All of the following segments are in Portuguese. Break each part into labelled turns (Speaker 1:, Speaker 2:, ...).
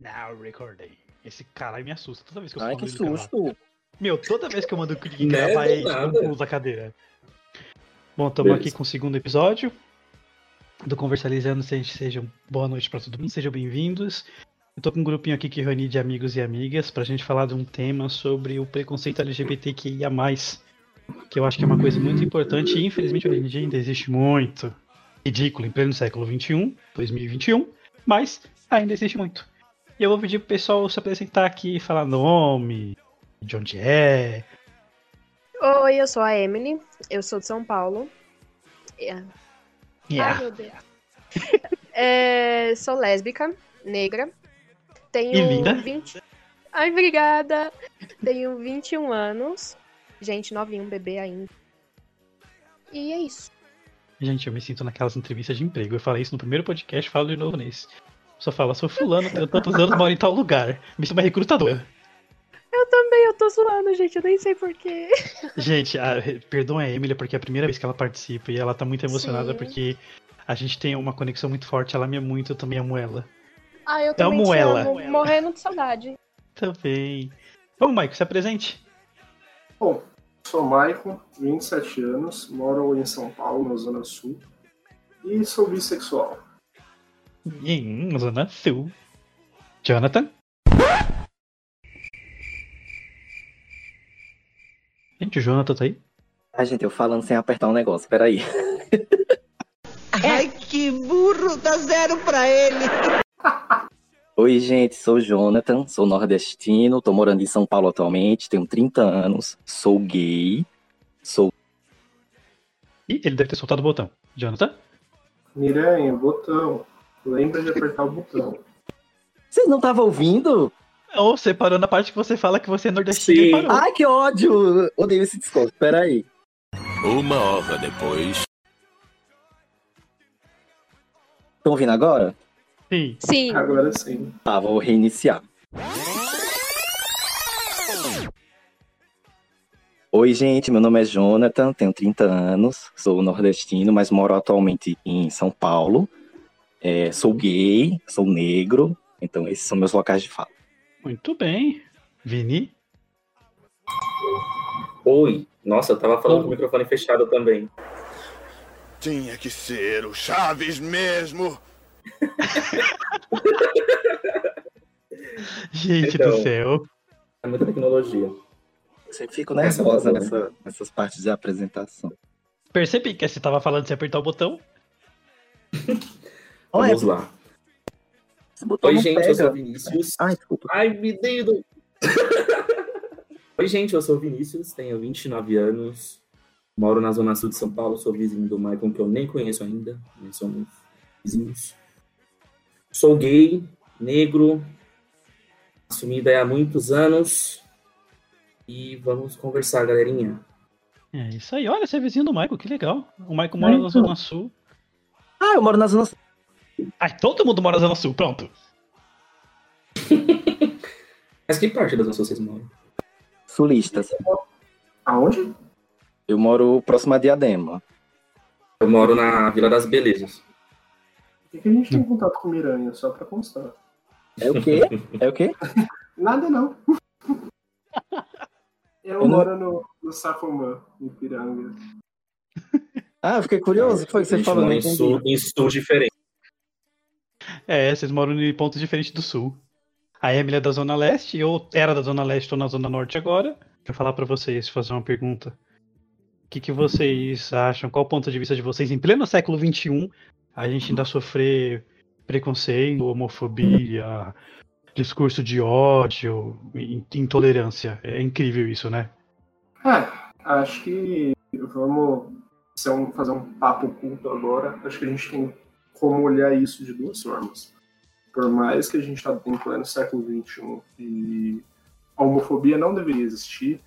Speaker 1: Now recording. Esse caralho me assusta toda vez que eu
Speaker 2: Ai, que
Speaker 1: ele
Speaker 2: susto.
Speaker 1: Meu, toda vez que eu mando o Krieg
Speaker 3: Né,
Speaker 1: gravar, é eu pulo da cadeira. Bom, estamos aqui com o segundo episódio do Conversalizando. Se- Sejam boa noite pra todo mundo, sejam bem-vindos. Eu tô com um grupinho aqui que reuni de amigos e amigas pra gente falar de um tema sobre o preconceito LGBTQIA+, que eu acho que é uma coisa muito importante e infelizmente hoje em dia ainda existe muito ridículo em pleno século XXI, 2021, mas ainda existe muito. E eu vou pedir pro pessoal se apresentar aqui, falar nome, de onde é,
Speaker 4: Oi, eu sou a Emily, eu sou de São Paulo. Ai,
Speaker 1: Yeah.
Speaker 4: meu Deus. É, sou lésbica, negra. Tenho
Speaker 1: E linda.
Speaker 4: 20. Ai, obrigada. Tenho 21 anos. Gente, novinho, bebê ainda. E é isso.
Speaker 1: Gente, eu me sinto naquelas entrevistas de emprego. Eu falei isso no primeiro podcast, falo de novo nesse. Só fala, sou fulano, tenho tantos anos, moro em tal lugar. Me sinto uma recrutadora.
Speaker 4: Eu também, eu tô zoando, gente, eu nem sei porquê.
Speaker 1: Gente, a, perdão a Emily, porque é a primeira vez que ela participa e ela tá muito emocionada
Speaker 4: Sim.
Speaker 1: porque a gente tem uma conexão muito forte. Ela me ama muito, eu também amo ela.
Speaker 4: Ah, eu também
Speaker 1: Amo
Speaker 4: te
Speaker 1: ela.
Speaker 4: amo, morrendo de saudade.
Speaker 1: Também. Vamos, Maico, se apresente.
Speaker 5: Bom, sou Maicon, 27 anos, moro em São Paulo, na Zona Sul, e sou bissexual.
Speaker 1: Em Zona Sul. Jonathan. Gente, o Jonathan tá aí?
Speaker 2: Ai, gente, eu falando sem apertar um negócio, peraí.
Speaker 6: Ai, que burro, dá zero pra ele.
Speaker 2: Oi, gente, sou o Jonathan, sou nordestino, tô morando em São Paulo atualmente, tenho 30 anos, sou gay, sou.
Speaker 1: Ih, ele deve ter soltado o botão. Jonathan?
Speaker 5: Miranha, botão. Lembra de apertar o botão.
Speaker 2: Vocês não estavam ouvindo?
Speaker 1: Ou você parou na parte que você fala que você é nordestino e.
Speaker 2: Ai, que ódio! Odeio esse desconto, peraí.
Speaker 7: Uma hora depois.
Speaker 2: Estão ouvindo agora?
Speaker 1: Sim.
Speaker 4: Sim.
Speaker 5: Agora sim.
Speaker 2: Tá, vou reiniciar. Oi, gente, meu nome é Jonathan, tenho 30 anos, sou nordestino, mas moro atualmente em São Paulo. É, sou gay, sou negro, então esses são meus locais de fala.
Speaker 1: Muito bem. Vini?
Speaker 3: Oi. Nossa, eu tava falando com o microfone fechado também.
Speaker 7: Tinha que ser o Chaves mesmo.
Speaker 1: Gente
Speaker 3: Então.
Speaker 1: do céu.
Speaker 3: É muita tecnologia.
Speaker 2: Eu sempre fico nervosa nessa, nessas partes de apresentação.
Speaker 1: Percebi que você tava falando de apertar o botão.
Speaker 2: Olha,
Speaker 3: Vamos lá. Oi, gente, eu
Speaker 2: pega.
Speaker 3: sou o Vinícius.
Speaker 2: Ai, desculpa.
Speaker 3: Ai, me dedo. Oi, gente, eu sou o Vinícius, tenho 29 anos, moro na zona sul de São Paulo, sou vizinho do Maicon, que eu nem conheço ainda, nós somos vizinhos. Sou gay, negro, assumida há muitos anos, e vamos conversar, galerinha.
Speaker 1: É isso aí. Olha, você é vizinho do Michael, que legal. O Michael mora na Zona Sul.
Speaker 2: Ah, eu moro na zona
Speaker 1: Ai, todo mundo mora na Zona Sul, pronto.
Speaker 3: Mas que parte da zona sul vocês moram?
Speaker 2: sulista.
Speaker 5: Aonde?
Speaker 2: Eu moro próximo a Diadema.
Speaker 3: Eu moro na Vila das Belezas.
Speaker 5: Por que, que a gente tem contato com Miranha? Só pra constar.
Speaker 2: É o quê? É o quê?
Speaker 5: Nada não. Eu
Speaker 2: Eu não-
Speaker 5: moro no, no Safomã, em Piranga.
Speaker 2: Ah, eu fiquei curioso. O que foi que você falou? Não
Speaker 3: em sul, em sul diferente.
Speaker 1: É, vocês moram em pontos diferentes do Sul. A Emily é da Zona Leste, eu era da Zona Leste, tô na Zona Norte agora. Quero falar pra vocês, fazer uma pergunta. O que, que vocês acham? Qual o ponto de vista de vocês? Em pleno século XXI, a gente ainda sofrer preconceito, homofobia, discurso de ódio, in- intolerância. É incrível isso, né?
Speaker 5: É, acho que vamos fazer um papo oculto agora. Acho que a gente tem como olhar isso de duas formas. Por mais que a gente está em pleno século XXI e a homofobia não deveria existir,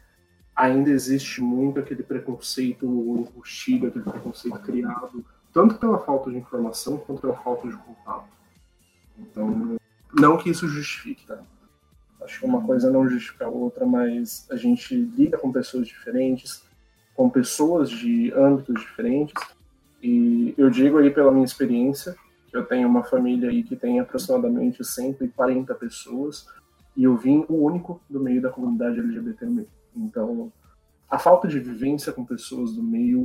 Speaker 5: ainda existe muito aquele preconceito embutido, aquele preconceito criado, tanto pela falta de informação quanto pela falta de contato. Então, não que isso justifique, tá? Acho que uma coisa não justifica a outra, mas a gente lida com pessoas diferentes, com pessoas de âmbitos diferentes, e eu digo aí pela minha experiência Eu tenho uma família aí que tem aproximadamente 140 pessoas e eu vim o único do meio da comunidade LGBT no meio. Então, a falta de vivência com pessoas do meio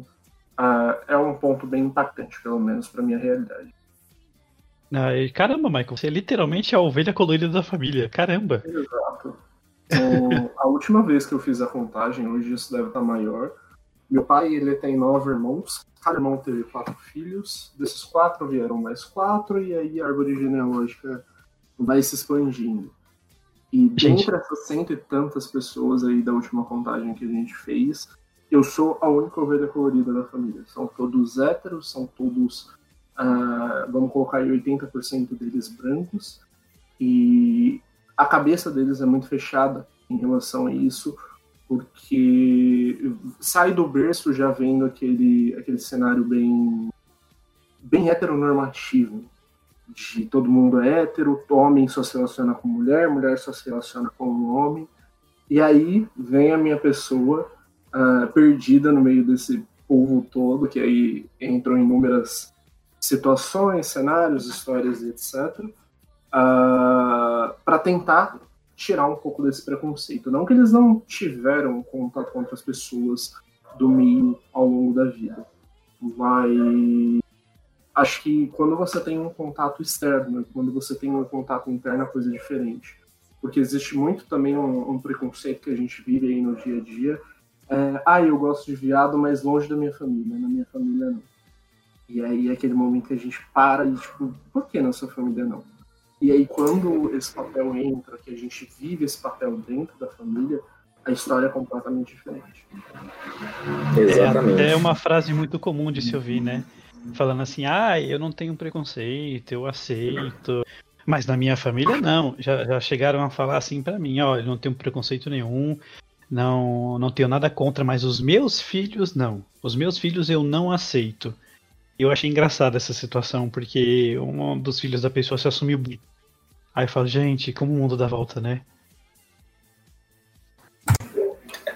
Speaker 5: uh, é um ponto bem impactante, pelo menos para minha realidade.
Speaker 1: Ah, caramba, Michael, você é literalmente a ovelha colorida da família. Caramba.
Speaker 5: Exato. Então, a última vez que eu fiz a contagem, hoje isso deve estar maior. Meu pai, ele tem nove irmãos. Cada irmão teve quatro filhos. Desses quatro vieram mais quatro, e aí a árvore genealógica vai se expandindo. E dentre essas cento e tantas pessoas aí da última contagem que a gente fez, eu sou a única ovelha colorida da família. São todos héteros, são todos uh, vamos colocar aí 80% deles brancos, e a cabeça deles é muito fechada em relação a isso, porque sai do berço já vendo aquele, aquele cenário bem, bem heteronormativo, de todo mundo é hétero, homem só se relaciona com mulher, mulher só se relaciona com um homem, e aí vem a minha pessoa uh, perdida no meio desse povo todo, que aí entrou em inúmeras situações, cenários, histórias etc., uh, ah, para tentar tirar um pouco desse preconceito. Não que eles não tiveram contato com outras pessoas do meio ao longo da vida, mas acho que quando você tem um contato externo, quando você tem um contato interno, é coisa diferente. Porque existe muito também um, um preconceito que a gente vive aí no dia a dia. É, ah, eu gosto de viado, mas longe da minha família. Na minha família, não. E aí é aquele momento que a gente para e, tipo, por que na sua família não? E aí quando esse papel entra, que a gente vive esse papel dentro da família, a história é completamente diferente.
Speaker 1: Exatamente. É, é uma frase muito comum de se ouvir, né? Falando assim, ah, eu não tenho preconceito, eu aceito. Mas na minha família não. Já, já chegaram a falar assim para mim, ó, eu não tenho preconceito nenhum, não, não tenho nada contra, mas os meus filhos não. Os meus filhos eu não aceito. Eu achei engraçada essa situação, porque um dos filhos da pessoa se assumiu. Aí eu falo, gente, como o mundo dá volta, né?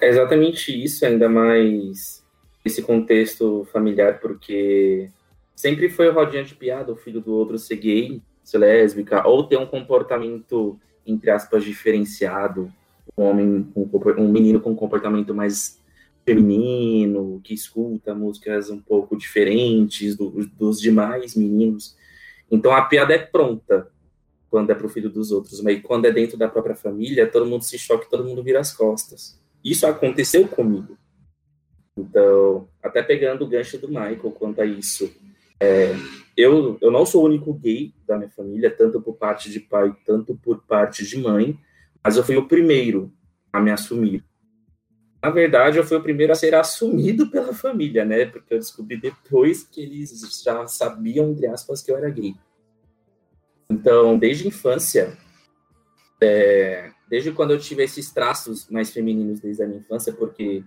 Speaker 3: É exatamente isso, ainda mais esse contexto familiar, porque sempre foi rodinha de piada o filho do outro ser gay, ser lésbica, ou ter um comportamento, entre aspas, diferenciado, um homem, um menino com um comportamento mais feminino, que escuta músicas um pouco diferentes do, dos demais meninos. Então a piada é pronta quando é para o filho dos outros, mas quando é dentro da própria família, todo mundo se choca, todo mundo vira as costas. Isso aconteceu comigo. Então, até pegando o gancho do Michael quanto a isso, é, eu, eu não sou o único gay da minha família, tanto por parte de pai, tanto por parte de mãe, mas eu fui o primeiro a me assumir. Na verdade, eu fui o primeiro a ser assumido pela família, né? Porque eu descobri depois que eles já sabiam, entre aspas, que eu era gay. Então, desde a infância, é, desde quando eu tive esses traços mais femininos desde a minha infância, porque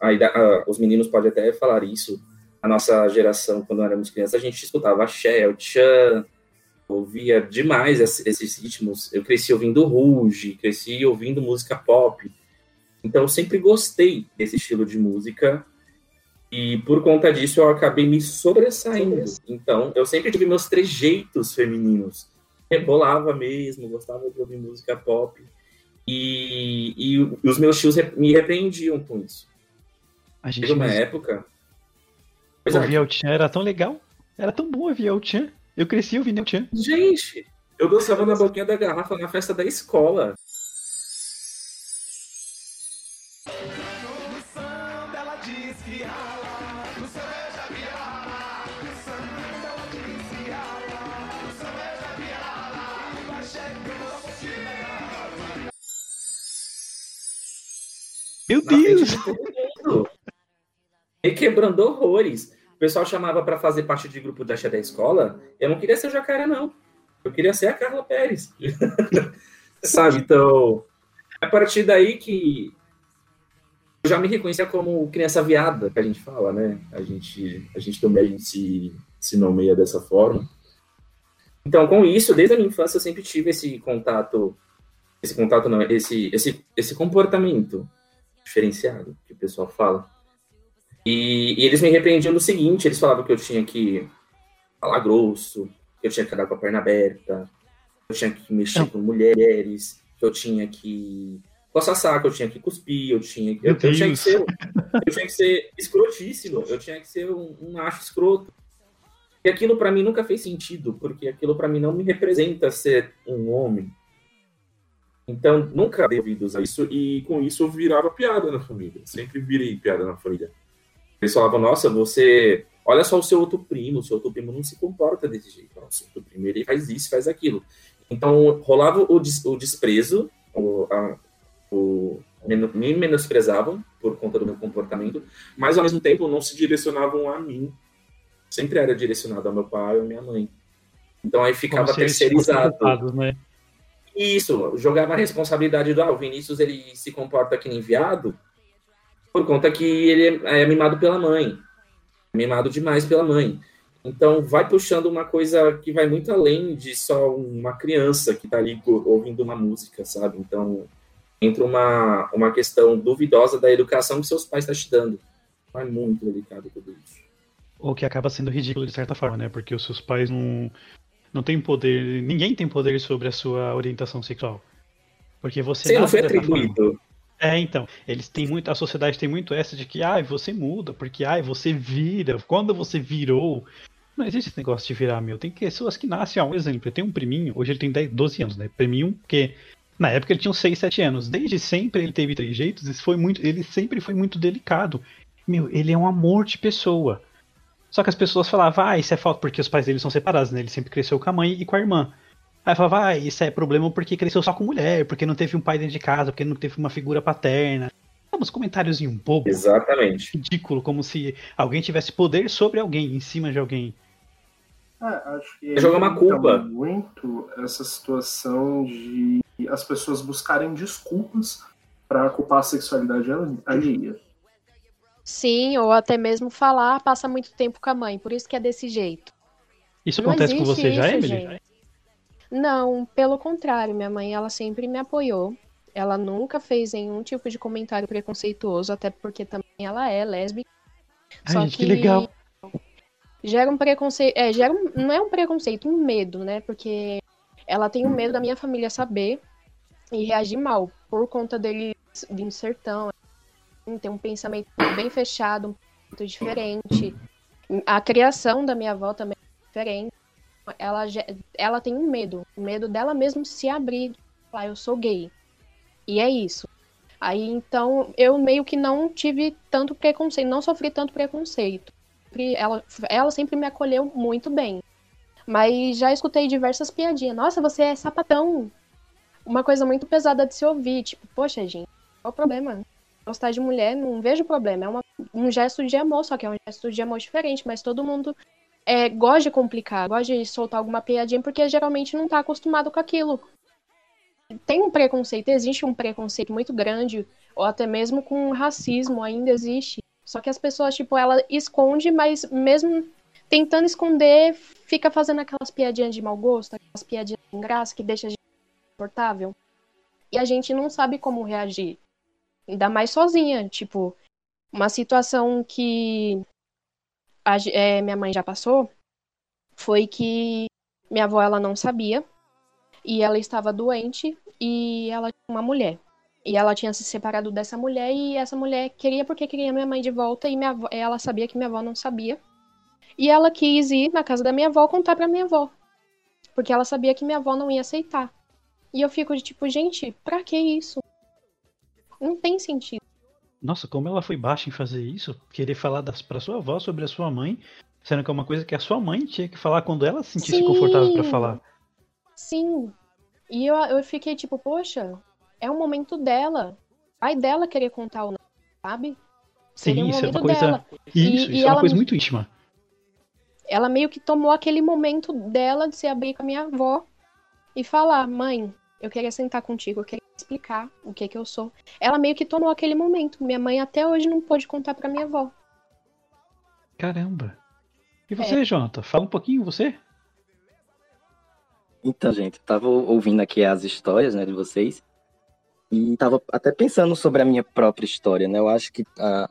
Speaker 3: a, a, os meninos podem até falar isso, a nossa geração, quando éramos crianças, a gente escutava Axé, o Tchan, ouvia demais esses ritmos. Eu cresci ouvindo Rouge, cresci ouvindo música pop, então, eu sempre gostei desse estilo de música e por conta disso eu acabei me sobressaindo. Então, eu sempre tive meus trejeitos femininos. Rebolava mesmo, gostava de ouvir música pop. E, e os meus tios me repreendiam com isso. A gente Teve uma mesmo... época.
Speaker 1: Pois ouvir é. o Tchan era tão legal. Era tão bom ouvir o Tchan. Eu cresci ouvindo o Tchan.
Speaker 3: Gente, eu dançava na boquinha da garrafa na festa da escola.
Speaker 1: Meu Deus!
Speaker 3: E quebrando horrores. O pessoal chamava para fazer parte de grupo da da escola. Eu não queria ser o Jacaré, não. Eu queria ser a Carla Pérez. Sabe? Então, a partir daí que eu já me reconhecia como criança viada, que a gente fala, né? A gente, a gente também se, se nomeia dessa forma. Então, com isso, desde a minha infância, eu sempre tive esse contato, esse contato não, esse, esse, esse comportamento diferenciado, que o pessoal fala. E, e, eles me repreendiam no seguinte, eles falavam que eu tinha que falar grosso, que eu tinha que andar com a perna aberta, que eu tinha que mexer com mulheres, que eu tinha que coçar saco, eu tinha que cuspir, eu tinha, eu, eu tinha que ser, eu tinha que ser escrotíssimo, eu tinha que ser um, um macho escroto. E aquilo pra mim nunca fez sentido, porque aquilo pra mim não me representa ser um homem. Então, nunca dei ouvidos a isso, e com isso eu virava piada na família. Sempre virei piada na família. Eles falavam, nossa, você. Olha só o seu outro primo, o seu outro primo não se comporta desse jeito. Não, o seu outro primo ele faz isso, faz aquilo. Então, rolava o, des- o desprezo, o, a- o- me menosprezavam por conta do meu comportamento, mas ao mesmo tempo não se direcionavam a mim. Sempre era direcionado ao meu pai ou à minha mãe. Então aí ficava terceirizado.
Speaker 1: né?
Speaker 3: Isso, jogava a responsabilidade do ah, o Vinícius ele se comporta que nem viado por conta que ele é, é mimado pela mãe. Mimado demais pela mãe. Então vai puxando uma coisa que vai muito além de só uma criança que tá ali ouvindo uma música, sabe? Então entra uma, uma questão duvidosa da educação que seus pais estão te dando. É muito delicado tudo isso.
Speaker 1: Ou que acaba sendo ridículo de certa forma, né? Porque os seus pais não, não têm poder. Ninguém tem poder sobre a sua orientação sexual. Porque você
Speaker 3: Você não foi atribuído.
Speaker 1: É, então, eles têm muito, a sociedade tem muito essa de que, ai, você muda, porque, ai, você vira, quando você virou. Não existe esse negócio de virar, meu. Tem pessoas que nascem, ó, um exemplo, eu tenho um priminho, hoje ele tem 10, 12 anos, né? Priminho, porque na época ele tinha uns 6, 7 anos. Desde sempre ele teve trejeitos, isso foi muito, ele sempre foi muito delicado. Meu, ele é um amor de pessoa. Só que as pessoas falavam, ah, isso é falta porque os pais dele são separados, né? Ele sempre cresceu com a mãe e com a irmã. Aí falava, ah, isso é problema porque cresceu só com mulher, porque não teve um pai dentro de casa, porque não teve uma figura paterna. Uns comentários um bobo,
Speaker 3: Exatamente.
Speaker 1: ridículo, como se alguém tivesse poder sobre alguém, em cima de alguém.
Speaker 5: É, acho que
Speaker 3: É jogar uma
Speaker 5: entra
Speaker 3: culpa.
Speaker 5: muito essa situação de as pessoas buscarem desculpas para culpar a sexualidade alheia.
Speaker 4: Sim, ou até mesmo falar, passa muito tempo com a mãe, por isso que é desse jeito.
Speaker 1: Isso
Speaker 4: Não
Speaker 1: acontece com você já,
Speaker 4: isso,
Speaker 1: Emily?
Speaker 4: gente. Não, pelo contrário, minha mãe, ela sempre me apoiou. Ela nunca fez nenhum tipo de comentário preconceituoso, até porque também ela é lésbica.
Speaker 1: Ai,
Speaker 4: Só
Speaker 1: gente, que legal.
Speaker 4: Gera um preconceito, é, gera um, não é um preconceito, um medo, né? Porque ela tem um medo da minha família saber e reagir mal, por conta dele vir do sertão, ter um pensamento bem fechado, um pensamento diferente. A criação da minha avó também é diferente. Ela, ela tem um medo, o medo dela mesmo se abrir, falar, eu sou gay. E é isso. Aí então eu meio que não tive tanto preconceito, não sofri tanto preconceito. Ela, ela sempre me acolheu muito bem. Mas já escutei diversas piadinhas. Nossa, você é sapatão. Uma coisa muito pesada de se ouvir. Tipo, poxa, gente, qual o problema? Gostar de mulher, não vejo problema. É uma- um gesto de amor, só que é um gesto de amor diferente. Mas todo mundo é, gosta de complicar, gosta de soltar alguma piadinha, porque geralmente não tá acostumado com aquilo. Tem um preconceito, existe um preconceito muito grande, ou até mesmo com racismo ainda existe. Só que as pessoas, tipo, ela esconde, mas mesmo tentando esconder, fica fazendo aquelas piadinhas de mau gosto, aquelas piadinhas sem graça que deixa a gente confortável. E a gente não sabe como reagir. Ainda mais sozinha, tipo, uma situação que a é, minha mãe já passou foi que minha avó ela não sabia e ela estava doente e ela tinha uma mulher. E ela tinha se separado dessa mulher e essa mulher queria porque queria minha mãe de volta e minha avó, ela sabia que minha avó não sabia. E ela quis ir na casa da minha avó contar pra minha avó. Porque ela sabia que minha avó não ia aceitar. E eu fico de tipo, gente, pra que isso? Não tem sentido.
Speaker 1: Nossa, como ela foi baixa em fazer isso, querer falar das, pra sua avó sobre a sua mãe, sendo que é uma coisa que a sua mãe tinha que falar quando ela se sentisse
Speaker 4: Sim.
Speaker 1: confortável pra falar.
Speaker 4: Sim. E eu, eu fiquei tipo, poxa, é o momento dela. Vai dela querer contar ou não, sabe?
Speaker 1: Sim, isso é uma coisa.
Speaker 4: dela.
Speaker 1: Isso,
Speaker 4: E-
Speaker 1: isso
Speaker 4: e
Speaker 1: é uma
Speaker 4: ela-
Speaker 1: coisa muito íntima.
Speaker 4: Ela meio que tomou aquele momento dela de se abrir com a minha avó e falar, mãe, eu queria sentar contigo, eu queria explicar o que que eu sou. Ela meio que tomou aquele momento. Minha mãe até hoje não pôde contar pra minha avó.
Speaker 1: Caramba. E
Speaker 4: É.
Speaker 1: você, Jonathan? Fala um pouquinho, você?
Speaker 2: Então, gente, eu tava ouvindo aqui as histórias, né, de vocês. E tava até pensando sobre a minha própria história, né? Eu acho que a,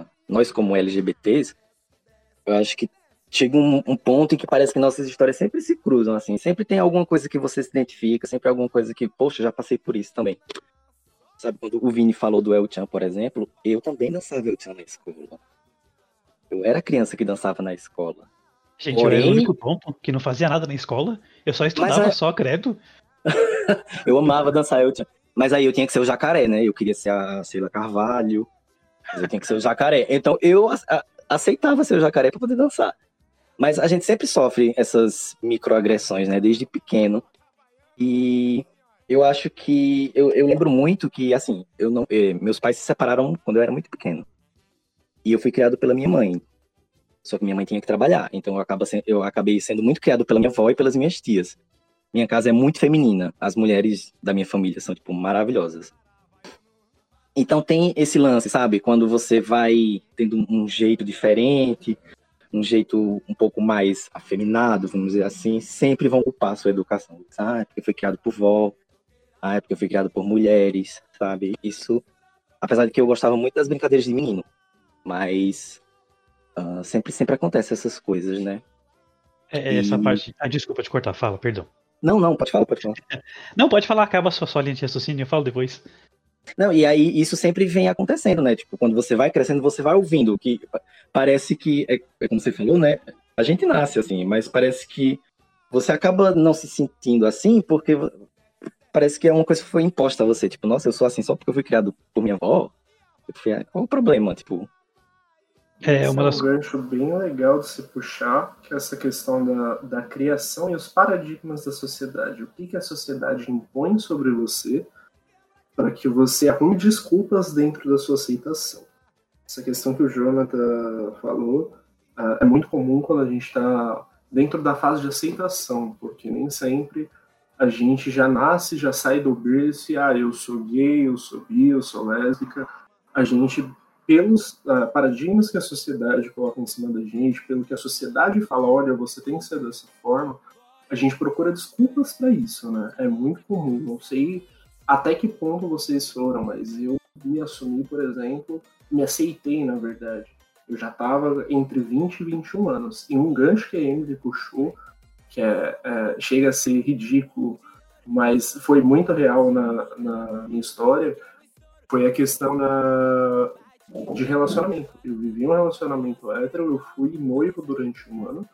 Speaker 2: a- nós, como LGBTs, eu acho que chega um, um, ponto em que parece que nossas histórias sempre se cruzam, assim. Sempre tem alguma coisa que você se identifica, sempre alguma coisa que, poxa, já passei por isso também. Sabe, quando o Vini falou do El Chan, por exemplo, eu também dançava El Chan na escola. Eu era criança que dançava na escola.
Speaker 1: Gente, Porém... eu era o único ponto que não fazia nada na escola. Eu só estudava é... só, credo.
Speaker 2: eu amava dançar El Chan. Mas aí eu tinha que ser o jacaré, né? Eu queria ser a Sheila Carvalho. Mas eu tinha que ser o jacaré. Então eu aceitava ser o jacaré para poder dançar. Mas a gente sempre sofre essas microagressões, né? Desde pequeno. E eu acho que. Eu, eu lembro muito que, assim, eu não, eh, meus pais se separaram quando eu era muito pequeno. E eu fui criado pela minha mãe. Só que minha mãe tinha que trabalhar. Então eu, acaba, eu acabei sendo muito criado pela minha avó e pelas minhas tias. Minha casa é muito feminina. As mulheres da minha família são, tipo, maravilhosas. Então tem esse lance, sabe? Quando você vai tendo um jeito diferente, um jeito um pouco mais afeminado, vamos dizer assim, sempre vão ocupar a sua educação. Ah, é porque foi criado por vó, ah, é porque eu fui criado por mulheres, sabe? Isso, apesar de que eu gostava muito das brincadeiras de menino, mas uh, sempre, sempre acontece essas coisas, né?
Speaker 1: É, essa e... parte. Ah, desculpa te cortar, fala, perdão.
Speaker 2: Não, não, pode falar, pode falar.
Speaker 1: não, pode falar, acaba a sua, sua linha de raciocínio, eu falo depois.
Speaker 2: Não, e aí isso sempre vem acontecendo, né? Tipo, quando você vai crescendo, você vai ouvindo, que parece que, é, é como você falou, né? A gente nasce assim, mas parece que você acaba não se sentindo assim porque parece que é uma coisa que foi imposta a você. Tipo, nossa, eu sou assim só porque eu fui criado por minha avó. Ah, qual o problema? Tipo.
Speaker 5: É, uma das... é um gancho bem legal de se puxar, que é essa questão da, da criação e os paradigmas da sociedade. O que, que a sociedade impõe sobre você para que você arrume desculpas dentro da sua aceitação. Essa questão que o Jonathan falou uh, é muito comum quando a gente está dentro da fase de aceitação, porque nem sempre a gente já nasce, já sai do berço e, ah, eu sou gay, eu sou bi, eu sou lésbica. A gente, pelos uh, paradigmas que a sociedade coloca em cima da gente, pelo que a sociedade fala, olha, você tem que ser dessa forma, a gente procura desculpas para isso, né? É muito comum. Não sei até que ponto vocês foram, mas eu me assumi, por exemplo, me aceitei, na verdade. Eu já estava entre 20 e 21 anos. E um gancho que a Emily puxou, que é, é, chega a ser ridículo, mas foi muito real na, na minha história, foi a questão da, de relacionamento. Eu vivi um relacionamento hétero, eu fui noivo durante um ano,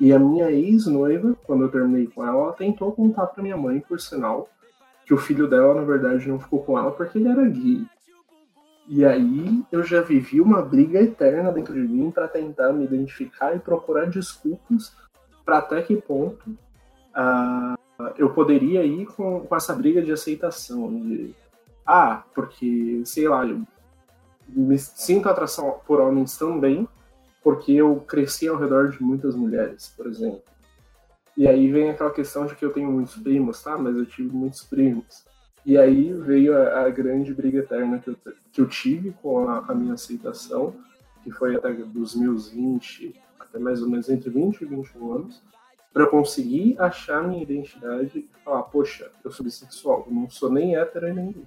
Speaker 5: e a minha ex-noiva, quando eu terminei com ela, ela tentou contar para minha mãe, por sinal, que o filho dela, na verdade, não ficou com ela porque ele era gay. E aí eu já vivi uma briga eterna dentro de mim para tentar me identificar e procurar desculpas para até que ponto uh, eu poderia ir com, com essa briga de aceitação. De, ah, porque, sei lá, eu me sinto atração por homens também, porque eu cresci ao redor de muitas mulheres, por exemplo. E aí vem aquela questão de que eu tenho muitos primos, tá? Mas eu tive muitos primos. E aí veio a, a grande briga eterna que eu, que eu tive com a, a, minha aceitação, que foi até dos meus 20, até mais ou menos entre 20 e 21 anos, para conseguir achar minha identidade e falar, poxa, eu sou bissexual, eu não sou nem hétero nem gay.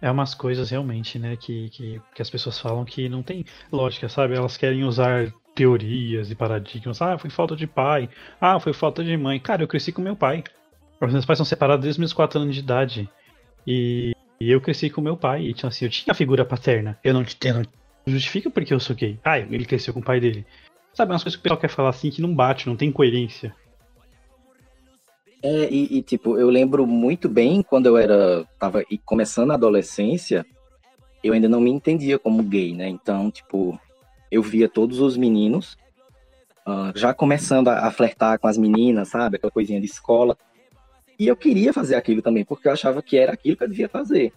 Speaker 1: É umas coisas realmente, né, que, que, que as pessoas falam que não tem lógica, sabe? Elas querem usar teorias e paradigmas. Ah, foi falta de pai. Ah, foi falta de mãe. Cara, eu cresci com meu pai. Os meus pais são separados desde meus 4 anos de idade. E, e eu cresci com meu pai. E tipo assim, eu tinha a figura paterna. Eu não, eu não justifica porque eu sou gay. Ah, ele cresceu com o pai dele. Sabe, umas coisas que o pessoal quer falar assim que não bate, não tem coerência.
Speaker 2: É, e, e, tipo, eu lembro muito bem quando eu era. tava começando a adolescência, eu ainda não me entendia como gay, né? Então, tipo, eu via todos os meninos uh, já começando a, a, flertar com as meninas, sabe? Aquela coisinha de escola. E eu queria fazer aquilo também, porque eu achava que era aquilo que eu devia fazer.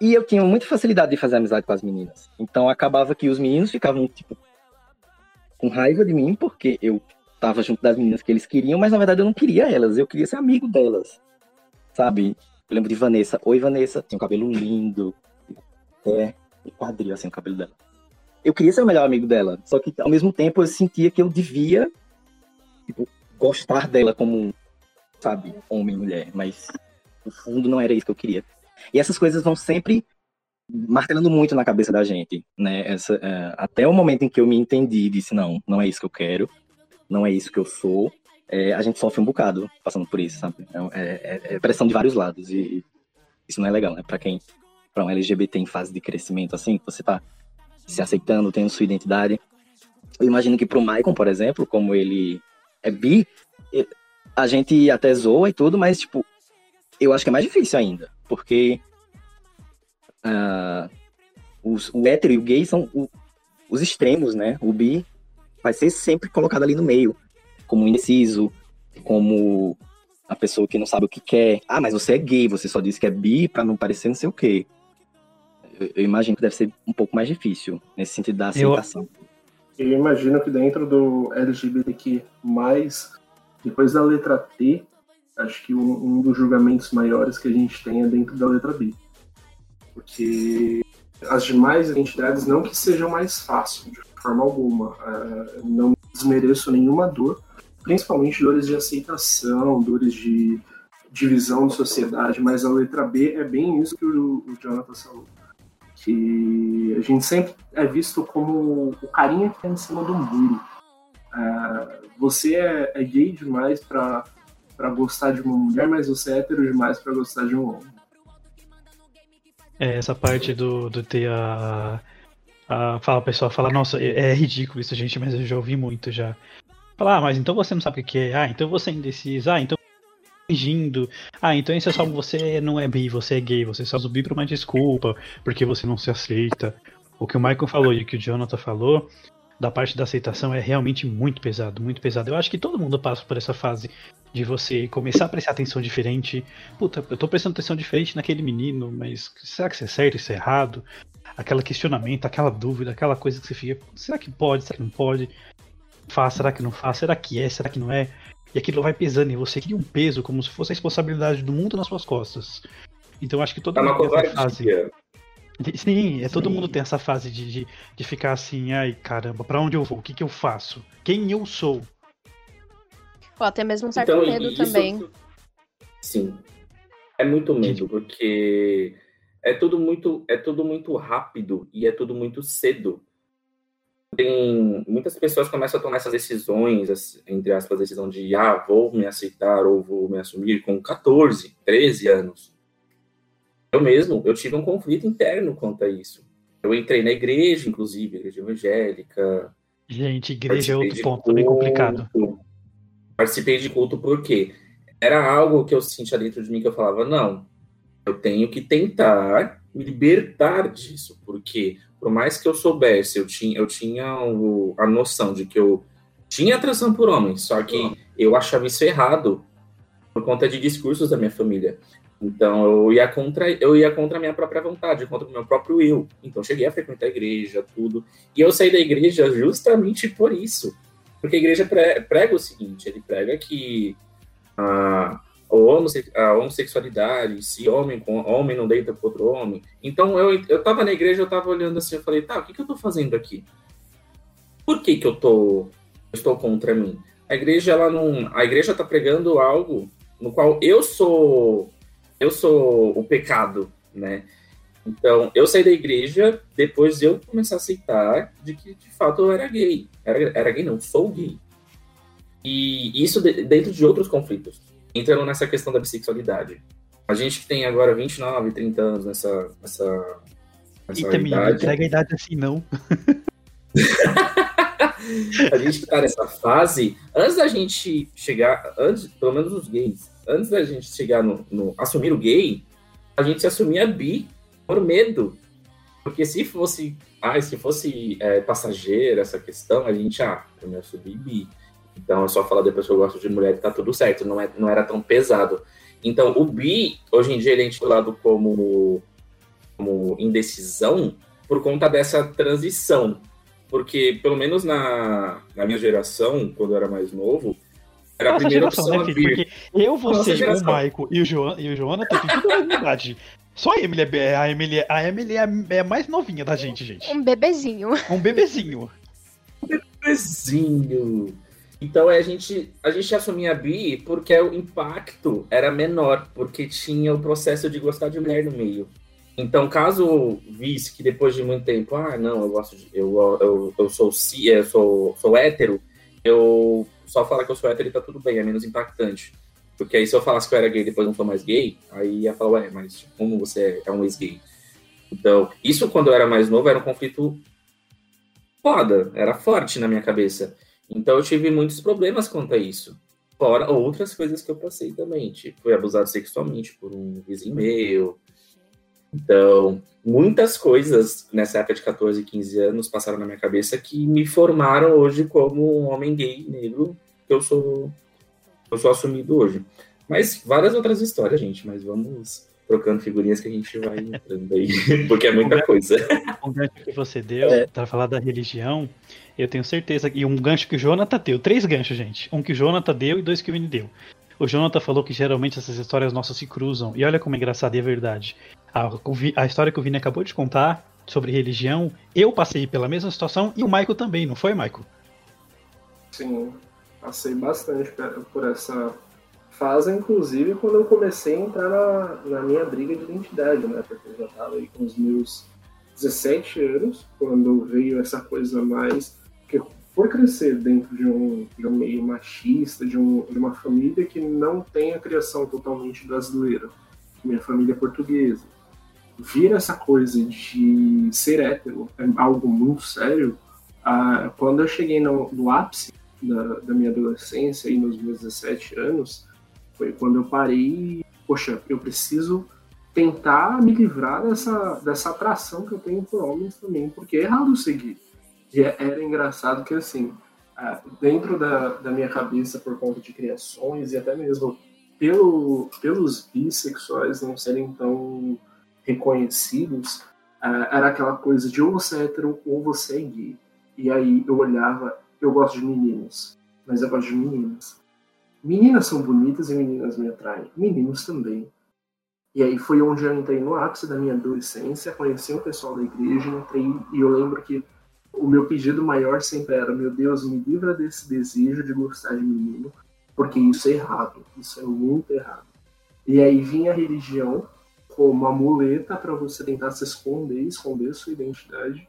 Speaker 2: E eu tinha muita facilidade de fazer amizade com as meninas. Então acabava que os meninos ficavam, tipo, com raiva de mim, porque eu tava junto das meninas que eles queriam, mas na verdade eu não queria elas, eu queria ser amigo delas. Sabe? Eu lembro de Vanessa. Oi, Vanessa. Tinha um cabelo lindo. É, quadril assim o cabelo dela eu queria ser o melhor amigo dela. Só que ao mesmo tempo eu sentia que eu devia tipo, gostar dela como, sabe, homem e mulher. Mas no fundo não era isso que eu queria. E essas coisas vão sempre martelando muito na cabeça da gente, né? Essa, é, até o momento em que eu me entendi e disse, não, não é isso que eu quero, não é isso que eu sou, é, a gente sofre um bocado passando por isso, sabe? É, é, é pressão de vários lados e isso não é legal, né? Para quem, para um LGBT em fase de crescimento assim, você tá se aceitando, tendo sua identidade. Eu imagino que pro Michael, por exemplo, como ele é bi, a gente até zoa e tudo, mas tipo, eu acho que é mais difícil ainda, porque uh, os, o hétero e o gay são o, os extremos, né? O bi vai ser sempre colocado ali no meio como indeciso, como a pessoa que não sabe o que quer. Ah, mas você é gay, você só disse que é bi para não parecer não sei o quê. Eu, eu, imagino que deve ser um pouco mais difícil nesse sentido da aceitação.
Speaker 5: Eu, eu imagino que dentro do LGBTQ+, depois da letra T, acho que um, um dos julgamentos maiores que a gente tem é dentro da letra B. Porque as demais identidades não que sejam mais fáceis, de forma alguma. Uh, não desmereço nenhuma dor, principalmente dores de aceitação, dores de divisão de sociedade, mas a letra B é bem isso que o, o Jonathan falou. Que a gente sempre é visto como o carinha que está em cima do muro. Uh, você é, é, gay demais para gostar de uma mulher, mas você é hétero demais para gostar de um homem.
Speaker 1: É, essa parte do, do ter a. a fala, pessoal fala, nossa, é, é ridículo isso, gente, mas eu já ouvi muito já. Falar, ah, mas então você não sabe o que é. Ah, então você é indeciso. Ah, então fingindo. Ah, então isso é só você não é bi, você é gay, você só usa bi por uma desculpa, porque você não se aceita. O que o Michael falou e o que o Jonathan falou, da parte da aceitação é realmente muito pesado, muito pesado. Eu acho que todo mundo passa por essa fase de você começar a prestar atenção diferente. Puta, eu tô prestando atenção diferente naquele menino, mas será que isso é certo, isso é errado? Aquela questionamento, aquela dúvida, aquela coisa que você fica, será que pode, será que não pode? faz, será que não faz, será que é, será que não é? E aquilo vai pesando em você, cria um peso, como se fosse a responsabilidade do mundo nas suas costas. Então acho que todo
Speaker 3: tá
Speaker 1: mundo
Speaker 3: tem essa fase.
Speaker 1: Sim, é todo Sim. mundo tem essa fase de, de, de, ficar assim, ai caramba, para onde eu vou? O que, que eu faço? Quem eu sou?
Speaker 4: Ou até mesmo um certo então, medo isso, também.
Speaker 3: Sim. É muito medo, porque é tudo muito, é tudo muito rápido e é tudo muito cedo tem muitas pessoas começam a tomar essas decisões, entre aspas, decisão de ah, vou me aceitar ou vou me assumir com 14, 13 anos. Eu mesmo, eu tive um conflito interno quanto a isso. Eu entrei na igreja, inclusive, igreja evangélica.
Speaker 1: Gente, igreja é outro ponto bem complicado.
Speaker 3: Participei de culto porque era algo que eu sentia dentro de mim que eu falava, não, eu tenho que tentar me libertar disso, porque por mais que eu soubesse, eu tinha, eu tinha o, a noção de que eu tinha atração por homens, só que eu achava isso errado por conta de discursos da minha família. Então eu ia contra eu ia contra a minha própria vontade, contra o meu próprio eu. Então cheguei a frequentar a igreja, tudo. E eu saí da igreja justamente por isso. Porque a igreja prega o seguinte, ele prega que ah, a homossexualidade, se homem com homem não deita com outro homem. Então eu, eu tava na igreja, eu tava olhando assim, eu falei, tá, o que, que eu tô fazendo aqui? Por que que eu tô estou contra mim? A igreja ela não, a igreja tá pregando algo no qual eu sou eu sou o pecado, né? Então, eu saí da igreja depois de eu começar a aceitar de que, de fato, eu era gay. Era, era gay, não, sou gay. E isso de, dentro de outros conflitos entrando nessa questão da bissexualidade. A gente que tem agora 29, 30 anos nessa. nessa,
Speaker 1: nessa Eita, não entrega a idade assim, não.
Speaker 3: a gente que tá nessa fase, antes da gente chegar, antes, pelo menos os gays, antes da gente chegar no, no assumir o gay, a gente se assumia bi por medo. Porque se fosse, ah, se fosse é, passageira essa questão, a gente, ah, eu me assumi bi. Então é só falar depois que eu gosto de mulher e tá tudo certo, não, é, não era tão pesado. Então o bi, hoje em dia, ele é intitulado como, como indecisão por conta dessa transição. Porque, pelo menos na, na minha geração, quando eu era mais novo, era Nossa a primeira geração, opção né, filho? Porque
Speaker 1: eu, você, o Maico e o, Joana, e o Jonathan tem tudo a mesma idade. Só a Emily, é, a Emily, a Emily é, é a mais novinha da gente, gente.
Speaker 4: Um bebezinho.
Speaker 1: Um bebezinho.
Speaker 3: Um bebezinho. Então a gente, a gente assumia bi porque o impacto era menor, porque tinha o processo de gostar de mulher no meio. Então, caso visse que depois de muito tempo, ah, não, eu gosto de. Eu, eu, eu sou ci, eu sou, sou hétero, eu só falar que eu sou hétero e tá tudo bem, é menos impactante. Porque aí se eu falasse que eu era gay e depois não sou mais gay, aí ia falar, ué, mas como você é um ex-gay? Então, isso quando eu era mais novo era um conflito foda, era forte na minha cabeça. Então eu tive muitos problemas quanto a isso. Fora outras coisas que eu passei também. Tipo, fui abusado sexualmente por um vizinho meu. Então, muitas coisas nessa época de 14, 15 anos passaram na minha cabeça que me formaram hoje como um homem gay negro que eu sou eu sou assumido hoje. Mas várias outras histórias, gente, mas vamos trocando figurinhas que a gente vai entrando aí, porque é muita coisa.
Speaker 1: Um gancho que você deu é. para falar da religião, eu tenho certeza, e um gancho que o Jonathan deu, três ganchos, gente. Um que o Jonathan deu e dois que o Vini deu. O Jonathan falou que geralmente essas histórias nossas se cruzam, e olha como é engraçado e é verdade. A, a história que o Vini acabou de contar sobre religião, eu passei pela mesma situação e o Michael também, não foi, Michael?
Speaker 5: Sim, passei bastante por essa fase, inclusive, quando eu comecei a entrar na, na minha briga de identidade, né? Porque eu já estava aí com os meus 17 anos, quando veio essa coisa mais. Por crescer dentro de um, de um meio machista, de, um, de uma família que não tem a criação totalmente brasileira, minha família é portuguesa, vir essa coisa de ser hétero é algo muito sério. Ah, quando eu cheguei no, no ápice da, da, minha adolescência, e nos meus 17 anos, foi quando eu parei, poxa, eu preciso tentar me livrar dessa, dessa atração que eu tenho por homens também, porque é errado seguir. E é, era engraçado que, assim, dentro da, da minha cabeça, por conta de criações e até mesmo pelo, pelos bissexuais não serem tão reconhecidos, era aquela coisa de ou você é hétero ou você é gay. E aí eu olhava, eu gosto de meninos, mas eu gosto de meninas. Meninas são bonitas e meninas me atraem. Meninos também. E aí foi onde eu entrei no ápice da minha adolescência, conheci o pessoal da igreja, entrei e eu lembro que o meu pedido maior sempre era: meu Deus, me livra desse desejo de gostar de menino, porque isso é errado, isso é muito errado. E aí vinha a religião como uma muleta para você tentar se esconder, esconder sua identidade,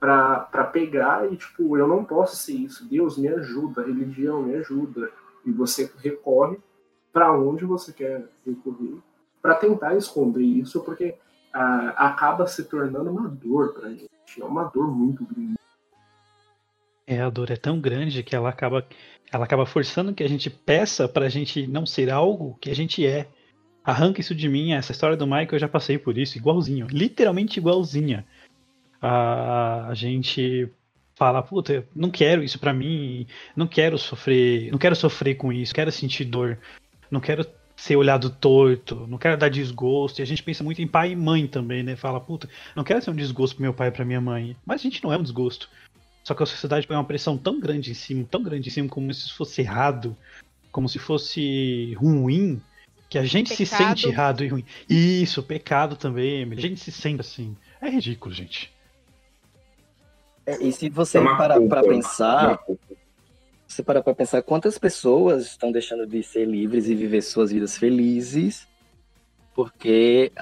Speaker 5: para pegar e tipo, eu não posso ser isso, Deus me ajuda, religião me ajuda, e você recorre para onde você quer recorrer para tentar esconder isso, porque ah, acaba se tornando uma dor para gente. É uma dor muito grande.
Speaker 1: É, a dor é tão grande que ela acaba, ela acaba forçando que a gente peça para a gente não ser algo que a gente é. Arranca isso de mim, essa história do Michael eu já passei por isso, igualzinho, literalmente igualzinha. A, a gente fala, puta, não quero isso para mim, não quero sofrer, não quero sofrer com isso, quero sentir dor, não quero ser olhado torto, não quero dar desgosto. E a gente pensa muito em pai e mãe também, né? Fala, puta, não quero ser um desgosto pro meu pai e pra minha mãe. Mas a gente não é um desgosto. Só que a sociedade põe uma pressão tão grande em cima, tão grande em cima, como se fosse errado, como se fosse ruim, que a gente pecado. se sente errado e ruim. Isso, pecado também, Emily. A gente se sente assim. É ridículo, gente.
Speaker 2: É, e se você é parar para pensar, você parar para pensar quantas pessoas estão deixando de ser livres e viver suas vidas felizes, porque,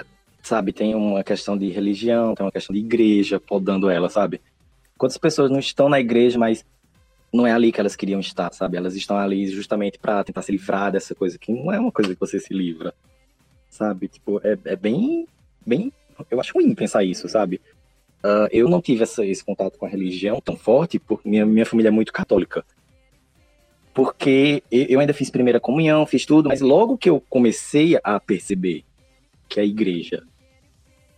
Speaker 2: sabe, tem uma questão de religião, tem uma questão de igreja podando ela, sabe? Quantas pessoas não estão na igreja, mas não é ali que elas queriam estar, sabe? Elas estão ali justamente para tentar se livrar dessa coisa que não é uma coisa que você se livra, sabe? Tipo, é, é bem, bem, eu acho ruim pensar isso, sabe? Uh, eu não tive essa, esse contato com a religião tão forte, porque minha, minha família é muito católica. Porque eu ainda fiz primeira comunhão, fiz tudo, mas logo que eu comecei a perceber que a igreja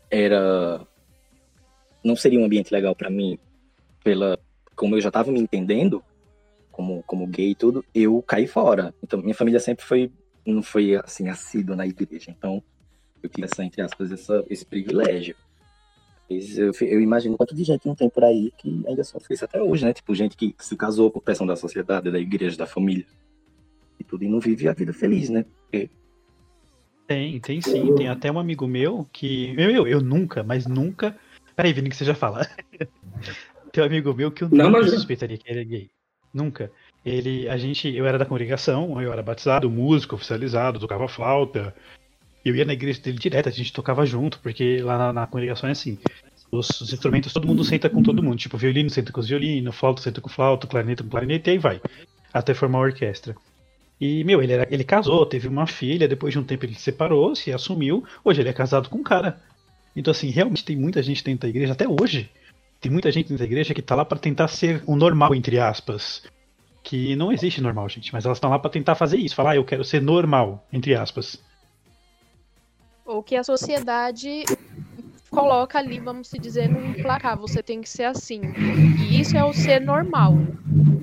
Speaker 2: era. não seria um ambiente legal para mim, pela como eu já estava me entendendo como, como gay e tudo, eu caí fora. Então, minha família sempre foi, não foi assim, assídua na igreja. Então, eu tive essa, entre aspas, essa, esse privilégio. Eu, eu, imagino quanto de gente não tem por aí que ainda sofre isso até hoje, né? Tipo, gente que se casou por pressão da sociedade, da igreja, da família. E tudo, e não vive a vida feliz, né? Porque...
Speaker 1: Tem, tem sim. Tem até um amigo meu que. Meu, eu, eu nunca, mas nunca. Peraí, Vini, que você já fala. tem um amigo meu que eu não, nunca mas... suspeitaria que ele é gay. Nunca. Ele, a gente, eu era da congregação, eu era batizado, músico oficializado, tocava flauta, Eu ia na igreja dele direto, a gente tocava junto, porque lá na, na congregação é assim. Os, os instrumentos, todo mundo senta com todo mundo. Tipo, violino senta com os violinos, flauta senta com flauta, clarinete com clarinete, e aí vai. Até formar a orquestra. E, meu, ele, era, ele casou, teve uma filha, depois de um tempo ele se separou, se assumiu. Hoje ele é casado com um cara. Então, assim, realmente tem muita gente dentro da igreja, até hoje. Tem muita gente dentro da igreja que tá lá para tentar ser o normal, entre aspas. Que não existe normal, gente, mas elas estão lá para tentar fazer isso. Falar, ah, eu quero ser normal, entre aspas.
Speaker 4: Ou que a sociedade coloca ali, vamos se dizer, num placar, você tem que ser assim. E isso é o ser normal.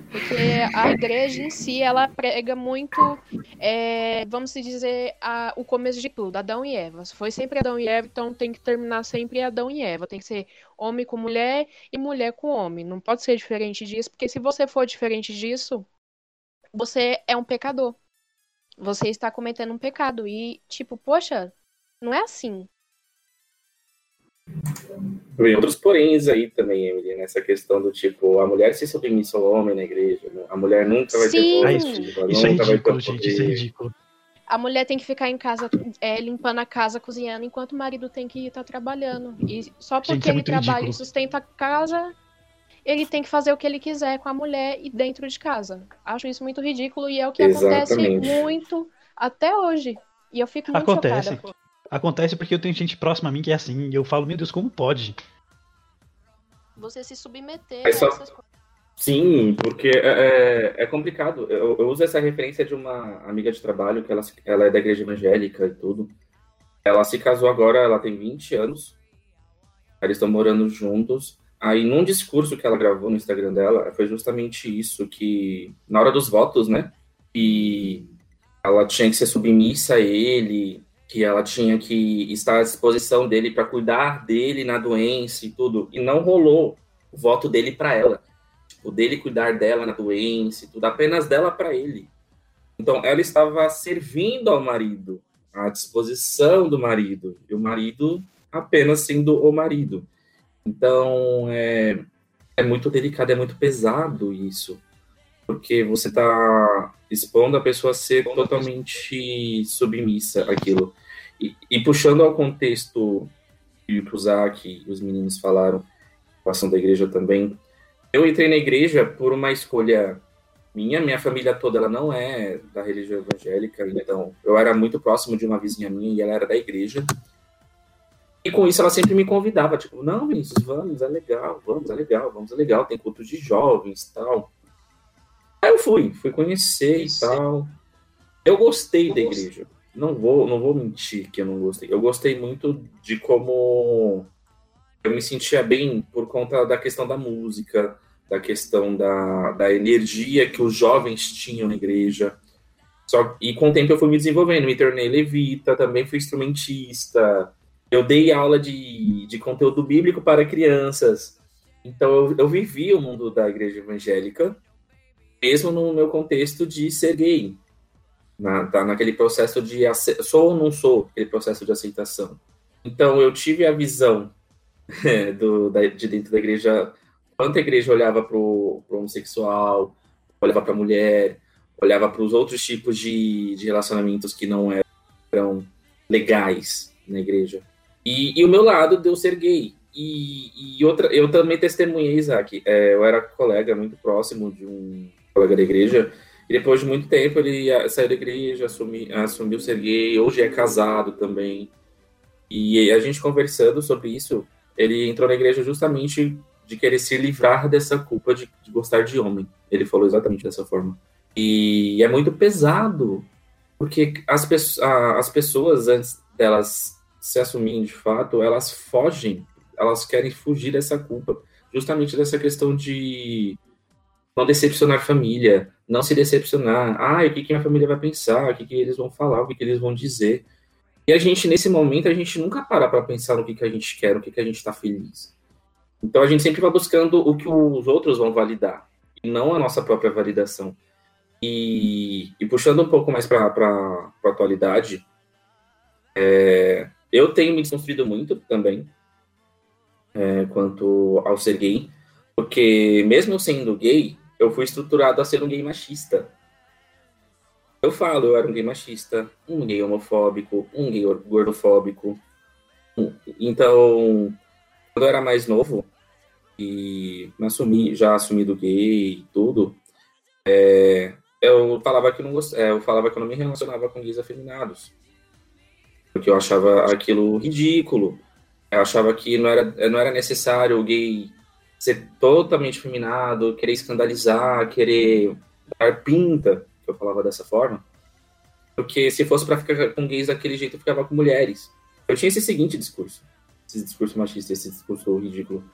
Speaker 4: Porque a igreja em si, ela prega muito, é, vamos se dizer, a, o começo de tudo, Adão e Eva. Foi sempre Adão e Eva, então tem que terminar sempre Adão e Eva. Tem que ser homem com mulher e mulher com homem. Não pode ser diferente disso, porque se você for diferente disso, você é um pecador. Você está cometendo um pecado. E, tipo, poxa, não é assim.
Speaker 3: Tem outros poréns aí também, Emily, nessa questão do tipo, a mulher se submissa ao homem na igreja, né? a mulher nunca vai
Speaker 4: Sim.
Speaker 3: ter
Speaker 1: Ah,
Speaker 3: poder,
Speaker 1: isso,
Speaker 3: ela
Speaker 1: isso é
Speaker 3: nunca vai ter
Speaker 1: ridículo, gente, isso é ridículo.
Speaker 4: A mulher tem que ficar em casa é, limpando a casa, cozinhando, enquanto o marido tem que estar trabalhando. E só porque
Speaker 1: Gente, é
Speaker 4: ele trabalha
Speaker 1: ridículo.
Speaker 4: e sustenta a casa, ele tem que fazer o que ele quiser com a mulher e dentro de casa. Acho isso muito ridículo e é o que acontece
Speaker 3: Exatamente.
Speaker 4: muito até hoje. E eu fico muito
Speaker 1: Acontece.
Speaker 4: chocada.
Speaker 1: Acontece porque eu tenho gente próxima a mim que é assim, e eu falo, meu Deus, como pode?
Speaker 4: Você se submeter
Speaker 3: Mas só-
Speaker 4: a essas coisas.
Speaker 3: Sim, porque é, é- é complicado. Eu, eu uso essa referência de uma amiga de trabalho, que ela, ela é da igreja evangélica e tudo. Ela se casou agora, ela tem 20 anos. Eles estão morando juntos. Aí, num discurso que ela gravou no Instagram dela, foi justamente isso, que na hora dos votos, né? E ela tinha que ser submissa a ele, que ela tinha que estar à disposição dele para cuidar dele na doença e tudo. E não rolou o voto dele para ela tipo, dele cuidar dela na doença e tudo, apenas dela para ele. Então, ela estava servindo ao marido, à disposição do marido, e o marido apenas sendo o marido. Então, é, é muito delicado, é muito pesado isso, porque você está expondo a pessoa a ser totalmente submissa àquilo. E, e puxando ao contexto que o Zach e os meninos falaram, passam da igreja também, eu entrei na igreja por uma escolha minha, minha família toda ela não é da religião evangélica, então eu era muito próximo de uma vizinha minha e ela era da igreja. E com isso ela sempre me convidava, tipo, não, Vinícius, vamos, é legal, vamos, é legal, vamos, é legal, tem culto de jovens tal. Aí eu fui, fui conhecer e tal. Eu gostei da igreja. Não vou, não vou mentir que eu não gostei. Eu gostei muito de como eu me sentia bem por conta da questão da música, da questão da, da energia que os jovens tinham na igreja. Só, e com o tempo eu fui me desenvolvendo, me tornei levita, também fui instrumentista. Eu dei aula de, de conteúdo bíblico para crianças. Então eu, eu vivi o mundo da igreja evangélica, mesmo no meu contexto de ser gay. Na, tá naquele processo de sou ou não sou, aquele processo de aceitação. Então eu tive a visão é, do, da, de dentro da igreja, quanto a igreja olhava para o homossexual, olhava para a mulher, olhava para os outros tipos de, de relacionamentos que não eram legais na igreja. E, e o meu lado deu ser gay. E, e outra, eu também testemunhei, Isaac. É, eu era colega muito próximo de um colega da igreja. E depois de muito tempo ele saiu da igreja, assumi, assumiu ser gay. Hoje é casado também. E a gente conversando sobre isso, ele entrou na igreja justamente de querer se livrar dessa culpa de, de gostar de homem. Ele falou exatamente dessa forma. E é muito pesado, porque as, as pessoas, antes delas se assumirem de fato, elas fogem, elas querem fugir dessa culpa, justamente dessa questão de não decepcionar a família, não se decepcionar. Ah, o que, que minha família vai pensar? O que, que eles vão falar? O que, que eles vão dizer? E a gente, nesse momento, a gente nunca para para pensar no que, que a gente quer, no que, que a gente está feliz. Então a gente sempre vai buscando o que os outros vão validar, e não a nossa própria validação. E, e puxando um pouco mais para a atualidade, é, eu tenho me desconstruído muito também é, quanto ao ser gay, porque mesmo sendo gay, eu fui estruturado a ser um gay machista. Eu falo, eu era um gay machista, um gay homofóbico, um gay gordofóbico. Então, quando eu era mais novo e assumi, já assumido gay e tudo, é, eu falava que não é, eu falava que eu não me relacionava com gays afeminados. Porque eu achava aquilo ridículo. Eu achava que não era, não era necessário o gay ser totalmente feminado, querer escandalizar, querer dar pinta, que eu falava dessa forma. Porque se fosse para ficar com gays daquele jeito, eu ficava com mulheres. Eu tinha esse seguinte discurso, esse discurso machista, esse discurso ridículo.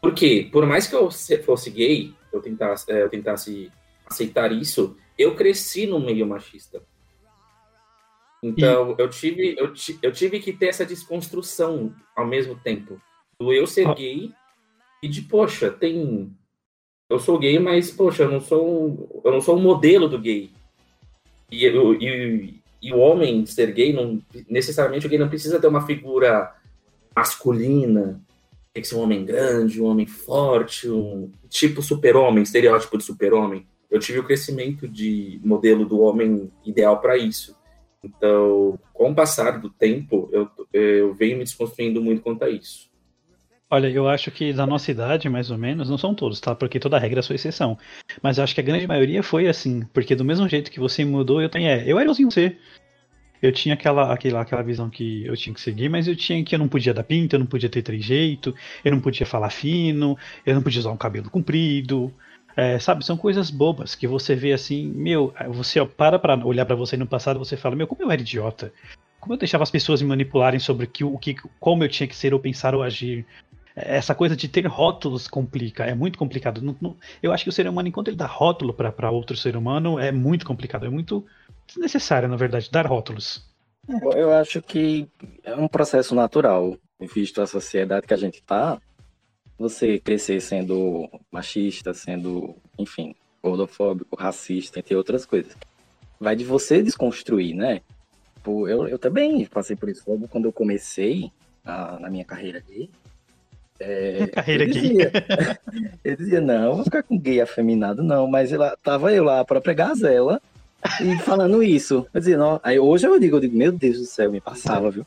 Speaker 3: Porque, por mais que eu fosse gay, eu tentasse, é, eu tentasse aceitar isso, eu cresci no meio machista. Então, e... eu, tive, eu, eu tive que ter essa desconstrução ao mesmo tempo. Do eu ser ah. gay e de, poxa, tem. Eu sou gay, mas, poxa, eu não sou, eu não sou um modelo do gay. E, e, e o homem ser gay, não, necessariamente o gay não precisa ter uma figura masculina, tem que ser um homem grande, um homem forte, um tipo super-homem, estereótipo de super-homem. Eu tive o crescimento de modelo do homem ideal para isso. Então, com o passar do tempo, eu, eu venho me desconstruindo muito quanto a isso.
Speaker 1: Olha, eu acho que da nossa idade, mais ou menos, não são todos, tá? Porque toda regra é sua exceção. Mas eu acho que a grande maioria foi assim. Porque do mesmo jeito que você mudou, eu também é. Eu era igualzinho você. Eu tinha aquela, aquela, aquela visão que eu tinha que seguir, mas eu tinha que eu não podia dar pinta, eu não podia ter trejeito, eu não podia falar fino, eu não podia usar um cabelo comprido. É, sabe, são coisas bobas que você vê assim, meu, você para pra olhar para você no passado você fala, meu, como eu era idiota. Como eu deixava as pessoas me manipularem sobre que, o que, como eu tinha que ser ou pensar ou agir essa coisa de ter rótulos complica, é muito complicado. Não, não, eu acho que o ser humano, enquanto ele dá rótulo para outro ser humano, é muito complicado, é muito desnecessário, na verdade, dar rótulos.
Speaker 2: Eu acho que é um processo natural, visto a sociedade que a gente tá, você crescer sendo machista, sendo, enfim, gordofóbico, racista, entre outras coisas. Vai de você desconstruir, né? Eu, eu também passei por isso. Logo quando eu comecei a, na minha carreira aqui,
Speaker 1: é, Carreira
Speaker 2: eu dizia, eu dizia, não, vou ficar com gay afeminado, não, mas ela, tava eu lá, a própria Gazela, e falando isso. Eu dizia, não, aí hoje eu digo, eu digo, meu Deus do céu, me passava, viu?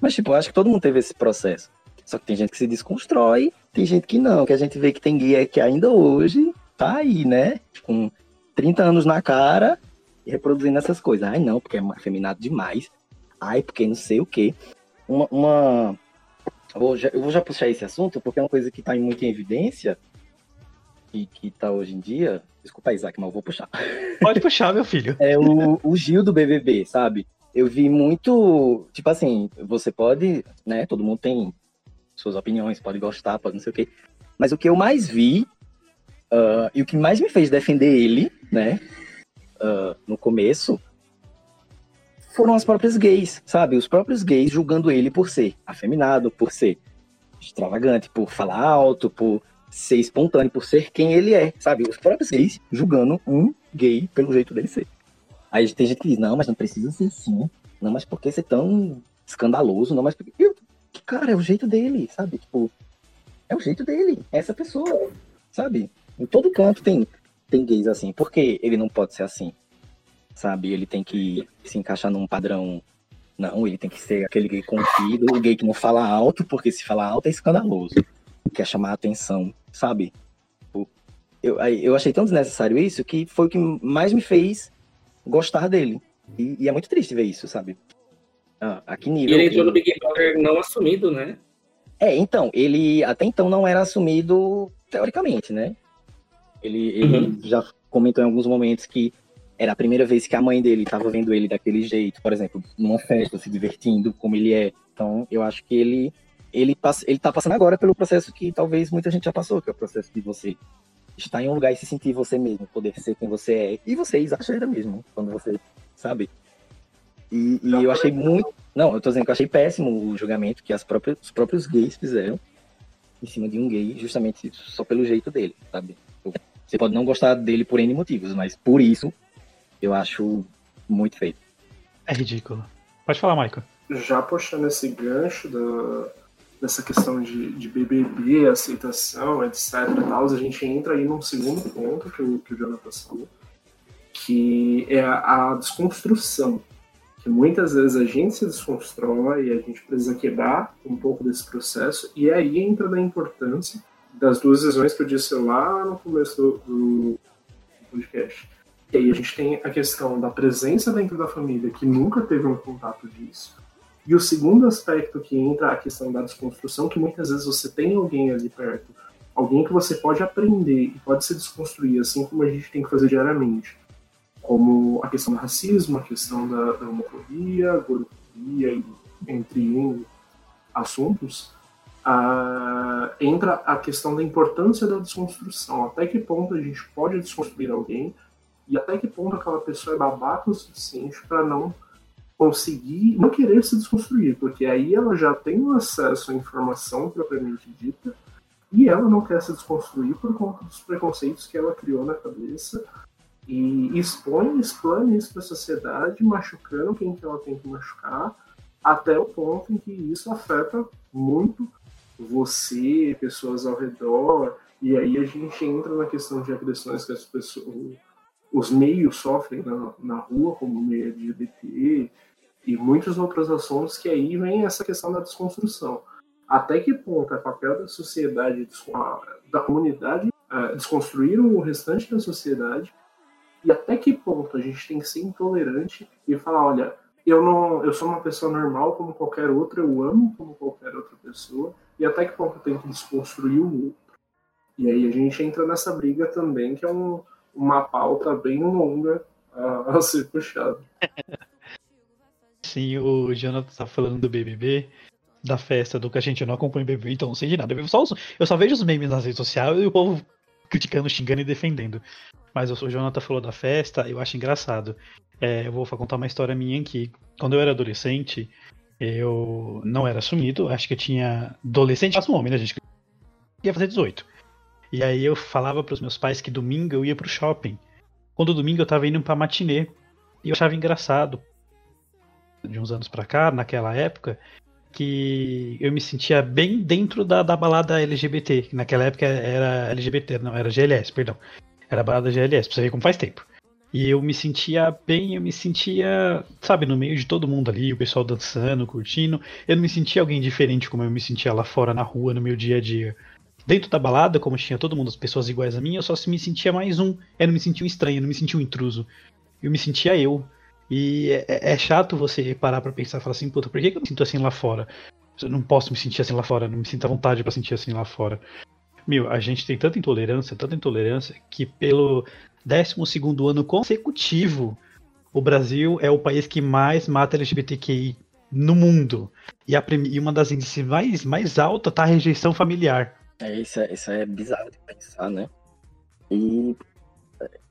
Speaker 2: Mas, tipo, eu acho que todo mundo teve esse processo. Só que tem gente que se desconstrói, tem gente que não, que a gente vê que tem gay que ainda hoje tá aí, né? Com 30 anos na cara e reproduzindo essas coisas. Ai, não, porque é afeminado demais. Ai, porque não sei o quê. Uma, uma, vou, já, eu vou já puxar esse assunto, porque é uma coisa que está muito em evidência e que está hoje em dia. Desculpa, Isaac, mas eu vou puxar.
Speaker 1: Pode puxar, meu filho.
Speaker 2: É o, o Gil do BBB, sabe? Eu vi muito. Tipo assim, você pode, né? Todo mundo tem suas opiniões, pode gostar, pode não sei o quê. Mas o que eu mais vi uh, e o que mais me fez defender ele, né? Uh, no começo foram as próprias gays, sabe? Os próprios gays julgando ele por ser afeminado, por ser extravagante, por falar alto, por ser espontâneo, por ser quem ele é, sabe? Os próprios gays julgando um gay pelo jeito dele ser. Aí tem gente que diz, não, mas não precisa ser assim. Não, mas por que ser tão escandaloso? Não, mas porque... Cara, é o jeito dele, sabe? Tipo, é o jeito dele, é essa pessoa, sabe? Em todo canto tem, tem gays assim. Por que ele não pode ser assim? Sabe? Ele tem que se encaixar num padrão. Não, ele tem que ser aquele gay contido, o gay que não fala alto, porque se falar alto é escandaloso. Quer chamar a atenção, sabe? Eu, eu achei tão desnecessário isso que foi o que mais me fez gostar dele. E, e é muito triste ver isso, sabe?
Speaker 3: Ah, a que nível. E ele entrou no Big Brother não assumido, né?
Speaker 2: É, então, ele até então não era assumido teoricamente, né? Ele, ele uhum. já comentou em alguns momentos que era a primeira vez que a mãe dele estava vendo ele daquele jeito, por exemplo, numa festa, se divertindo como ele é. Então, eu acho que ele ele passa, ele tá passando agora pelo processo que talvez muita gente já passou, que é o processo de você estar em um lugar e se sentir você mesmo, poder ser quem você é. E você exagera mesmo quando você, sabe? E, e eu achei muito. Não, eu tô dizendo que eu achei péssimo o julgamento que as próprias, os próprios gays fizeram em cima de um gay, justamente só pelo jeito dele, sabe? Você pode não gostar dele por N motivos, mas por isso eu acho muito feito.
Speaker 1: É ridículo. Pode falar, Michael.
Speaker 5: Já puxando esse gancho da, dessa questão de, de BBB, aceitação, etc. Tal, a gente entra aí num segundo ponto que o, que o Jonathan falou, que é a, a desconstrução. Que muitas vezes a gente se desconstrói e a gente precisa quebrar um pouco desse processo, e aí entra na importância das duas visões que eu disse lá no começo do, do podcast. E aí a gente tem a questão da presença dentro da família que nunca teve um contato disso. E o segundo aspecto que entra a questão da desconstrução, que muitas vezes você tem alguém ali perto, alguém que você pode aprender e pode se desconstruir, assim como a gente tem que fazer diariamente como a questão do racismo, a questão da, da homofobia, gordofobia, entre assuntos, uh, entra a questão da importância da desconstrução. Até que ponto a gente pode desconstruir alguém e até que ponto aquela pessoa é babaca o suficiente para não conseguir, não querer se desconstruir, porque aí ela já tem um acesso à informação propriamente dita e ela não quer se desconstruir por conta dos preconceitos que ela criou na cabeça e expõe, expõe isso para a sociedade, machucando quem que ela tem que machucar, até o ponto em que isso afeta muito você, pessoas ao redor, e aí a gente entra na questão de agressões que as pessoas, os meios sofrem na, na rua, como o meio LGBT, e muitos outros assuntos que aí vem essa questão da desconstrução. Até que ponto é papel da sociedade, da comunidade, desconstruir o restante da sociedade e até que ponto a gente tem que ser intolerante e falar, olha, eu não, eu sou uma pessoa normal como qualquer outra, eu amo como qualquer outra pessoa, e até que ponto eu tenho que desconstruir o outro. E aí a gente entra nessa briga também, que é um, uma pauta bem longa a, a ser puxada.
Speaker 1: Sim, o Jonathan tá falando do BBB, da festa, do que a gente não acompanha o BBB, então não sei de nada. Eu só, eu só vejo os memes nas redes sociais e o povo criticando, xingando e defendendo. Mas o Jonathan falou da festa, eu acho engraçado. É, eu vou contar uma história minha aqui. Quando eu era adolescente, eu não era assumido, acho que eu tinha. Adolescente, faço um homem, né, gente? Ia fazer 18. E aí eu falava para os meus pais que domingo eu ia pro shopping. Quando domingo eu tava indo pra matinê. E eu achava engraçado. De uns anos pra cá, naquela época, que eu me sentia bem dentro da, da balada LGBT. Naquela época era LGBT, não, era GLS, perdão. Era balada GLS, pra você ver como faz tempo. E eu me sentia bem, eu me sentia, sabe, no meio de todo mundo ali, o pessoal dançando, curtindo. Eu não me sentia alguém diferente como eu me sentia lá fora na rua, no meu dia a dia. Dentro da balada, como tinha todo mundo, as pessoas iguais a mim, eu só me sentia mais um. Eu não me sentia um estranho, eu não me sentia um intruso. Eu me sentia eu. E é, é, é chato você parar pra pensar e falar assim, puta, por que eu me sinto assim lá fora? Eu não posso me sentir assim lá fora, não me sinto à vontade para sentir assim lá fora. Meu, a gente tem tanta intolerância, tanta intolerância, que pelo 12 ano consecutivo, o Brasil é o país que mais mata LGBTQI no mundo. E, a, e uma das índices mais, mais altas tá a rejeição familiar.
Speaker 2: É, isso, é, isso é bizarro de pensar, né? E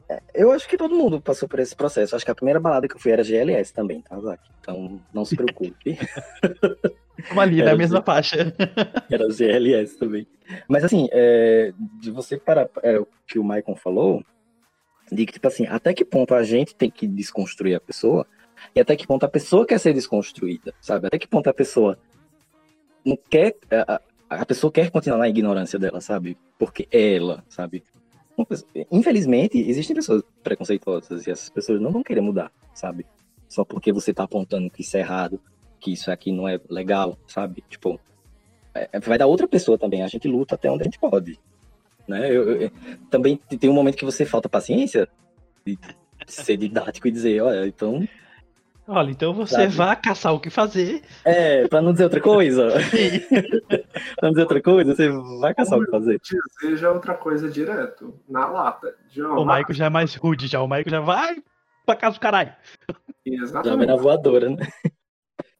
Speaker 2: é, eu acho que todo mundo passou por esse processo. Acho que a primeira balada que eu fui era GLS também, tá, Zac? Então não se preocupe.
Speaker 1: Uma ali, na mesma faixa.
Speaker 2: Era GLS também. Mas assim, é, de você para é, o que o Maicon falou, de que, tipo assim, até que ponto a gente tem que desconstruir a pessoa e até que ponto a pessoa quer ser desconstruída, sabe? Até que ponto a pessoa não quer. A, a pessoa quer continuar na ignorância dela, sabe? Porque ela, sabe? Infelizmente, existem pessoas preconceituosas e essas pessoas não vão querer mudar, sabe? Só porque você tá apontando que isso é errado, que isso aqui não é legal, sabe? Tipo, é, é, vai dar outra pessoa também. A gente luta até onde a gente pode. Né? Eu, eu, também tem um momento que você falta paciência de ser didático e dizer, olha, então.
Speaker 1: Olha, então você sabe? vá caçar o que fazer.
Speaker 2: É, pra não dizer outra coisa. pra não dizer outra coisa, você vai caçar o que fazer.
Speaker 5: Já outra coisa direto, na lata.
Speaker 1: Já, o Maico já é mais rude, já. O Maico já vai pra casa do caralho.
Speaker 2: Exatamente. Já vai na voadora, né?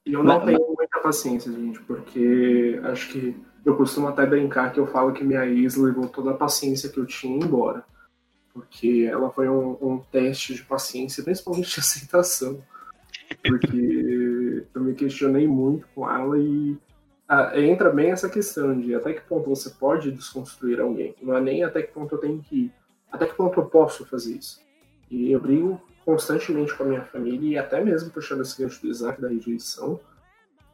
Speaker 5: E eu não mas, tenho muita paciência, gente, porque acho que eu costumo até brincar que eu falo que minha ex levou toda a paciência que eu tinha embora. Porque ela foi um, um teste de paciência, principalmente de aceitação. Porque eu me questionei muito com ela e ah, entra bem essa questão de até que ponto você pode desconstruir alguém. Não é nem até que ponto eu tenho que ir, até que ponto eu posso fazer isso. E eu brigo constantemente com a minha família e até mesmo puxando esse gancho do Isaac da rejeição,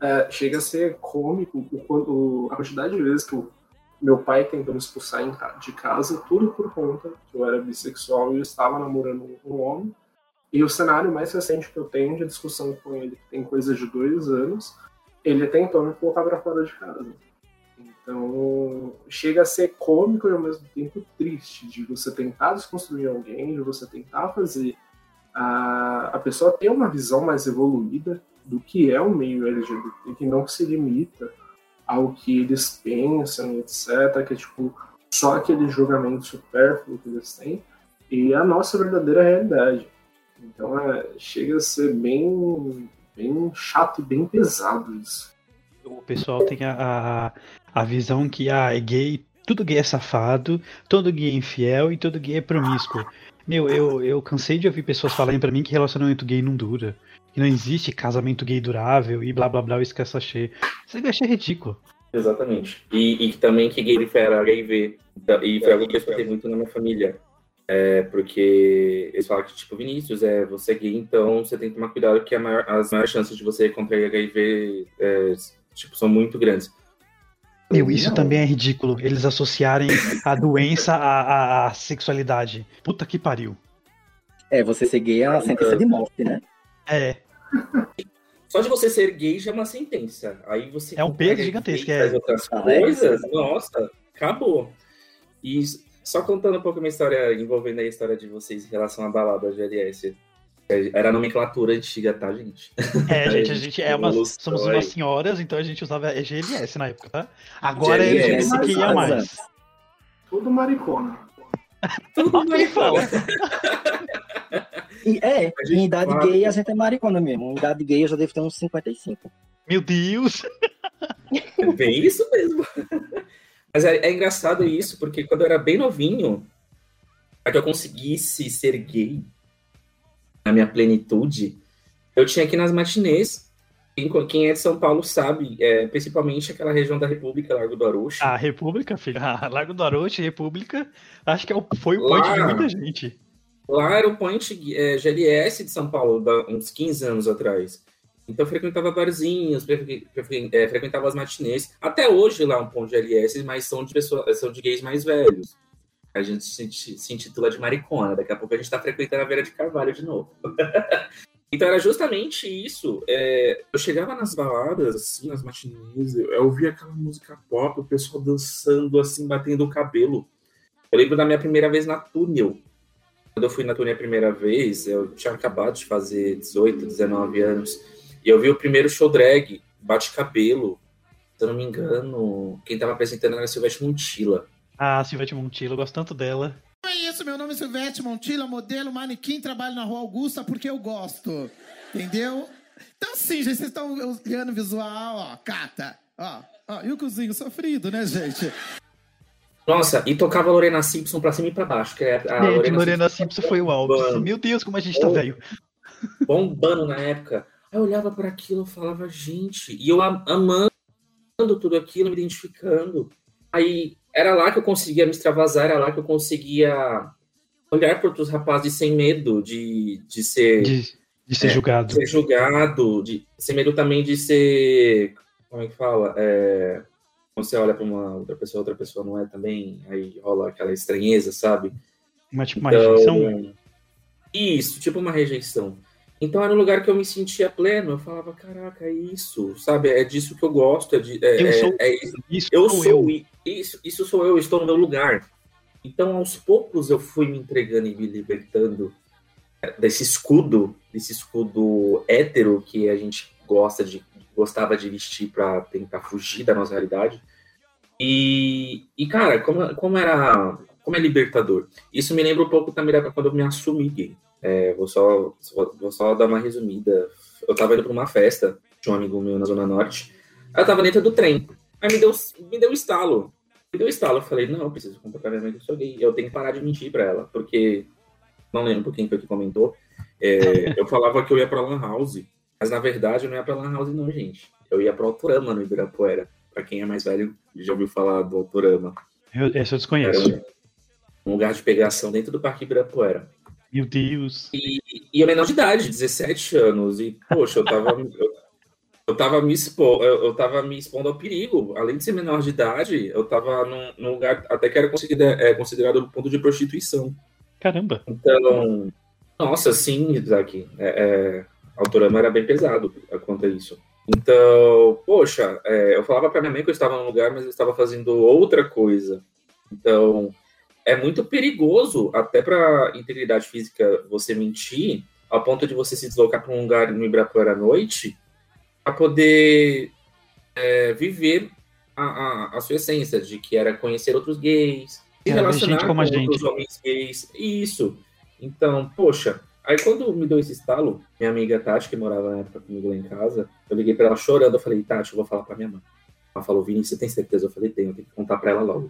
Speaker 5: é, chega a ser cômico o, o, a quantidade de vezes que o meu pai tentou me expulsar de casa, tudo por conta que eu era bissexual e eu estava namorando um homem E o cenário mais recente que eu tenho de discussão com ele, que tem coisa de dois anos, ele tentou me colocar pra fora de casa. Então, chega a ser cômico e ao mesmo tempo triste de você tentar desconstruir alguém, de você tentar fazer a, a pessoa ter uma visão mais evoluída do que é o meio LGBT, que não se limita ao que eles pensam, etc., que é tipo só aquele julgamento supérfluo que eles têm, e a nossa verdadeira realidade. Então, é, chega a ser bem, bem chato e bem pesado isso.
Speaker 1: O pessoal tem a, a, a visão que ah, é gay, tudo gay é safado, todo gay é infiel e todo gay é promíscuo. Meu, eu, eu cansei de ouvir pessoas falarem para mim que relacionamento gay não dura. Que não existe casamento gay durável e blá blá blá, isso que é sachê. Isso eu achei ridículo.
Speaker 3: Exatamente. E, e também que gay era HIV. E foi algo que eu escutei muito na minha família. É, porque eles falam que, tipo, Vinícius, é, você é gay, então você tem que tomar cuidado que maior, as maiores chances de você contrair HIV é, tipo, são muito grandes.
Speaker 1: Meu, isso não. também é ridículo. Eles associarem a doença à, à, sexualidade. Puta que pariu.
Speaker 2: É, você ser gay é uma sentença de morte, né?
Speaker 1: É.
Speaker 3: Só de você ser gay já é uma sentença. Aí você.
Speaker 1: É um peso gigantesco. É.
Speaker 3: outras ah, coisas, é. nossa, acabou. E só contando um pouco a minha história, envolvendo a história de vocês em relação à balada GLS. Era a nomenclatura antiga, tá, gente?
Speaker 1: É, gente, a gente é uma, somos umas senhoras, então a gente usava GLS na época, tá? Agora GLS, é que ia mais.
Speaker 5: Tudo maricona.
Speaker 1: Tudo maricona.
Speaker 2: é, em idade fala... gay a gente é maricona mesmo. Em idade gay eu já devo ter uns 55.
Speaker 1: Meu Deus!
Speaker 3: É bem isso mesmo. Mas é, é engraçado isso, porque quando eu era bem novinho, para que eu conseguisse ser gay, na minha plenitude, eu tinha ir nas matinês. Quem é de São Paulo sabe, é, principalmente aquela região da República, Largo do Arocho.
Speaker 1: Ah, República, filho. Ah, Largo do Arocho, República, acho que é foi o point de muita gente.
Speaker 3: Lá era o point é, GLS de São Paulo, uns 15 anos atrás. Então frequentava barzinhos, é, frequentava as matinês. Até hoje lá é um ponto de GLS, mas são de pessoas, são de gays mais velhos a gente se, intitula de maricona. Daqui a pouco a gente está frequentando a Vera de Carvalho de novo. então era justamente isso. É, eu chegava nas baladas, assim, nas matinês, eu, eu ouvia aquela música pop, o pessoal dançando, assim, batendo o cabelo. Eu lembro da minha primeira vez na túnel. Quando eu fui na túnel a primeira vez, eu tinha acabado de fazer 18, 19 anos. E eu vi o primeiro show drag, bate-cabelo. Se eu não me engano, quem estava apresentando era Silvestre Montilla.
Speaker 1: Ah, Silvete Montilla, eu gosto tanto dela.
Speaker 8: É isso, meu nome é Silvete Montilla, modelo, manequim, trabalho na Rua Augusta porque eu gosto. Entendeu? Então, sim, gente, vocês estão olhando visual, ó, cata. Ó, ó, e o cozinho sofrido, né, gente?
Speaker 3: Nossa, e tocava Lorena Simpson pra cima e pra baixo. Que é
Speaker 1: a Lorena, Lorena Simpson, Simpson foi o álbum. Meu Deus, como a gente tá velho.
Speaker 3: Bombando na época. Aí eu olhava para aquilo e falava, gente, e eu amando tudo aquilo, me identificando. Aí era lá que eu conseguia me extravasar, era lá que eu conseguia olhar para outros rapazes sem medo de, de ser.
Speaker 1: De, de ser
Speaker 3: é,
Speaker 1: julgado.
Speaker 3: Ser julgado, de, sem medo também de ser. Como é que fala? É, você olha para uma outra pessoa, outra pessoa não é também, aí rola aquela estranheza, sabe?
Speaker 1: Uma, tipo uma então, rejeição?
Speaker 3: Isso, tipo uma rejeição. Então era um lugar que eu me sentia pleno. Eu falava, caraca, é isso, sabe? É disso que eu gosto. É, de, é,
Speaker 1: eu sou,
Speaker 3: é, é isso. isso. Eu sou eu. Isso, isso sou eu, estou no meu lugar. Então, aos poucos, eu fui me entregando e me libertando é, desse escudo, desse escudo hétero que a gente gosta de, gostava de vestir para tentar fugir da nossa realidade. E, e cara, como, como era, como é libertador. Isso me lembra um pouco também quando eu me assumi gay. É, vou, só, vou só dar uma resumida. Eu tava indo pra uma festa de um amigo meu na Zona Norte. Eu tava dentro do trem. Aí me deu, me deu um estalo. Me deu um estalo. Eu falei, não, eu preciso comportar minha mãe que eu sou gay. Eu tenho que parar de mentir pra ela. Porque, não lembro quem foi que comentou. É, eu falava que eu ia pra Lan House. Mas na verdade eu não ia pra Lan House, não, gente. Eu ia pra Autorama no Ibirapuera. Pra quem é mais velho, já ouviu falar do Autorama.
Speaker 1: Eu, esse eu desconheço.
Speaker 3: um lugar de pegação dentro do Parque Ibirapuera.
Speaker 1: Meu Deus.
Speaker 3: E, e eu menor de idade, 17 anos. E, poxa, eu tava. eu, eu tava me expo, eu, eu tava me expondo ao perigo. Além de ser menor de idade, eu tava num, num lugar até que era considerado, é, considerado um ponto de prostituição.
Speaker 1: Caramba.
Speaker 3: Então, Nossa, sim, Isaac. É, é, Autorama era bem pesado quanto a isso. Então, poxa, é, eu falava para minha mãe que eu estava num lugar, mas eu estava fazendo outra coisa. Então, é muito perigoso, até para integridade física, você mentir, ao ponto de você se deslocar para um lugar no Ibirapuera à noite, para poder é, viver a, a, a, sua essência, de que era conhecer outros gays, se relacionar com outros homens gays. Isso. Então, poxa, aí quando me deu esse estalo, minha amiga Tati, que morava na época comigo lá em casa, eu liguei para ela chorando, eu falei, Tati, eu vou falar para minha mãe. Ela falou, Vini, você tem certeza? Eu falei, tenho, eu tenho que contar para ela logo.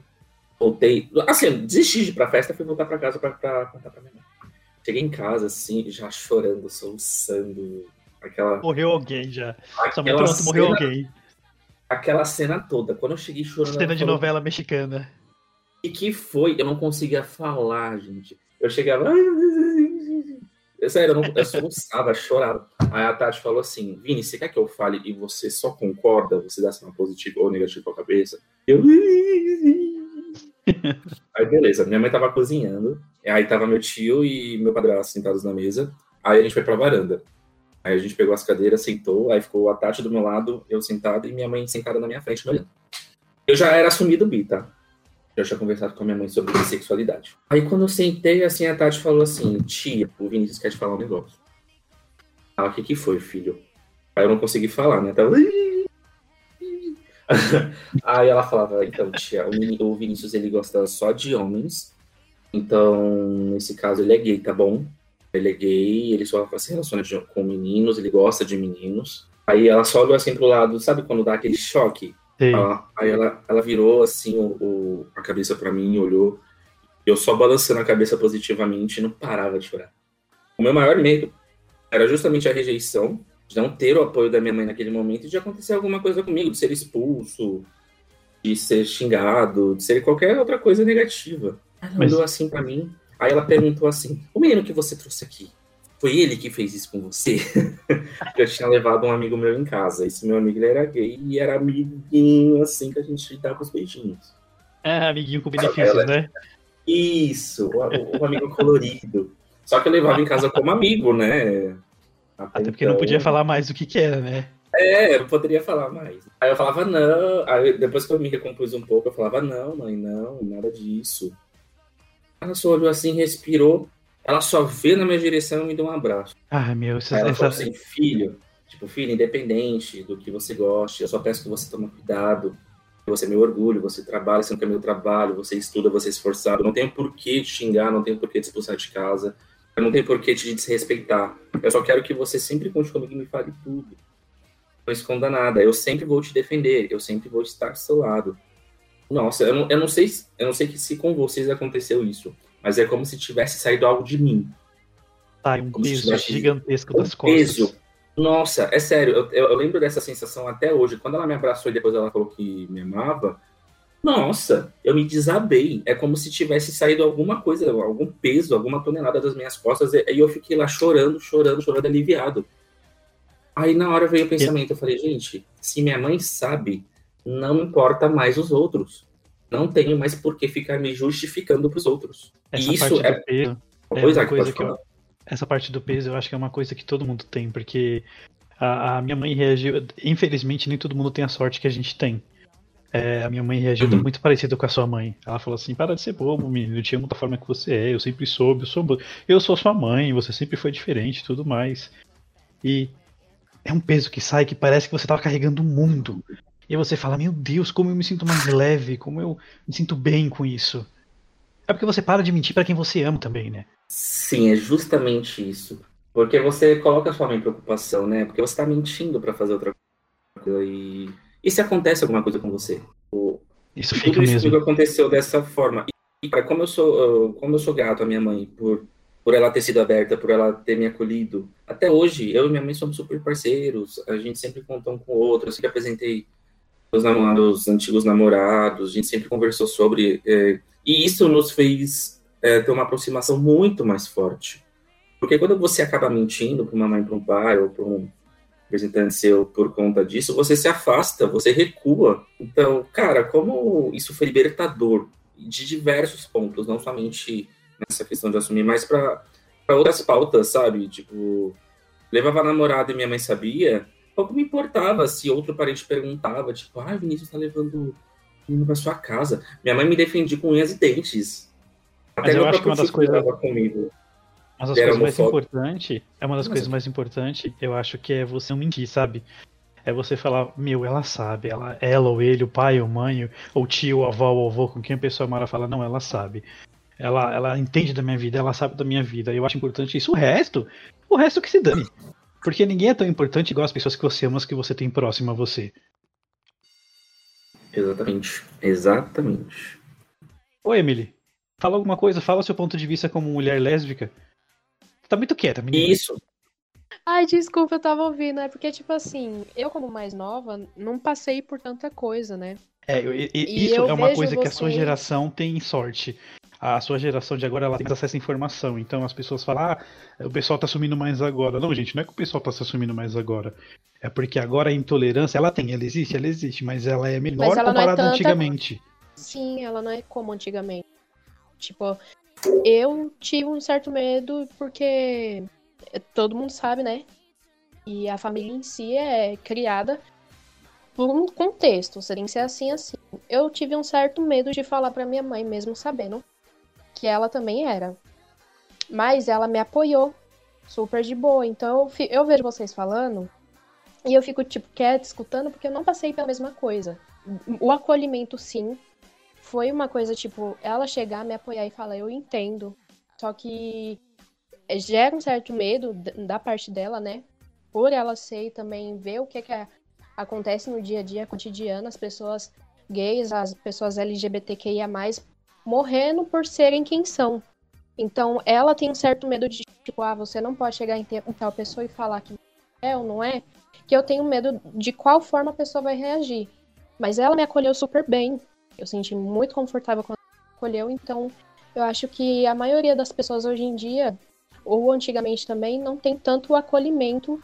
Speaker 3: Voltei, assim, desisti de ir pra festa, fui voltar para casa para contar para minha mãe. Cheguei em casa, assim, já chorando, soluçando, aquela...
Speaker 1: Morreu alguém já. Só
Speaker 3: aquela
Speaker 1: pronto, morreu
Speaker 3: cena-
Speaker 1: alguém.
Speaker 3: Aquela cena toda, quando eu cheguei chorando...
Speaker 1: Cena de
Speaker 3: falou,
Speaker 1: novela mexicana.
Speaker 3: E que foi? Eu não conseguia falar, gente. Eu chegava. Eu, sério, eu, não, eu soluçava, chorava. Aí a Tati falou assim: Vini, você quer que eu fale e você só concorda? Você dá sinal positivo ou negativo com a cabeça? Eu. Aí beleza, minha mãe tava cozinhando. Aí tava meu tio e meu padrasto sentados na mesa. Aí a gente foi pra varanda. Aí a gente pegou as cadeiras, sentou. Aí ficou a Tati do meu lado, eu sentado e minha mãe sentada na minha frente me olhando. Eu já era assumido bi, tá? Eu tinha conversado com a minha mãe sobre bissexualidade. Aí quando eu sentei, assim, a Tati falou assim, tia, o Vinícius quer te falar um negócio. Ah, o que que foi, filho? Aí eu não consegui falar, né? Tava... Aí ela falava, então, tia, o Vinícius, ele gosta só de homens. Então, nesse caso, ele é gay, tá bom? Ele é gay, ele só se relaciona com meninos, ele gosta de meninos. Aí ela só olhou assim pro lado, sabe quando dá aquele choque? Ela- aí ela, ela virou assim o, o- a cabeça pra mim olhou. Eu só balançando a cabeça positivamente e não parava de chorar. O meu maior medo era justamente a rejeição, de não ter o apoio da minha mãe naquele momento e de acontecer alguma coisa comigo, de ser expulso, de ser xingado, de ser qualquer outra coisa negativa. Ela
Speaker 1: Mas-
Speaker 3: olhou assim pra mim, aí ela perguntou assim: O menino que você trouxe aqui, foi ele que fez isso com você? eu tinha levado um amigo meu em casa. Esse meu amigo ele era gay e era amiguinho, assim, que a gente dava os beijinhos.
Speaker 1: É, amiguinho com benefícios,
Speaker 3: Ela-
Speaker 1: né?
Speaker 3: Isso, o, o amigo colorido. Só que eu levava em casa como amigo, né?
Speaker 1: Até porque não
Speaker 3: então-
Speaker 1: podia falar mais do que que era, né?
Speaker 3: É, eu não poderia falar mais. Aí eu falava, não. Aí depois que eu me recompus um pouco, eu falava, não, mãe, não, nada disso. Ela só olhou assim, respirou. Ela só veio na minha direção e me deu um abraço.
Speaker 1: Ah, meu, essa,
Speaker 3: Aí ela
Speaker 1: essa-
Speaker 3: falou assim, filho, tipo, filho, independente do que você goste, eu só peço que você tome cuidado. Você é meu orgulho, você trabalha, você não quer meu trabalho, você estuda, você é esforçado. Não tenho por que te xingar, não tenho por que te expulsar de casa. Eu não tenho por que te desrespeitar. Eu só quero que você sempre conte comigo e me fale tudo. Não esconda nada. Eu sempre vou te defender. Eu sempre vou estar do seu lado. Nossa, eu não, eu não sei, se- eu não sei que se com vocês aconteceu isso, mas é como se tivesse saído algo de mim.
Speaker 1: sai um peso gigantesco
Speaker 3: um
Speaker 1: das costas.
Speaker 3: peso. Nossa, é sério, eu, eu- eu lembro dessa sensação até hoje. Quando ela me abraçou e depois ela falou que me amava, nossa, eu me desabei. É como se tivesse saído alguma coisa, algum peso, alguma tonelada das minhas costas. E eu fiquei lá chorando, chorando, chorando, aliviado. Aí na hora veio o pensamento, eu falei, gente, se minha mãe sabe, não importa mais os outros. Não tenho mais por que ficar me justificando pros outros.
Speaker 1: Essa
Speaker 3: e isso
Speaker 1: parte
Speaker 3: é.
Speaker 1: do peso, é
Speaker 3: é, que
Speaker 1: coisa
Speaker 3: pode
Speaker 1: que eu, essa parte do peso eu acho que é uma coisa que todo mundo tem, porque a, a minha mãe reagiu. Infelizmente, nem todo mundo tem a sorte que a gente tem. É, a minha mãe reagiu
Speaker 3: Uhum.
Speaker 1: muito parecido com a sua mãe. Ela falou assim: para de ser bobo, menino. Eu te amo da forma que você é. Eu sempre soube. Eu sou, bo- eu sou sua mãe. Você sempre foi diferente e tudo mais. E é um peso que sai que parece que você tava carregando o mundo. E você fala: Meu Deus, como eu me sinto mais leve. Como eu me sinto bem com isso. É porque você para de mentir pra quem você ama também, né?
Speaker 3: Sim, é justamente isso. Porque você coloca a sua mãe em preocupação, né? Porque você tá mentindo pra fazer outra coisa. E, e se acontece alguma coisa com você? O-
Speaker 1: Isso fica
Speaker 3: tudo isso
Speaker 1: mesmo.
Speaker 3: comigo aconteceu dessa forma. E, cara, como eu sou, como eu sou grato à minha mãe por, por ela ter sido aberta, por ela ter me acolhido. Até hoje, eu e minha mãe somos super parceiros. A gente sempre contou um com o outro. Eu sempre apresentei os namorados, antigos namorados. A gente sempre conversou sobre. eh, e isso nos fez eh, ter uma aproximação muito mais forte. Porque quando você acaba mentindo para uma mãe, para um pai ou para um representante seu por conta disso, você se afasta, você recua. Então, cara, como isso foi libertador de diversos pontos, não somente nessa questão de assumir, mas para outras pautas, sabe? Tipo, levava a namorada e minha mãe sabia, pouco me importava se outro parente perguntava, tipo, ah, Vinícius tá levando menino pra sua casa. Minha mãe me defendia com unhas e dentes.
Speaker 1: Mas eu
Speaker 3: meu
Speaker 1: acho que uma das coisas-
Speaker 3: comigo.
Speaker 1: Mas as coisas mais importantes, é uma das
Speaker 3: Mas-
Speaker 1: coisas mais importantes, eu acho que é você não mentir, sabe? É você falar, meu, ela sabe, ela, ela ou ele, o pai ou mãe, ou tio, avó ou avô, com quem a pessoa mora, fala, não, ela sabe. Ela, ela entende da minha vida, ela sabe da minha vida. Eu acho importante isso. O resto, o resto que se dane. Porque ninguém é tão importante igual as pessoas que você ama, as que você tem próximo a você.
Speaker 3: Exatamente. Exatamente.
Speaker 1: Ô, Emily, fala alguma coisa, fala seu ponto de vista como mulher lésbica. Tá muito quieta, menina.
Speaker 3: Isso.
Speaker 4: Ai, desculpa, eu tava ouvindo. É porque, tipo assim, eu, como mais nova, não passei por tanta coisa, né?
Speaker 1: É, eu- e- e
Speaker 4: E
Speaker 1: isso
Speaker 4: eu
Speaker 1: é uma coisa que a sua geração tem sorte. A sua geração de agora ela tem acesso à informação. Então as pessoas falam, ah, o pessoal tá assumindo mais agora. Não, gente, não é que o pessoal tá se assumindo mais agora. É porque agora a intolerância, ela tem, ela existe, ela existe, mas ela é menor
Speaker 4: ela é
Speaker 1: comparada
Speaker 4: tanta-
Speaker 1: antigamente.
Speaker 4: Sim, ela não é como antigamente. Tipo, eu tive um certo medo porque todo mundo sabe, né? E a família em si é criada por um contexto, tem que ser assim, assim. Eu tive um certo medo de falar pra minha mãe, mesmo sabendo que ela também era. Mas ela me apoiou super de boa. Então eu, eu vejo vocês falando e eu fico, tipo, quieta, escutando, porque eu não passei pela mesma coisa. O acolhimento, sim, foi uma coisa, tipo, ela chegar, me apoiar e falar, eu entendo. Só que gera um certo medo da parte dela, né? Por ela ser e também ver o que, que acontece no dia a dia cotidiano, as pessoas gays, as pessoas LGBTQIA, morrendo por serem quem são. Então, ela tem um certo medo de, tipo, ah, você não pode chegar em tal pessoa e falar que é ou não é, que eu tenho medo de qual forma a pessoa vai reagir. Mas ela me acolheu super bem. Eu senti muito confortável quando acolheu, então eu acho que a maioria das pessoas hoje em dia, ou antigamente também, não tem tanto o acolhimento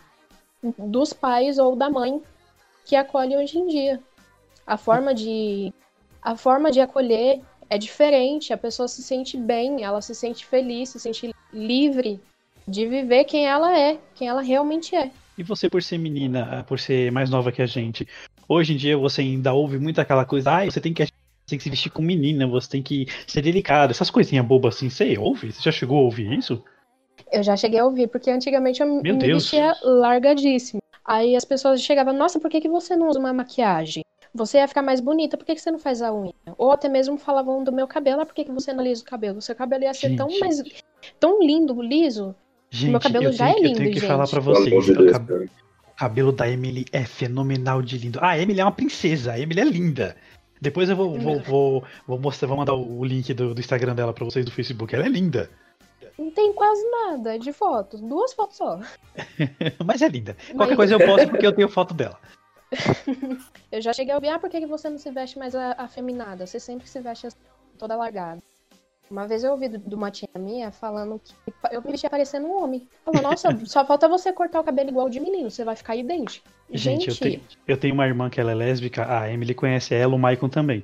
Speaker 4: dos pais ou da mãe que acolhe hoje em dia. A forma de a forma de acolher é diferente, a pessoa se sente bem, ela se sente feliz, se sente livre de viver quem ela é, quem ela realmente é.
Speaker 1: E você, por ser menina, por ser mais nova que a gente, hoje em dia você ainda ouve muito aquela coisa, ah, você tem que, tem que se vestir como menina, você tem que ser delicado, essas coisinhas bobas assim, você ouve? Você já chegou a ouvir isso?
Speaker 4: Eu já cheguei a ouvir, porque antigamente eu
Speaker 1: Meu
Speaker 4: me
Speaker 1: Deus.
Speaker 4: vestia largadíssimo. Aí as pessoas chegavam, nossa, por que, que você não usa uma maquiagem? Você ia ficar mais bonita, por que, que você não faz a unha? Ou até mesmo falavam do meu cabelo, ah, por que, que você não alisa o cabelo? Seu cabelo ia ser tão
Speaker 1: Gente.
Speaker 4: mais tão lindo, liso.
Speaker 1: Gente,
Speaker 4: Meu cabelo
Speaker 1: eu
Speaker 4: já
Speaker 1: tenho,
Speaker 4: é
Speaker 1: eu
Speaker 4: lindo,
Speaker 1: tenho que
Speaker 4: gente.
Speaker 1: falar pra vocês, o cab- o cabelo da Emily é fenomenal de lindo. Ah, a Emily é uma princesa, a Emily é linda. Depois eu vou, vou, vou, vou mostrar, vou mandar o link do, do Instagram dela pra vocês do Facebook. Ela é linda.
Speaker 4: Não tem quase nada de fotos, duas fotos só.
Speaker 1: Mas é linda. Qualquer
Speaker 4: Mas-
Speaker 1: coisa eu posto porque eu tenho foto dela.
Speaker 4: Eu já cheguei a ouvir, ah, por que, você não se veste mais afeminada? Você sempre se veste assim, toda largada. Uma vez eu ouvi de uma tia minha falando que eu me vestia parecendo um homem. Falou, nossa, só falta você cortar o cabelo igual de menino, você vai ficar idêntico.
Speaker 1: Gente, eu, tenho, eu tenho uma irmã que ela é lésbica, a Emily conhece ela, o Maicon também,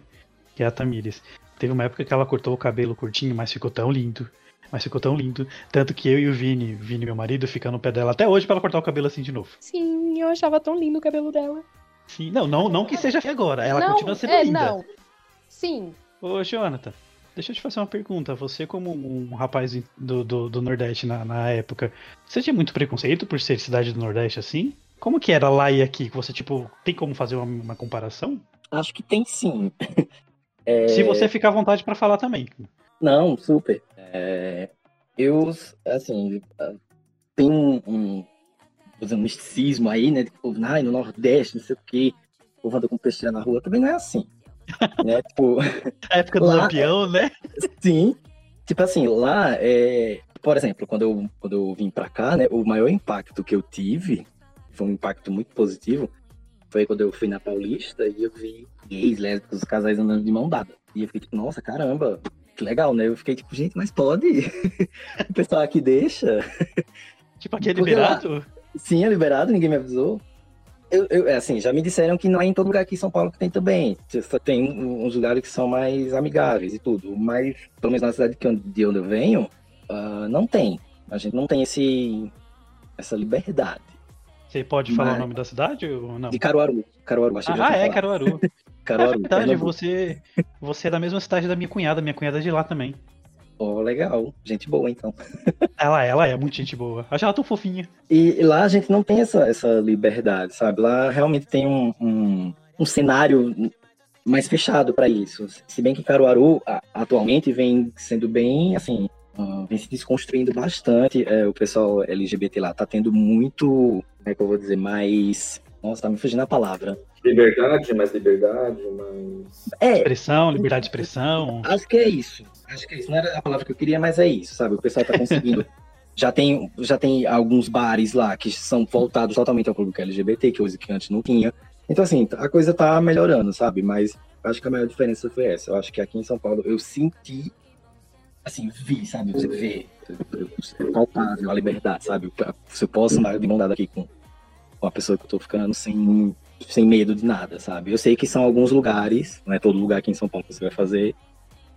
Speaker 1: que é a Tamires. Teve uma época que ela cortou o cabelo curtinho, mas ficou tão lindo. Mas ficou tão lindo. Tanto que eu e o Vini, Vini, meu marido, ficam no pé dela até hoje pra ela cortar o cabelo assim de novo.
Speaker 4: Sim, eu achava tão lindo o cabelo dela.
Speaker 1: Sim, não, não, não que seja agora. Ela
Speaker 4: não,
Speaker 1: continua sendo
Speaker 4: é,
Speaker 1: linda.
Speaker 4: não. Sim,
Speaker 1: Ô, Jonathan, deixa eu te fazer uma pergunta. Você, como um rapaz do, do, do Nordeste na, na época, você tinha muito preconceito por ser cidade do Nordeste assim? Como que era lá e aqui? Você, tipo, tem como fazer uma, uma comparação?
Speaker 2: Acho que tem sim. É,
Speaker 1: Se você ficar à vontade pra falar também.
Speaker 2: Não, super. É, eu, assim, ah, tem um, um, um misticismo aí, né? De povo, ai, no Nordeste, não sei o quê, o povo anda com peixeira na rua, também não é assim. né? Tipo,
Speaker 1: A época do
Speaker 2: Lá-
Speaker 1: Lampião, né?
Speaker 2: sim. Tipo assim, lá, é, por exemplo, quando eu, quando eu vim pra cá, né? O maior impacto que eu tive, foi um impacto muito positivo, foi quando eu fui na Paulista e eu vi gays, lésbicos, casais andando de mão dada. E eu fiquei tipo, nossa, caramba, que legal, né? Eu fiquei tipo, gente, mas pode? o pessoal aqui deixa?
Speaker 1: Tipo, aqui é
Speaker 2: Porque lá-
Speaker 1: liberado?
Speaker 2: Sim, é liberado, ninguém me avisou. Eu, eu, é assim, já me disseram que não é em todo lugar aqui em São Paulo que tem também. Só Tem uns lugares que são mais amigáveis e tudo. Mas, pelo menos na cidade que eu- de onde eu venho, ah, não tem. A gente não tem esse, essa liberdade.
Speaker 1: Você pode falar
Speaker 2: Mas-
Speaker 1: o nome da cidade ou não?
Speaker 2: De Caruaru. Caruaru, acho que
Speaker 1: Ah,
Speaker 2: ouviu
Speaker 1: é,
Speaker 2: falar.
Speaker 1: Caruaru. É
Speaker 2: Caruaru,
Speaker 1: verdade,
Speaker 2: Pernambuco.
Speaker 1: você, você é da mesma cidade da minha cunhada, minha cunhada é de lá também.
Speaker 2: Ó, legal. Gente boa, então.
Speaker 1: Ela, ela é muito gente boa. Acho ela tão fofinha.
Speaker 2: E, lá a gente não tem essa, essa liberdade, sabe? Lá realmente tem um, um, um cenário mais fechado para isso. Se bem que Caruaru atualmente vem sendo bem, assim, ah, vem se desconstruindo bastante. É, o pessoal LGBT lá tá tendo muito, é que eu vou dizer, mais. Nossa, tá me fugindo a palavra.
Speaker 3: Liberdade, mais liberdade, mais.
Speaker 2: É,
Speaker 1: Expressão, liberdade de expressão.
Speaker 2: Acho que é isso. Acho que é isso. Não era a palavra que eu queria, mas é isso, sabe? O pessoal tá conseguindo. já, tem, já tem alguns bares lá que são voltados totalmente ao público LGBT, que coisa que antes não tinha. Então, assim, a coisa tá melhorando, sabe? Mas eu acho que a maior diferença foi essa. Eu acho que aqui em São Paulo eu senti. Assim, vi, sabe? Você vê. É palpável a liberdade, sabe? Você posso andar de mão dada aqui com com a pessoa que eu tô ficando sem, sem medo de nada, sabe? Eu sei que são alguns lugares, não é todo lugar aqui em São Paulo que você vai fazer,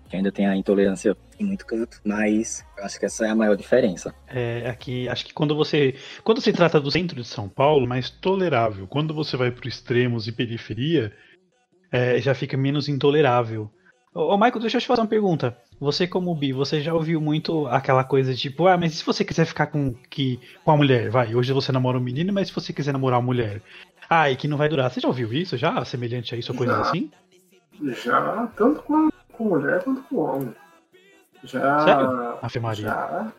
Speaker 2: que ainda tem a intolerância em muito canto, mas acho que essa é a maior diferença.
Speaker 1: É, aqui, acho que quando você. Quando se trata do centro de São Paulo, mais tolerável. Quando você vai para extremos e periferia, é, já fica menos intolerável. Ô, ô, Michael, deixa eu te fazer uma pergunta. Você, como bi, você já ouviu muito aquela coisa tipo, ah, mas e se você quiser ficar com, que, com a mulher? Vai, hoje você namora um menino, mas se você quiser namorar uma mulher? Ah, e que não vai durar. Você já ouviu isso? Já? Semelhante a isso, ou coisa
Speaker 5: Já.
Speaker 1: assim?
Speaker 5: Já, tanto com, com mulher quanto com homem. Já.
Speaker 1: Sério? Maria.
Speaker 5: Já,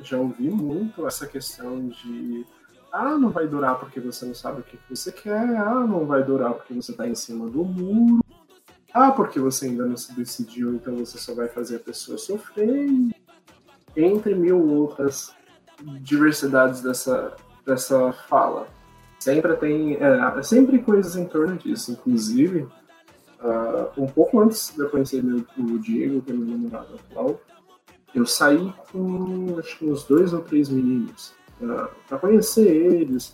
Speaker 5: já ouvi muito essa questão de. Ah, não vai durar porque você não sabe o que que você quer. Ah, não vai durar porque você tá em cima do muro. Ah, porque você ainda não se decidiu, então você só vai fazer a pessoa sofrer. Entre mil outras diversidades dessa, dessa fala. Sempre tem. É, sempre coisas em torno disso. Inclusive, ah, um pouco antes de eu conhecer meu- o Diego, que é meu namorado atual, eu saí com acho que uns dois ou três meninos pra, pra conhecer eles,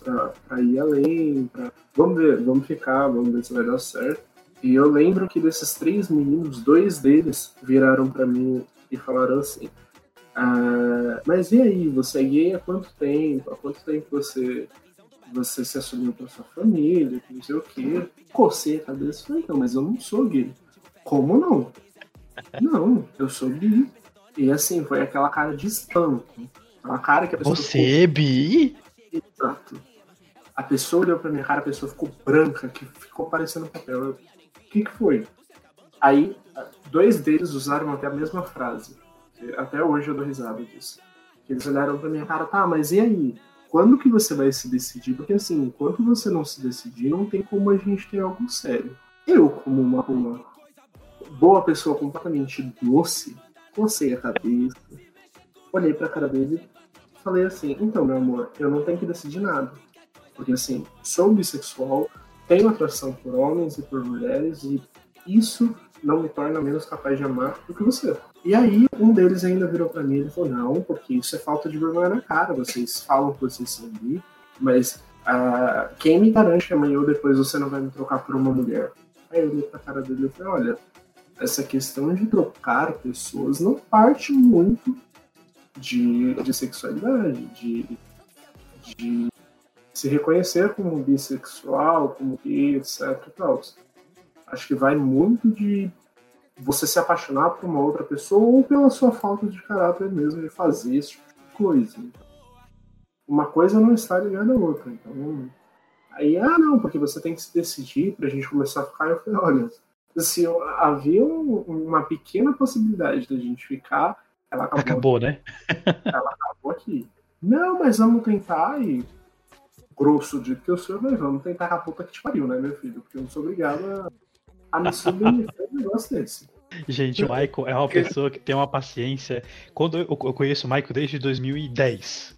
Speaker 5: pra ir além, pra. Vamos ver, vamos ficar, vamos ver se vai dar certo. E eu lembro que desses três meninos, dois deles viraram pra mim e falaram assim: "Ah, Mas e aí, você é gay há quanto tempo? Há quanto tempo você, você se assumiu pra sua família? que Não sei o quê. Cocei a cabeça e falei: Não, mas eu não sou gay. Como não? Não, eu sou bi. E assim, foi aquela cara de espanto. Aquela cara que a pessoa
Speaker 1: Você, bi?
Speaker 5: Exato. A pessoa olhou pra minha cara, a pessoa ficou branca, que ficou parecendo papel. Eu, que, que foi? Aí, dois deles usaram até a mesma frase. Até hoje eu dou risada disso. Eles olharam pra minha cara, tá, mas e aí? Quando que você vai se decidir? Porque assim, enquanto você não se decidir, não tem como a gente ter algo sério. Eu, como uma, uma boa pessoa completamente doce, cocei a cabeça, olhei pra cara dele e falei assim, então, meu amor, eu não tenho que decidir nada. Porque assim, sou bissexual, tenho atração por homens e por mulheres, e isso não me torna menos capaz de amar do que você. E aí, um deles ainda virou pra mim e falou: Não, porque isso é falta de vergonha na cara. Vocês falam que vocês são bi, mas ah, quem me garante que amanhã ou depois você não vai me trocar por uma mulher? Aí eu olhei pra cara dele e falei: Olha, essa questão de trocar pessoas não parte muito de, de sexualidade, de, de se reconhecer como bissexual, como gay, etc. tal. Acho que vai muito de você se apaixonar por uma outra pessoa ou pela sua falta de caráter mesmo de fazer esse tipo de coisa. Uma coisa não está ligada à outra. Então, aí, ah, não, porque você tem que se decidir pra gente começar a ficar. Eu falei, olha, se havia um- uma pequena possibilidade da gente ficar, ela acabou,
Speaker 1: Acabou, né?
Speaker 5: ela acabou aqui. Não, mas vamos tentar e grosso dito que eu sou, mas vamos tentar a puta que te pariu, né, meu filho? Porque eu não sou obrigado a, a me submeter a um negócio desse.
Speaker 1: Gente, o Michael é uma pessoa que tem uma paciência. Quando eu, eu conheço o Michael desde 2010.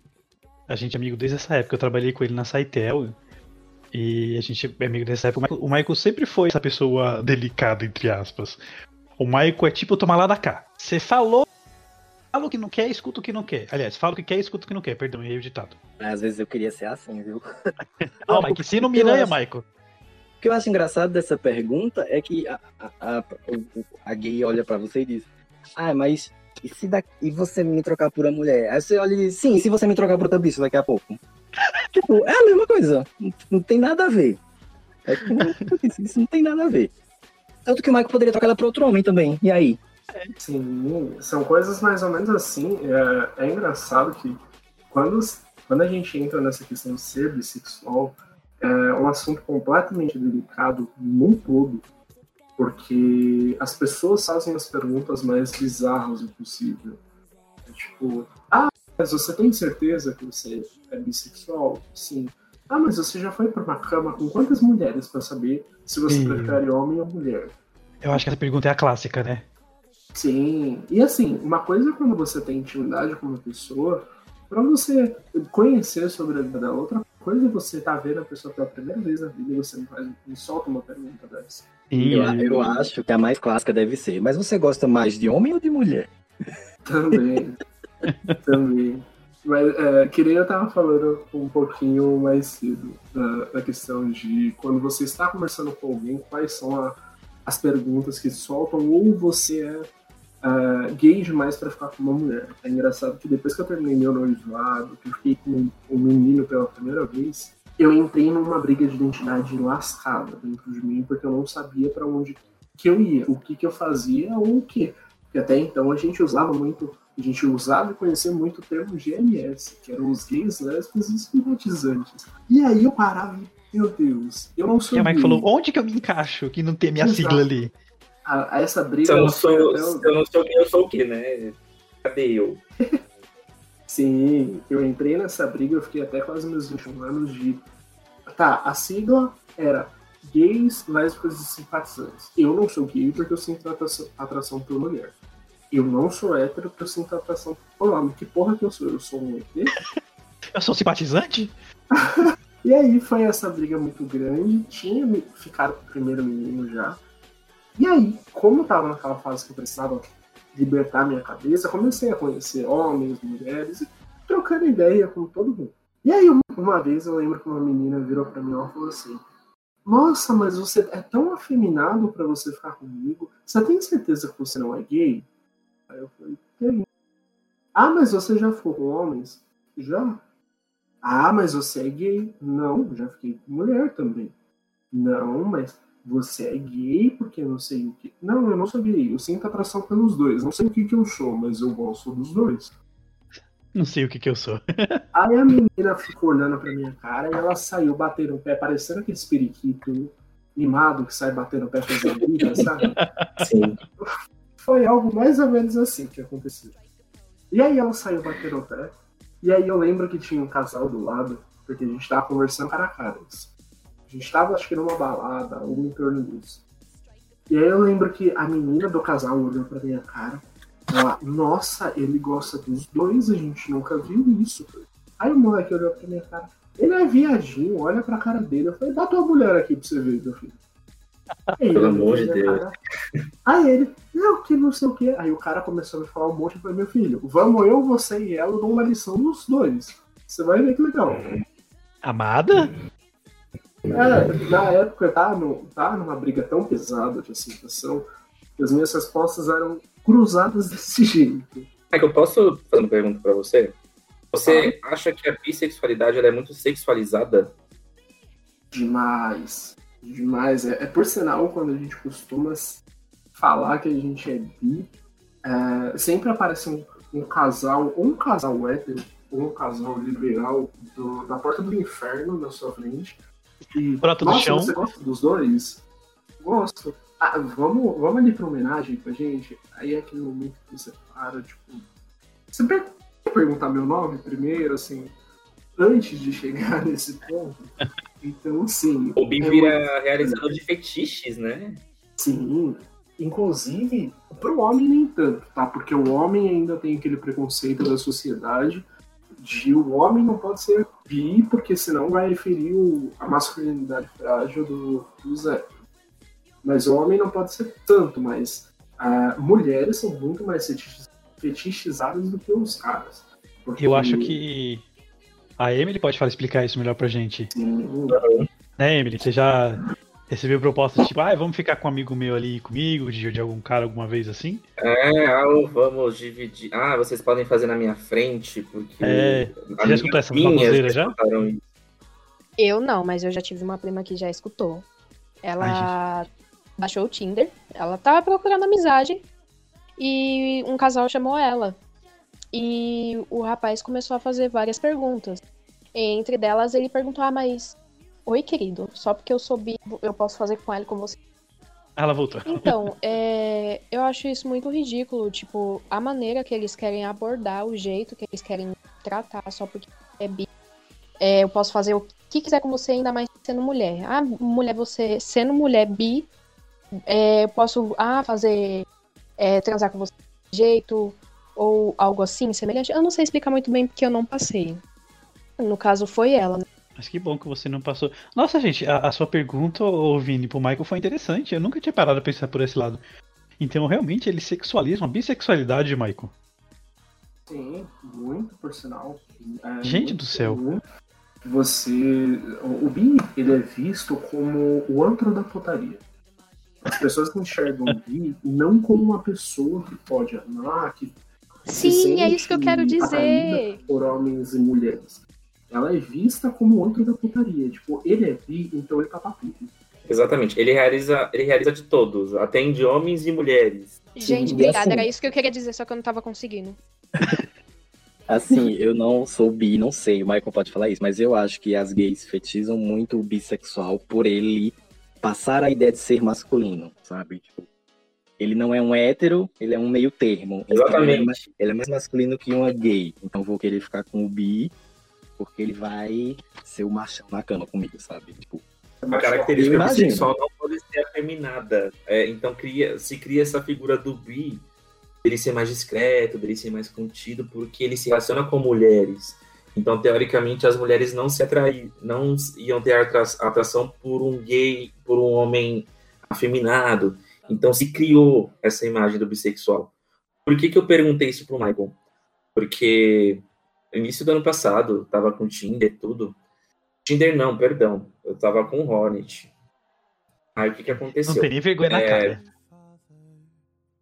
Speaker 1: A gente é amigo desde essa época. Eu trabalhei com ele na Saitel. E a gente é amigo dessa época. O Michael, o Michael sempre foi essa pessoa delicada, entre aspas. O Michael é tipo tomar lá da cá. Você falou, fala o que não quer, escuta o que não quer. Aliás, fala o que quer, escuta o que não quer. Perdão, errei o ditado.
Speaker 2: Às vezes eu queria ser assim, viu?
Speaker 1: Ah, Mike, se não miranha, Michael.
Speaker 2: O que eu acho engraçado dessa pergunta é que a, a, a, a gay olha pra você e diz: Ah, mas e, se da... e você me trocar por uma mulher? Aí você olha e diz, sim, se você me trocar por outra bicho daqui a pouco. tipo, é a mesma coisa. Não, não tem nada a ver. É que isso não tem nada a ver. Tanto que o Michael poderia trocar ela por outro homem também. E aí?
Speaker 5: Sim, são coisas mais ou menos assim. É, é engraçado que quando, quando a gente entra nessa questão de ser bissexual, é um assunto completamente delicado no todo, porque as pessoas fazem as perguntas mais bizarras o possível. É tipo, ah, mas você tem certeza que você é bissexual? Sim. Ah, mas você já foi para uma cama com quantas mulheres para saber se você prefere homem ou mulher?
Speaker 1: Eu acho que essa pergunta é a clássica, né?
Speaker 5: Sim, e assim, uma coisa é quando você tem intimidade com uma pessoa, pra você conhecer sobre a vida da outra coisa é você tá vendo a pessoa pela primeira vez na vida e você me, faz, me solta uma pergunta dessa.
Speaker 1: Sim,
Speaker 2: Eu,
Speaker 1: é-
Speaker 2: eu acho que a mais clássica deve ser. Mas você gosta mais de homem ou de mulher?
Speaker 5: Também. também. Mas é, que nem eu tava falando um pouquinho mais cedo da, da questão de quando você está conversando com alguém, quais são a- as perguntas que soltam, ou você é ah, gay demais pra ficar com uma mulher. É engraçado que depois que eu terminei meu noivado, que eu fiquei com um, menino pela primeira vez, eu entrei numa briga de identidade lascada dentro de mim, porque eu não sabia pra onde que eu ia, o que que eu fazia ou o que. Porque até então a gente usava muito, a gente usava e conhecia muito o termo GLS, que eram os gays, lésbicas e simpatizantes. E aí eu parava e, meu Deus, eu não sou
Speaker 1: E a Mike falou, onde que eu me encaixo que não tem minha
Speaker 5: Exato.
Speaker 1: sigla ali?
Speaker 5: A, a essa briga.
Speaker 3: Se eu não sou,
Speaker 5: até o-
Speaker 3: se eu não sou quem eu sou o quê, né? Cadê eu?
Speaker 5: Sim, eu entrei nessa briga, eu fiquei até quase meus 21 anos de. Tá, a sigla era gays, lésbicas e simpatizantes. Eu não sou gay porque eu sinto atração, atração por mulher. Eu não sou hétero porque eu sinto atração por homem. Que porra que eu sou? Eu sou um ET?
Speaker 1: Eu sou simpatizante?
Speaker 5: E aí foi essa briga muito grande. Tinha ficado com o primeiro menino já. E aí, como eu tava naquela fase que eu precisava libertar minha cabeça, comecei a conhecer homens, mulheres, trocando ideia com todo mundo. E aí, uma- vez eu lembro que uma menina virou pra mim e falou assim: Nossa, mas você é tão afeminado pra você ficar comigo. Você tem certeza que você não é gay? Aí eu falei: Tem. Ah, mas você já ficou com homens? Já. Ah, mas você é gay? Não, já fiquei com mulher também. Não, mas você é gay porque não sei o que. Não, eu não sou gay. Eu sinto atração pelos dois. Não sei o que, que eu sou, mas eu gosto dos dois.
Speaker 1: Não sei o que que eu sou.
Speaker 5: Aí a menina ficou olhando pra minha cara e ela saiu batendo o pé, parecendo aquele periquito mimado que sai batendo o pé fazendo vida, sabe?
Speaker 3: Sim.
Speaker 5: Foi algo mais ou menos assim que aconteceu. E aí ela saiu batendo o pé. E aí eu lembro que tinha um casal do lado, porque a gente tava conversando cara a cara. isso. A gente tava, acho que numa balada, ou em torno disso. E aí eu lembro que a menina do casal olhou pra minha cara. Ela, nossa, ele gosta dos dois, a gente nunca viu isso. Aí o moleque olhou pra minha cara. Ele é viadinho, olha pra cara dele. Eu falei, dá tua mulher aqui pra você ver, meu filho. Aí
Speaker 3: Pelo amor de Deus.
Speaker 5: cara. Aí ele, não, que não sei o que. Aí o cara começou a me falar um monte. Eu falei, meu filho, vamos eu, você e ela, eu dou uma lição nos dois. Você vai ver que legal.
Speaker 1: Amada?
Speaker 5: É, na época eu tava, no, tava numa briga tão pesada de aceitação que as minhas respostas eram cruzadas desse jeito.
Speaker 3: É que eu posso fazer uma pergunta pra você? Você acha que a bissexualidade é muito sexualizada?
Speaker 5: Demais. Demais. É, é por sinal, quando a gente costuma falar que a gente é bi, é, sempre aparece um, um casal, ou um casal hétero, ou um casal liberal do- da porta do inferno na sua frente. E,
Speaker 1: Brota do chão.
Speaker 5: você gosta dos dois? Gosto. Ah, vamos, vamos ali pra homenagem pra gente? Aí é aquele momento que você para, tipo. Você per- quer perguntar meu nome primeiro, assim, antes de chegar nesse ponto? Então, sim.
Speaker 3: O Bi
Speaker 5: é
Speaker 3: vira realizador de fetiches, né?
Speaker 5: Sim. Inclusive, pro homem nem tanto, tá? Porque o homem ainda tem aquele preconceito da sociedade de o homem não pode ser bi, porque senão vai ferir o- a masculinidade frágil do, do Zé. Mas o homem não pode ser tanto, mas ah, mulheres são muito mais fetichizadas do que os caras. Porque-
Speaker 1: Eu acho que a Emily pode falar, explicar isso melhor pra gente.
Speaker 5: Sim,
Speaker 1: Né, Emily? Você já Recebeu propostas tipo, ah, vamos ficar com um amigo meu ali comigo, de, de algum cara alguma vez assim?
Speaker 3: É, ah, vamos dividir. Ah, vocês podem fazer na minha frente, porque.
Speaker 1: É. Você já escutou essa baboseira já?
Speaker 4: Eu não, mas eu já tive uma prima que já escutou. Ela Ai, baixou o Tinder, ela tava procurando amizade e um casal chamou ela. E o rapaz começou a fazer várias perguntas. Entre delas, ele perguntou: Ah, mas. Oi, querido, só porque eu sou bi, eu posso fazer com ela com você.
Speaker 1: Ela voltou.
Speaker 4: Então, é, eu acho isso muito ridículo. Tipo, a maneira que eles querem abordar, o jeito que eles querem tratar só porque é bi. É, eu posso fazer o que quiser com você, ainda mais sendo mulher. Ah, mulher, você sendo mulher bi, é, eu posso ah, fazer. É, transar com você de jeito, ou algo assim, semelhante. Eu não sei explicar muito bem porque eu não passei. No caso, foi ela, né?
Speaker 1: Mas que bom que você não passou. Nossa, gente, a, a sua pergunta, ô Vini, pro Michael foi interessante. Eu nunca tinha parado a pensar por esse lado. Então, realmente, eles sexualizam a bissexualidade, Michael.
Speaker 5: Sim, muito, por sinal.
Speaker 1: É, gente do céu.
Speaker 5: Você. O bi, ele é visto como o antro da putaria. As pessoas enxergam o bi não como uma pessoa que pode amar, que
Speaker 4: Sim, é isso que eu quero dizer.
Speaker 5: Por homens e mulheres. Ela é vista como outro da putaria. Tipo, ele é bi, então ele tá tudo.
Speaker 3: Exatamente. Ele realiza, ele realiza de todos. Atende homens e mulheres.
Speaker 4: Gente, Sim, obrigada. Assim... Era isso que eu queria dizer, só que eu não tava conseguindo.
Speaker 2: Assim, eu não sou bi, não sei, o Michael pode falar isso, mas eu acho que as gays fetizam muito o bissexual por ele passar a ideia de ser masculino, sabe? Tipo, ele não é um hétero, ele é um meio termo.
Speaker 3: Exatamente. Ele é,
Speaker 2: mais, ele é mais masculino que uma gay. Então vou querer ficar com o bi, porque ele vai ser o machão na cama comigo, sabe? Tipo,
Speaker 3: a característica sexual não pode ser afeminada. É, então cria, se cria essa figura do bi, dele ser mais discreto, dele ser mais contido, porque ele se relaciona com mulheres. Então, teoricamente, as mulheres não se atrair, não iam ter atração por um gay, por um homem afeminado. Então se criou essa imagem do bissexual. Por que, que eu perguntei isso pro Michael? Porque início do ano passado, tava com Tinder tudo. Tinder não, perdão. Eu tava com Hornet. Aí o que que aconteceu?
Speaker 1: Não tem vergonha é... na cara.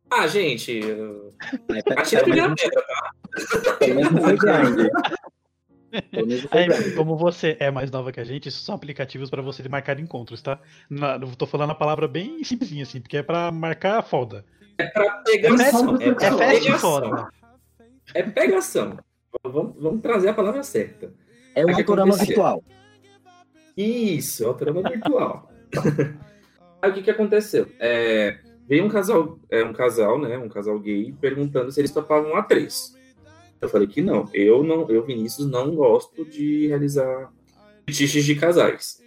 Speaker 3: Ah, gente. Atira a primeira pedra, tá?
Speaker 1: É, como você é mais nova que a gente, isso são aplicativos para você marcar encontros, tá? Na, eu tô falando a palavra bem simplesinha assim, porque é para marcar foda.
Speaker 3: É pra pegação.
Speaker 1: É, é fast foda.
Speaker 3: É pegação. Vamos, vamos, trazer a palavra certa.
Speaker 2: É um autorama virtual.
Speaker 3: Isso, é autorama virtual. Aí o que, que aconteceu? É, veio um casal, é, um casal, né? Um casal gay perguntando se eles topavam a três. Eu falei que não. Eu não, eu Vinícius não gosto de realizar fetiches de casais.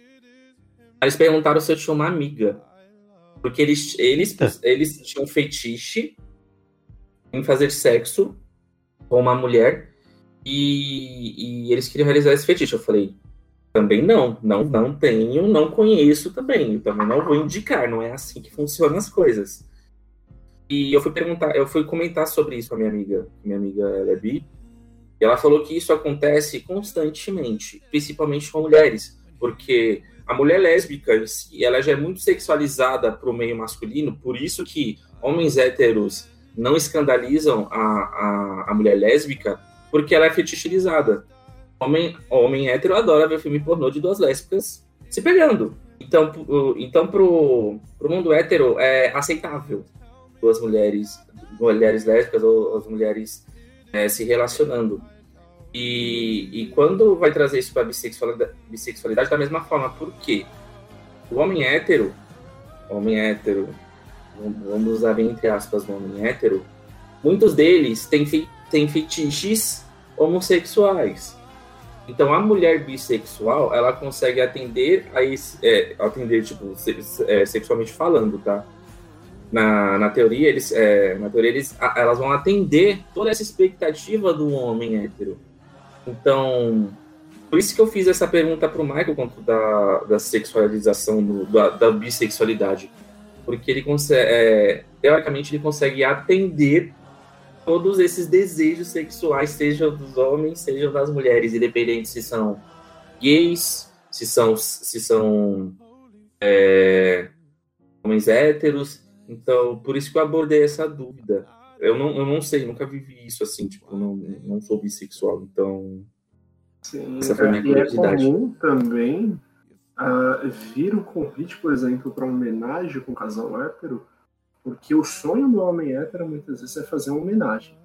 Speaker 3: Aí eles perguntaram se eu tinha uma amiga. Porque eles, eles, tá. eles tinham fetiche em fazer sexo com uma mulher e, e, eles queriam realizar esse fetiche. Eu falei, também não, não, não tenho, não conheço também. Eu também não vou indicar, não é assim que funcionam as coisas. E eu fui perguntar, eu fui comentar sobre isso com a minha amiga, minha amiga ela é bi, e ela falou que isso acontece constantemente, principalmente com mulheres, porque a mulher lésbica em si, ela já é muito sexualizada para o meio masculino, por isso que homens héteros não escandalizam a, a, a mulher lésbica, porque ela é fetichizada. Homem, homem hétero adora ver filme pornô de duas lésbicas se pegando. Então, então pro, pro mundo hétero é aceitável duas mulheres, mulheres lésbicas ou as mulheres é, se relacionando. E, e quando vai trazer isso para bissexualidade, bissexualidade, da mesma forma, por quê? O homem hétero, homem hétero, vamos usar bem entre aspas o homem hétero, muitos deles têm, têm fetiches homossexuais. Então a mulher bissexual, ela consegue atender a esse, é, atender, tipo, é, sexualmente falando, tá? na, na teoria, eles, é, na teoria eles, elas vão atender toda essa expectativa do homem hétero. Então, por isso que eu fiz essa pergunta para o Michael quanto da, da sexualização, do, da, da, bissexualidade. Porque ele consegue, é, teoricamente, ele consegue atender todos esses desejos sexuais, sejam dos homens, sejam das mulheres, independente se são gays, se são, se são é, homens héteros. Então, por isso que eu abordei essa dúvida. Eu não, eu não sei, nunca vivi isso assim, tipo, não, não sou bissexual, então.
Speaker 5: Sim,
Speaker 3: Essa foi a minha
Speaker 5: é, e é
Speaker 3: curiosidade.
Speaker 5: comum também ah, vir um convite, por exemplo, para uma homenagem com um casal hétero, porque o sonho do homem hétero muitas vezes é fazer uma homenagem.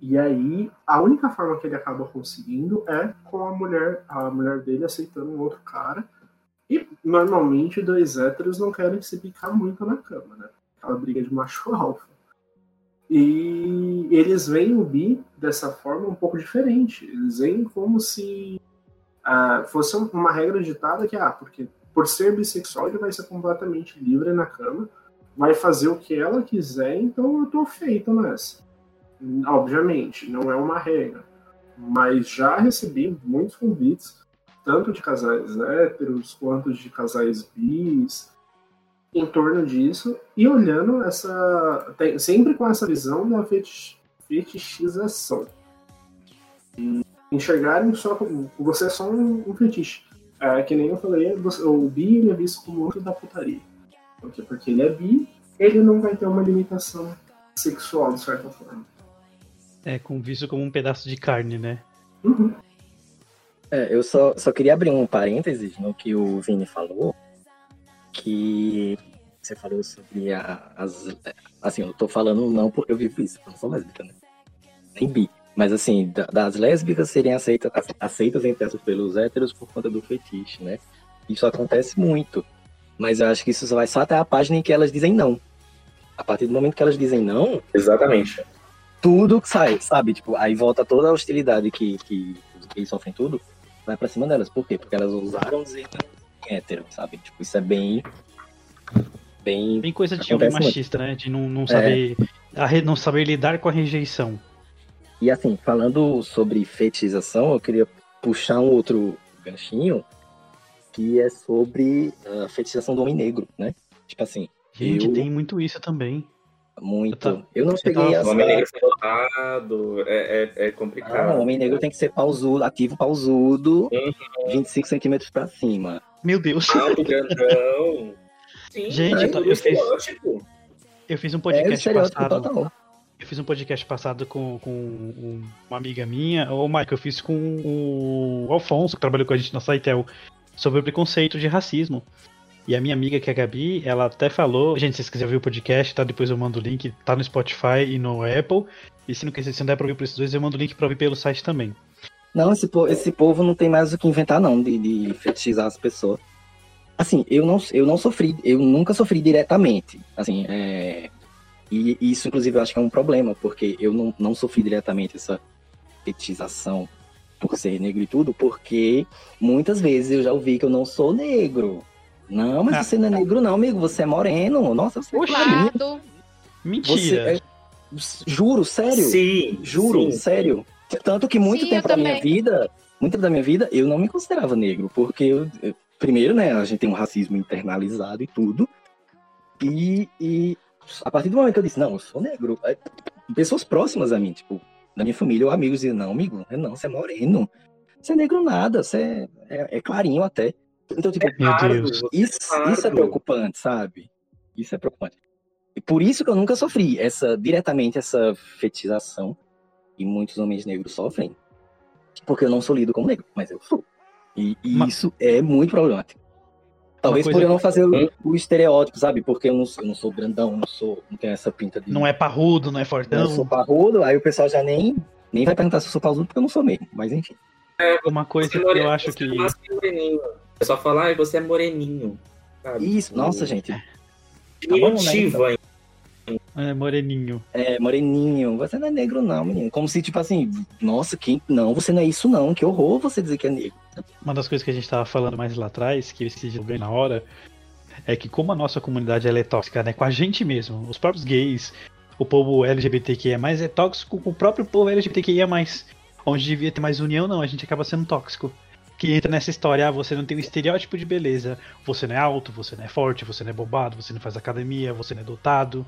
Speaker 5: E aí, a única forma que ele acaba conseguindo é com a mulher, a mulher dele aceitando um outro cara. E normalmente dois héteros não querem se picar muito na cama, né? Aquela briga de macho alfa. E eles veem o bi dessa forma um pouco diferente. Eles veem como se ah, fosse uma regra ditada que, ah, porque por ser bissexual ele vai ser completamente livre na cama, vai fazer o que ela quiser, então eu tô feito nessa. Obviamente, não é uma regra, mas já recebi muitos convites, tanto de casais héteros quanto de casais bis, em torno disso, e olhando essa. tem- sempre com essa visão da fetich- fetichização. E enxergarem só como. Você é só um, um fetiche. É, que nem eu falei, você- o bi é visto como outro da putaria. Porque, porque ele é bi, ele não vai ter uma limitação sexual, de certa forma.
Speaker 1: É, com visto como um pedaço de carne, né?
Speaker 5: Uhum.
Speaker 2: É, eu só, só queria abrir um parênteses no que o Vini falou, que você falou sobre a- as. Assim, eu tô falando não porque eu vivo isso, eu não sou lésbica, né? Nem bi. Mas assim, da- das lésbicas serem aceitas, aceitas entre essas pelos héteros por conta do fetiche, né? Isso acontece muito. Mas eu acho que isso vai só até a página em que elas dizem não. A partir do momento que elas dizem não,
Speaker 3: Exatamente.
Speaker 2: tudo sai, sabe? Tipo, aí volta toda a hostilidade que, que os gays sofrem tudo, vai pra cima delas. Por quê? Porque elas ousaram dizer que é hétero, sabe? Tipo, isso é bem. Bem.
Speaker 1: Bem coisa de homem
Speaker 2: Acontece muito.
Speaker 1: machista, né? De não, não saber. a re- não saber lidar com a rejeição.
Speaker 2: E assim, falando sobre fetichização, eu queria puxar um outro ganchinho, que é sobre a fetichização do homem negro, né? Tipo assim,
Speaker 1: Gente,
Speaker 2: Eu-
Speaker 1: tem muito isso também.
Speaker 2: muito.
Speaker 1: Eu
Speaker 2: Eu não
Speaker 1: eu
Speaker 2: cheguei
Speaker 1: tava
Speaker 2: a.
Speaker 3: O homem negro ser dotado é, é, é complicado.
Speaker 2: Ah, o homem negro tem que ser pausudo, ativo pausudo,
Speaker 3: Uhum.
Speaker 2: 25 centímetros pra cima.
Speaker 1: Meu Deus.
Speaker 3: Alto, grandão. Sim,
Speaker 1: Gente,
Speaker 3: é
Speaker 1: eu tô- eu
Speaker 3: o
Speaker 1: fiz-. Eu fiz um
Speaker 2: É
Speaker 1: podcast
Speaker 2: estereótipo
Speaker 1: passado.
Speaker 2: total.
Speaker 1: Eu fiz um podcast passado com, com um- uma amiga minha, ou Mike, eu fiz com o Alfonso, que trabalhou com a gente na Saitel, sobre o preconceito de racismo. E a minha amiga, que é a Gabi, ela até falou. Gente, se vocês quiserem ver o podcast, tá? Depois eu mando o link, tá no Spotify e no Apple. E se não, quiser- se não der pra ouvir por esses dois, eu mando o link pra ouvir pelo site também.
Speaker 2: Não, esse, po- esse povo não tem mais o que inventar, não, de, de fetichizar as pessoas. Assim, eu não, eu não sofri, eu nunca sofri diretamente. Assim, é, e isso, inclusive, eu acho que é um problema, porque eu não, não sofri diretamente essa fetichização por ser negro e tudo, porque muitas vezes eu já ouvi que eu não sou negro. Não, mas
Speaker 1: Ah.
Speaker 2: você não é negro, não, amigo. Você é moreno. Nossa, você é clarinho.
Speaker 4: Lado.
Speaker 2: Você
Speaker 1: Mentira!
Speaker 2: é- Juro, sério.
Speaker 3: Sim,
Speaker 2: Juro,
Speaker 3: sim.
Speaker 2: sério. Tanto que muito
Speaker 4: Sim,
Speaker 2: tempo da minha vida, muito tempo da minha vida, eu não me considerava negro, porque eu, primeiro, né, a gente tem um racismo internalizado e tudo. E, e a partir do momento que eu disse, não, eu sou negro, aí, pessoas próximas a mim, tipo, da minha família ou amigos diziam, não, amigo, não, você é moreno. Você é negro nada, você é, é- é clarinho até. Então, tipo,
Speaker 3: Pardo,
Speaker 2: isso,
Speaker 3: pardo.
Speaker 2: isso é preocupante, sabe? Isso é preocupante. E por isso que eu nunca sofri essa diretamente essa fetichização e muitos homens negros sofrem, porque eu não sou lido como negro, mas eu sou. E, e
Speaker 1: Ma-
Speaker 2: isso é muito problemático. Talvez
Speaker 1: coisa
Speaker 2: por eu não fazer o, o estereótipo, sabe? Porque eu não, sou- eu não sou grandão, não sou, não tenho essa pinta de
Speaker 1: Não é parrudo, não é
Speaker 2: eu
Speaker 1: fortão.
Speaker 2: sou parrudo, aí o pessoal já nem nem vai perguntar se eu sou pausudo porque eu não sou mesmo, mas enfim.
Speaker 1: Uma coisa
Speaker 3: é
Speaker 1: que eu acho que.
Speaker 3: é. É só falar, ah, você é moreninho. sabe?
Speaker 2: Isso, nossa, gente,
Speaker 3: Diminutivo ainda.
Speaker 1: É, moreninho.
Speaker 2: É, moreninho, você não é negro não, menino. Como se, tipo assim, nossa, quem... Não, você não é isso não, que horror você dizer que é negro.
Speaker 1: Uma das coisas que a gente tava falando mais lá atrás, que eu esqueci de bem na hora, é que como a nossa comunidade é tóxica, né? Com a gente mesmo, os próprios gays, o povo LGBTQIA+, é tóxico com o próprio povo LGBTQIA+. Onde devia ter mais união, não, a gente acaba sendo tóxico. Que entra nessa história, ah, você não tem um estereótipo de beleza, você não é alto, você não é forte, você não é bobado, você não faz academia, você não é dotado.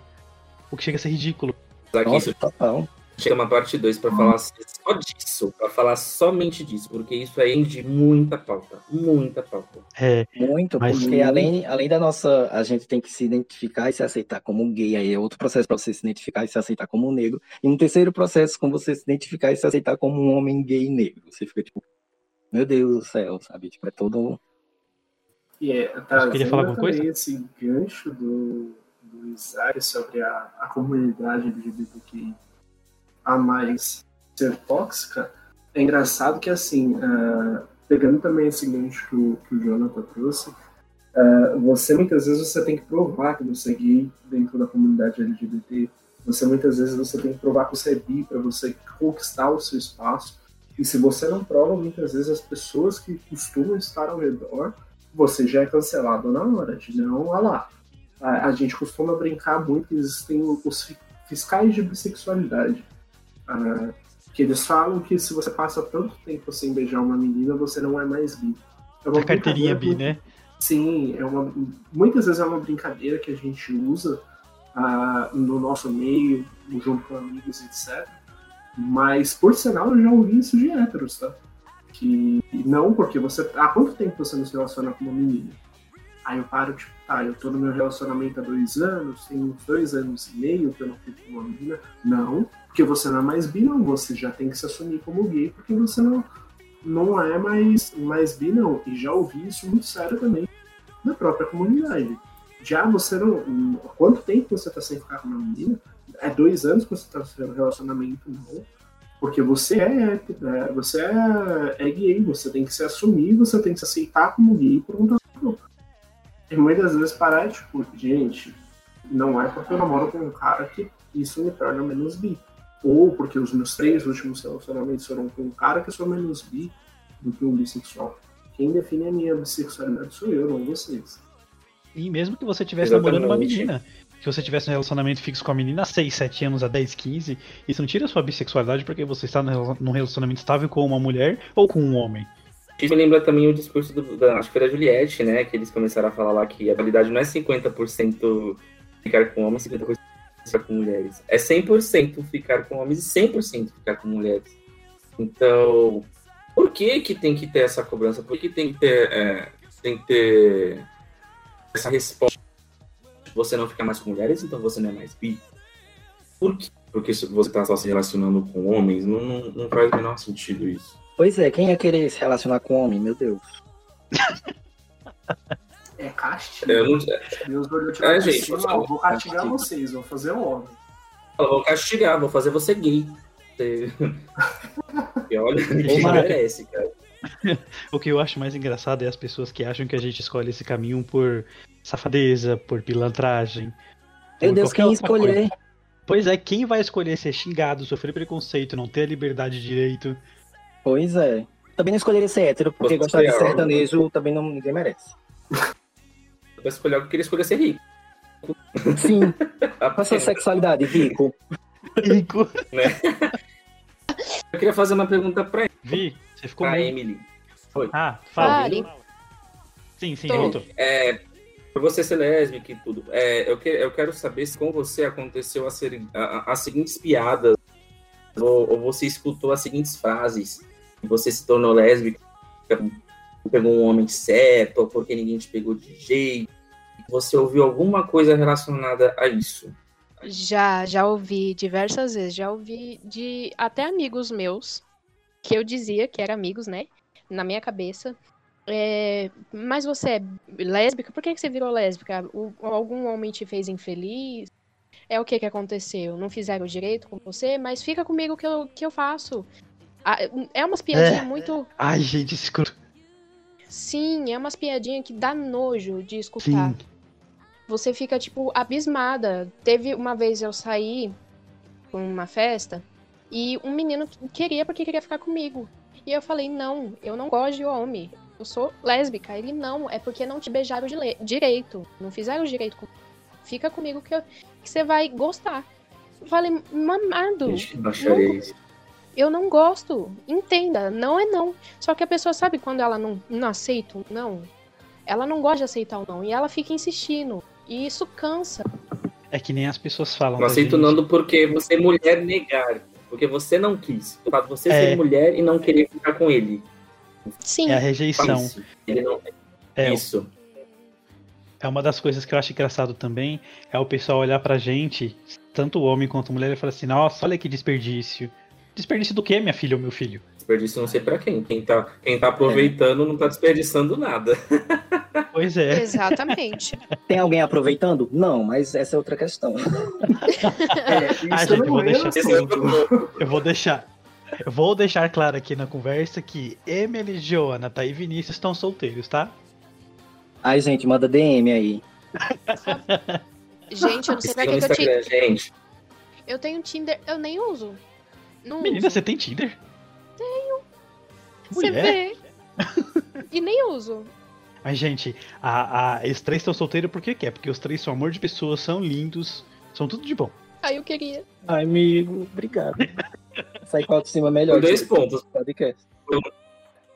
Speaker 1: O que chega a ser ridículo.
Speaker 3: Aqui,
Speaker 2: Nossa, total.
Speaker 3: chega uma parte 2 para falar só disso, para falar somente disso, porque isso aí de muita pauta, muita pauta.
Speaker 1: É,
Speaker 2: Muito,
Speaker 1: Mas
Speaker 2: porque além, além da nossa. A gente tem que se identificar e se aceitar como gay, aí é outro processo para você se identificar e se aceitar como negro. E um terceiro processo com você se identificar e se aceitar como um homem gay negro. Você fica tipo, meu Deus do céu, sabe? Tipo, é todo.
Speaker 5: E é, tá,
Speaker 1: queria falar alguma coisa?
Speaker 5: esse gancho do, sobre a, a comunidade LGBTQI a mais ser tóxica, é engraçado que, assim, ah, pegando também esse gancho que o, que o Jonathan trouxe, ah, você muitas vezes você tem que provar que você é gay dentro da comunidade LGBT, você muitas vezes você tem que provar que você é bi para você conquistar o seu espaço, e se você não prova, muitas vezes as pessoas que costumam estar ao redor você já é cancelado na hora, de não, olha lá. A, a gente costuma brincar muito que existem os fi- fiscais de bissexualidade. ah, que eles falam que se você passa tanto tempo sem beijar uma menina, você não é mais bi. É uma
Speaker 1: a carteirinha bi, né?
Speaker 5: Sim, é uma, muitas vezes é uma brincadeira que a gente usa ah, no nosso meio, junto com amigos, etc. Mas, por sinal, eu já ouvi isso de héteros, tá? Que não, porque você. Há quanto tempo você não se relaciona com uma menina? Aí eu paro, tipo, tá, eu tô no meu relacionamento há dois anos, tem uns dois anos e meio que eu não fico com uma menina. Não, porque você não é mais bi, não. Você já tem que se assumir como gay, porque você não, não é mais, mais bi, não. E já ouvi isso muito sério também na própria comunidade. Já você não. Quanto tempo você tá sem ficar com uma menina? É dois anos que você tá no relacionamento, não. Porque você é, é, você é, é gay, você tem que se assumir, você tem que se aceitar como gay por conta. E muitas vezes parar é tipo, gente, não é porque eu namoro com um cara que isso me torna menos bi. Ou porque os meus três últimos relacionamentos foram com um cara que eu sou menos bi do que um bissexual. Quem define a minha bissexualidade sou eu, não vocês.
Speaker 1: E mesmo que você estivesse namorando uma menina, se você tivesse um relacionamento fixo com a menina há 6, 7 anos, há 10, 15, isso não tira a sua bissexualidade porque você está num relacionamento estável com uma mulher ou com um homem.
Speaker 3: Isso me lembra também o discurso do, da, acho que da Juliette, né? Que eles começaram a falar lá que a validade não é 50% ficar com homens e 50% ficar com mulheres. É 100% ficar com homens e 100% ficar com mulheres. Então, por que que tem que ter essa cobrança? Por que tem que ter, é, tem que ter essa resposta? Você não fica mais com mulheres, então você não é mais bi? Por quê? Porque se você está só se relacionando com homens, não, não, não faz o menor sentido isso.
Speaker 2: Pois é, quem ia querer se relacionar com homem, meu Deus.
Speaker 5: É castigo.
Speaker 3: Eu não,
Speaker 5: Deus olhou tipo
Speaker 3: É, gente,
Speaker 5: vou castigar
Speaker 2: castigo.
Speaker 5: vocês, vou fazer um homem.
Speaker 3: Eu vou castigar, vou fazer você gay. E olha, que
Speaker 1: Mara.
Speaker 3: merece, cara.
Speaker 1: O que eu acho mais engraçado é as pessoas que acham que a gente escolhe esse caminho por safadeza, por pilantragem.
Speaker 2: Meu
Speaker 1: por
Speaker 2: Deus, quem
Speaker 1: outra coisa.
Speaker 2: escolher?
Speaker 1: Pois é, quem vai escolher ser xingado, sofrer preconceito, não ter a liberdade de direito?
Speaker 2: Pois é. Também não escolheria ser hétero, porque
Speaker 3: Você
Speaker 2: gostar de sertanejo também não ninguém merece.
Speaker 3: Eu vou escolher o que eu queria escolher ser rico.
Speaker 2: Sim, a sua sexualidade, rico?
Speaker 1: Rico.
Speaker 3: né? Eu queria fazer uma pergunta pra,
Speaker 1: Vi, você ficou
Speaker 3: pra
Speaker 1: meio...
Speaker 3: Emily.
Speaker 1: Ah, fala.
Speaker 4: Fale.
Speaker 1: Sim, sim,
Speaker 4: Tô.
Speaker 1: voltou.
Speaker 3: É, por você ser lésbica e tudo, é, eu, que- eu quero saber se com você aconteceu a ser- a- a- as seguintes piadas, ou, ou você escutou as seguintes frases, você se tornou lésbica, pegou um homem certo, ou porque ninguém te pegou de jeito. Você ouviu alguma coisa relacionada a isso?
Speaker 4: Já, já ouvi diversas vezes, já ouvi de até amigos meus, que eu dizia que eram amigos, né? Na minha cabeça. É, mas você é lésbica? Por que você virou lésbica? O- algum homem te fez infeliz? É o que que aconteceu? Não fizeram direito com você? Mas fica comigo que eu, que eu faço. Ah, É umas piadinhas
Speaker 1: É.
Speaker 4: muito.
Speaker 1: Ai, gente, escuro.
Speaker 4: Sim, é umas piadinhas que dá nojo de escutar
Speaker 1: Sim.
Speaker 4: você fica, tipo, abismada. Teve uma vez eu saí pra uma festa e um menino queria porque queria ficar comigo. E eu falei, não, eu não gosto de homem. Eu sou lésbica. Ele, não, é porque não te beijaram direito. Não fizeram direito comigo. Fica comigo que, eu- que você vai gostar. Eu falei, mamado.
Speaker 3: Gente, que baixaria isso.
Speaker 4: Eu não gosto. Entenda, não é não. Só que a pessoa sabe quando ela não, não aceita um não? Ela não gosta de aceitar o não. E ela fica insistindo. E isso cansa.
Speaker 1: É que nem as pessoas falam.
Speaker 3: Não aceito
Speaker 1: gente.
Speaker 3: não porque você é mulher negar. Porque você não quis. O fato de você
Speaker 1: É.
Speaker 3: ser mulher e não querer ficar com ele.
Speaker 4: Sim.
Speaker 1: É a rejeição.
Speaker 3: Isso. Ele não...
Speaker 1: É,
Speaker 3: Isso.
Speaker 1: é uma das coisas que eu acho engraçado também, é o pessoal olhar pra gente, tanto homem quanto mulher, e falar assim, nossa, olha que desperdício. Desperdício do que, minha filha ou meu filho?
Speaker 3: Desperdício não sei pra quem. Quem tá, quem tá aproveitando não tá desperdiçando nada.
Speaker 1: Pois é.
Speaker 4: Exatamente.
Speaker 2: Tem alguém aproveitando? Não, mas essa é outra questão.
Speaker 5: É, isso
Speaker 1: Ah, gente, eu
Speaker 5: não
Speaker 1: vou
Speaker 5: é
Speaker 1: deixar-
Speaker 3: é.
Speaker 1: Eu vou deixar. Eu vou deixar claro aqui na conversa que Emily, Jonathan e Vinícius estão solteiros, tá?
Speaker 2: Ai, gente, manda DM aí.
Speaker 4: Gente, eu não sei pra que, eu tinha.
Speaker 3: Gente.
Speaker 4: Eu tenho Tinder, eu nem uso. Não
Speaker 1: Menina,
Speaker 4: uso.
Speaker 1: você tem Tinder?
Speaker 4: Você
Speaker 1: Mulher?
Speaker 4: vê. e nem uso.
Speaker 1: Mas, gente, a, a, esses três estão solteiros porque quer? Porque os três são amor de pessoas, são lindos, são tudo de bom.
Speaker 4: Aí eu queria.
Speaker 2: Ai, amigo, obrigado. Sai com a autoestima melhor.
Speaker 3: Por dois pontos.
Speaker 2: Podcast.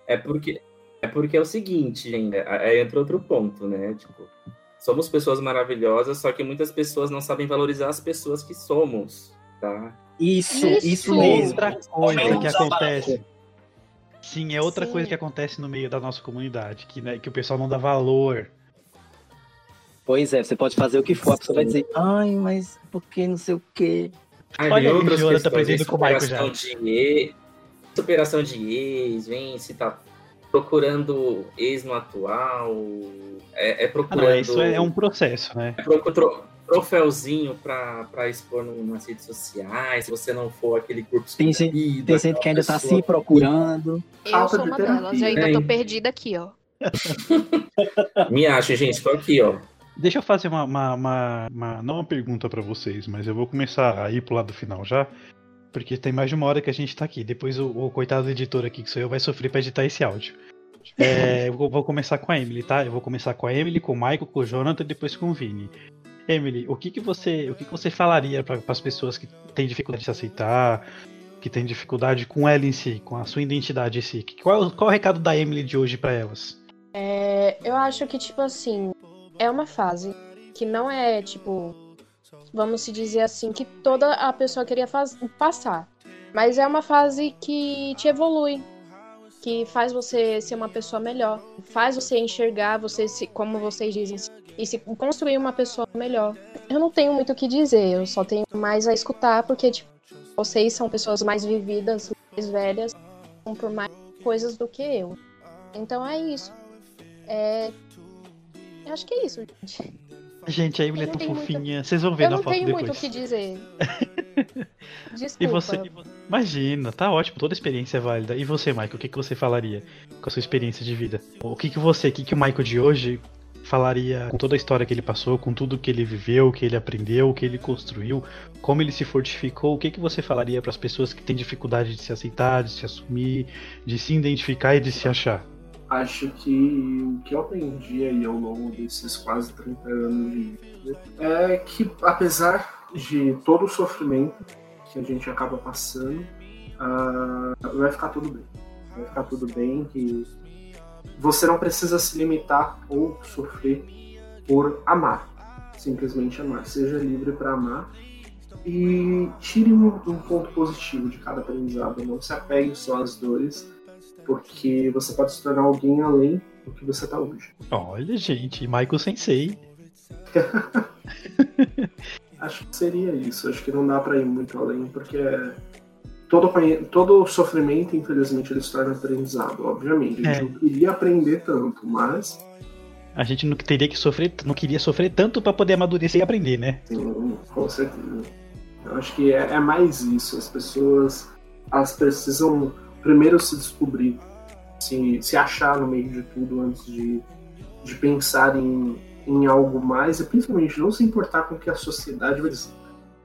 Speaker 3: É porque é porque é o seguinte, gente, aí entra outro ponto, né? Tipo, somos pessoas maravilhosas, só que muitas pessoas não sabem valorizar as pessoas que somos, tá?
Speaker 2: Isso,
Speaker 4: Isso.
Speaker 2: isso, mesmo.
Speaker 1: Outra coisa que acontece. Sim, é outra
Speaker 4: Sim.
Speaker 1: coisa que acontece no meio da nossa comunidade, que, né, que o pessoal não dá valor.
Speaker 2: Pois é, você pode fazer o que for, a pessoa vai dizer, ai, mas por que não sei o quê?
Speaker 3: Aí
Speaker 1: Olha
Speaker 3: outras questões, vem
Speaker 1: aprendendo com o Michael
Speaker 3: superação de ex, superação de ex, vem se tá procurando ex no atual, é, é
Speaker 1: Ah,
Speaker 3: procurando
Speaker 1: não, isso é um processo, né?
Speaker 3: é pro- tro- troféuzinho pra, pra expor no- nas redes sociais, se você não for aquele corpo
Speaker 2: Tem gente- Tem gente que ainda tá
Speaker 3: aquela
Speaker 2: se procurando.
Speaker 4: Eu
Speaker 5: Falta
Speaker 4: sou
Speaker 5: de
Speaker 4: uma
Speaker 5: terapia,
Speaker 4: delas. Eu ainda tô perdida aqui, ó.
Speaker 3: Me acha, gente, tô aqui, ó.
Speaker 1: Deixa eu fazer uma, uma, uma- uma- não uma pergunta pra vocês, mas eu vou começar a ir pro lado final já, porque tem mais de uma hora que a gente tá aqui. Depois o, o coitado do editor aqui, que sou eu, vai sofrer pra editar esse áudio. É, eu vou, vou começar com a Emily, tá? Eu vou começar com a Emily, com o Michael, com o Jonathan e depois com o Vini. Emily, o que, que você, o que, que você falaria para as pessoas que têm dificuldade de se aceitar, que têm dificuldade com ela em si, com a sua identidade em si? Qual, qual é o recado da Emily de hoje pra elas?
Speaker 4: É, eu acho que, tipo assim, é uma fase que não é, tipo, vamos se dizer assim, que toda a pessoa queria faz- passar. Mas é uma fase que te evolui, que faz você ser uma pessoa melhor, faz você enxergar, você se, como vocês dizem, e se construir uma pessoa melhor. Eu não tenho muito o que dizer, eu só tenho mais a escutar, porque, tipo, vocês são pessoas mais vividas, mais velhas, por mais coisas do que eu. Então é isso. É... Eu acho que é isso, gente.
Speaker 1: Gente, a Emily é
Speaker 4: Eu não
Speaker 1: tão
Speaker 4: tenho muito-
Speaker 1: fofinha. Vocês vão ver
Speaker 4: Eu
Speaker 1: na
Speaker 4: não
Speaker 1: foto
Speaker 4: tenho
Speaker 1: depois.
Speaker 4: muito o que dizer. Desculpa.
Speaker 1: E você? Imagina, tá ótimo, toda experiência é válida. E você, Michael, o que, que você falaria com a sua experiência de vida? O que, que você, o que, que o Michael de hoje falaria com toda a história que ele passou, com tudo que ele viveu, que ele aprendeu, que ele construiu, como ele se fortificou? O que, que você falaria para as pessoas que têm dificuldade de se aceitar, de se assumir, de se identificar e de se achar?
Speaker 5: Acho que o que eu aprendi aí ao longo desses quase 30 anos de vida é que, apesar de todo o sofrimento que a gente acaba passando, ah, vai ficar tudo bem. Vai ficar tudo bem, que você não precisa se limitar ou sofrer por amar. Simplesmente amar. Seja livre para amar e tire um, um ponto positivo de cada aprendizado. Não se apegue só às dores, porque você pode se tornar alguém além do que você está hoje.
Speaker 1: Olha, gente, Michael Sensei.
Speaker 5: Acho que seria isso. Acho que não dá para ir muito além, porque é- todo, todo sofrimento, infelizmente, ele se torna aprendizado. Obviamente, a gente
Speaker 1: É.
Speaker 5: não queria aprender tanto, mas
Speaker 1: A gente não teria que sofrer, não queria sofrer tanto para poder amadurecer e aprender, né?
Speaker 5: sim, com certeza. Eu acho que é, é mais isso. As pessoas elas precisam primeiro se descobrir, se, se achar no meio de tudo antes de, de pensar em, em algo mais e principalmente não se importar com o que a sociedade vai dizer.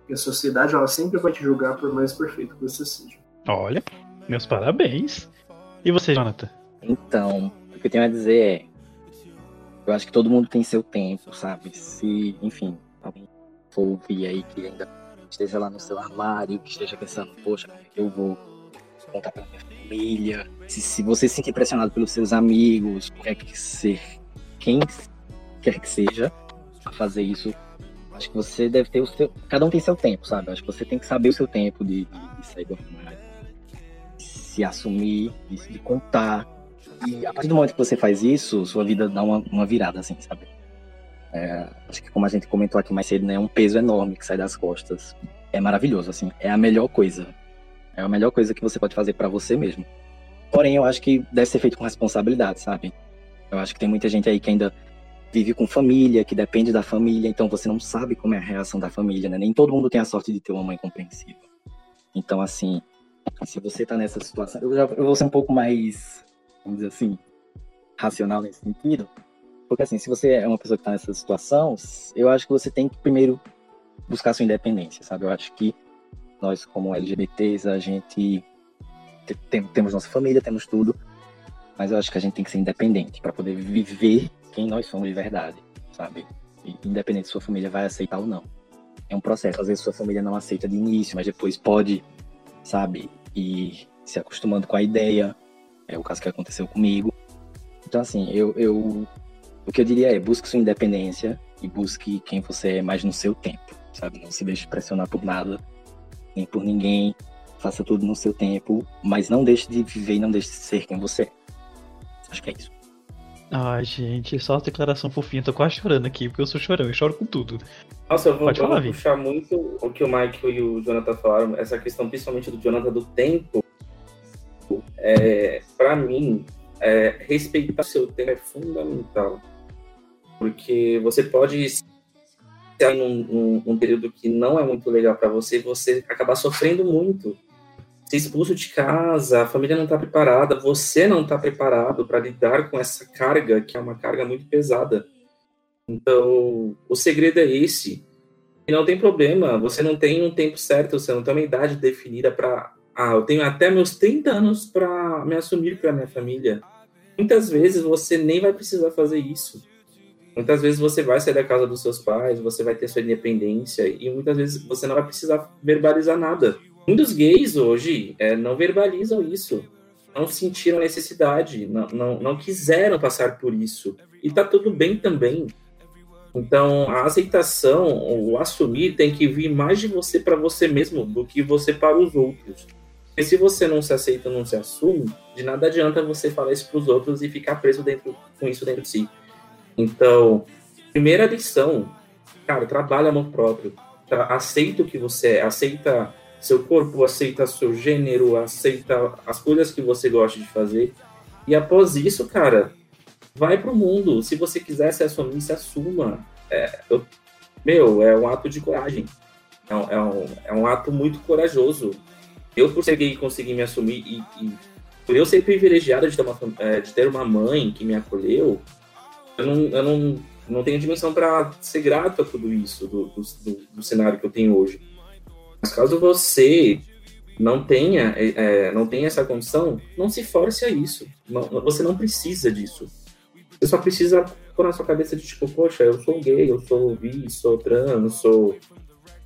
Speaker 5: Porque a sociedade ela sempre vai te julgar por mais perfeito que você seja.
Speaker 1: Olha, meus parabéns. E você, Jonathan?
Speaker 2: Então, o que eu tenho a dizer é. Eu acho que todo mundo tem seu tempo, sabe? Se, enfim, alguém for ouvir aí que ainda esteja lá no seu armário, que esteja pensando, poxa, como é que eu vou contar pra minha família? Se, se você se sentir pressionado pelos seus amigos, quer que ser quem quer que seja, a fazer isso, Acho que você deve ter o seu. Cada um tem seu tempo, sabe? Acho que você tem que saber o seu tempo de, de, de sair do armário, se assumir, de, de contar. E a partir do momento que você faz isso, sua vida dá uma, uma virada, assim, sabe? É, acho que como a gente comentou aqui mais cedo, né? Um peso enorme que sai das costas. É maravilhoso, assim. É a melhor coisa. É a melhor coisa que você pode fazer para você mesmo. Porém, eu acho que deve ser feito com responsabilidade, sabe? Eu acho que tem muita gente aí que ainda vive com família, que depende da família, então você não sabe como é a reação da família, né? Nem todo mundo tem a sorte de ter uma mãe compreensiva. Então, assim, se você tá nessa situação, eu, já, eu vou ser um pouco mais, vamos dizer assim, racional nesse sentido, porque assim, se você é uma pessoa que tá nessa situação, eu acho que você tem que primeiro buscar sua independência, sabe? Eu acho que nós, como LGBTs, a gente tem, temos nossa família, temos tudo, mas eu acho que a gente tem que ser independente para poder viver quem nós somos de verdade, sabe? Independente se sua família vai aceitar ou não. É um processo. Às vezes sua família não aceita de início, mas depois pode, sabe? E se acostumando com a ideia. É o caso que aconteceu comigo. Então, assim, eu, eu o que eu diria é busque sua independência e busque quem você é mais no seu tempo, sabe? Não se deixe pressionar por nada, nem por ninguém. Faça tudo no seu tempo, mas não deixe de viver e não deixe de ser quem você é. Acho que é isso.
Speaker 1: Ai, gente, só uma declaração fofinha. Tô quase chorando aqui, porque eu sou chorão, eu choro com tudo.
Speaker 3: Nossa, eu vou,
Speaker 1: Pode
Speaker 3: eu
Speaker 1: falar,
Speaker 3: vou puxar muito o que o Michael e o Jonathan falaram, essa questão principalmente do Jonathan do tempo. É, para mim, é, respeitar seu tempo é fundamental. Porque você pode estar num, num, num período que não é muito legal para você, você acabar sofrendo muito. Ser expulso de casa, a família não está preparada, você não está preparado para lidar com essa carga, que é uma carga muito pesada. Então, o segredo é esse. E não tem problema, você não tem um tempo certo, você não tem uma idade definida para. Ah, eu tenho até meus 30 anos para me assumir para minha família. Muitas vezes você nem vai precisar fazer isso. Muitas vezes você vai sair da casa dos seus pais, você vai ter sua independência e muitas vezes você não vai precisar verbalizar nada. Muitos gays hoje é, não verbalizam isso, não sentiram necessidade, não, não, não quiseram passar por isso. E tá tudo bem também. Então, a aceitação, o assumir, tem que vir mais de você para você mesmo do que você para os outros. Porque se você não se aceita, não se assume, de nada adianta você falar isso para os outros e ficar preso dentro, com isso dentro de si. Então, primeira lição, cara, trabalha amor próprio. Tra aceita o que você é, aceita seu corpo, aceita seu gênero, aceita as coisas que você gosta de fazer. E após isso, cara, vai pro mundo. Se você quiser se assumir, se assuma. É, eu, meu, é um ato de coragem. É um, é um, é um ato muito corajoso. Eu, por ser gay, consegui me assumir e, e por eu ser privilegiado de ter, uma, é, de ter uma mãe que me acolheu, eu não, eu não, não tenho dimensão para ser grato a tudo isso, do, do, do, cenário que eu tenho hoje. Mas caso você não tenha, é, não tenha essa condição, não se force a isso. Não, você não precisa disso. Você só precisa pôr na sua cabeça de tipo, poxa, eu sou gay, eu sou bi, sou trans, sou,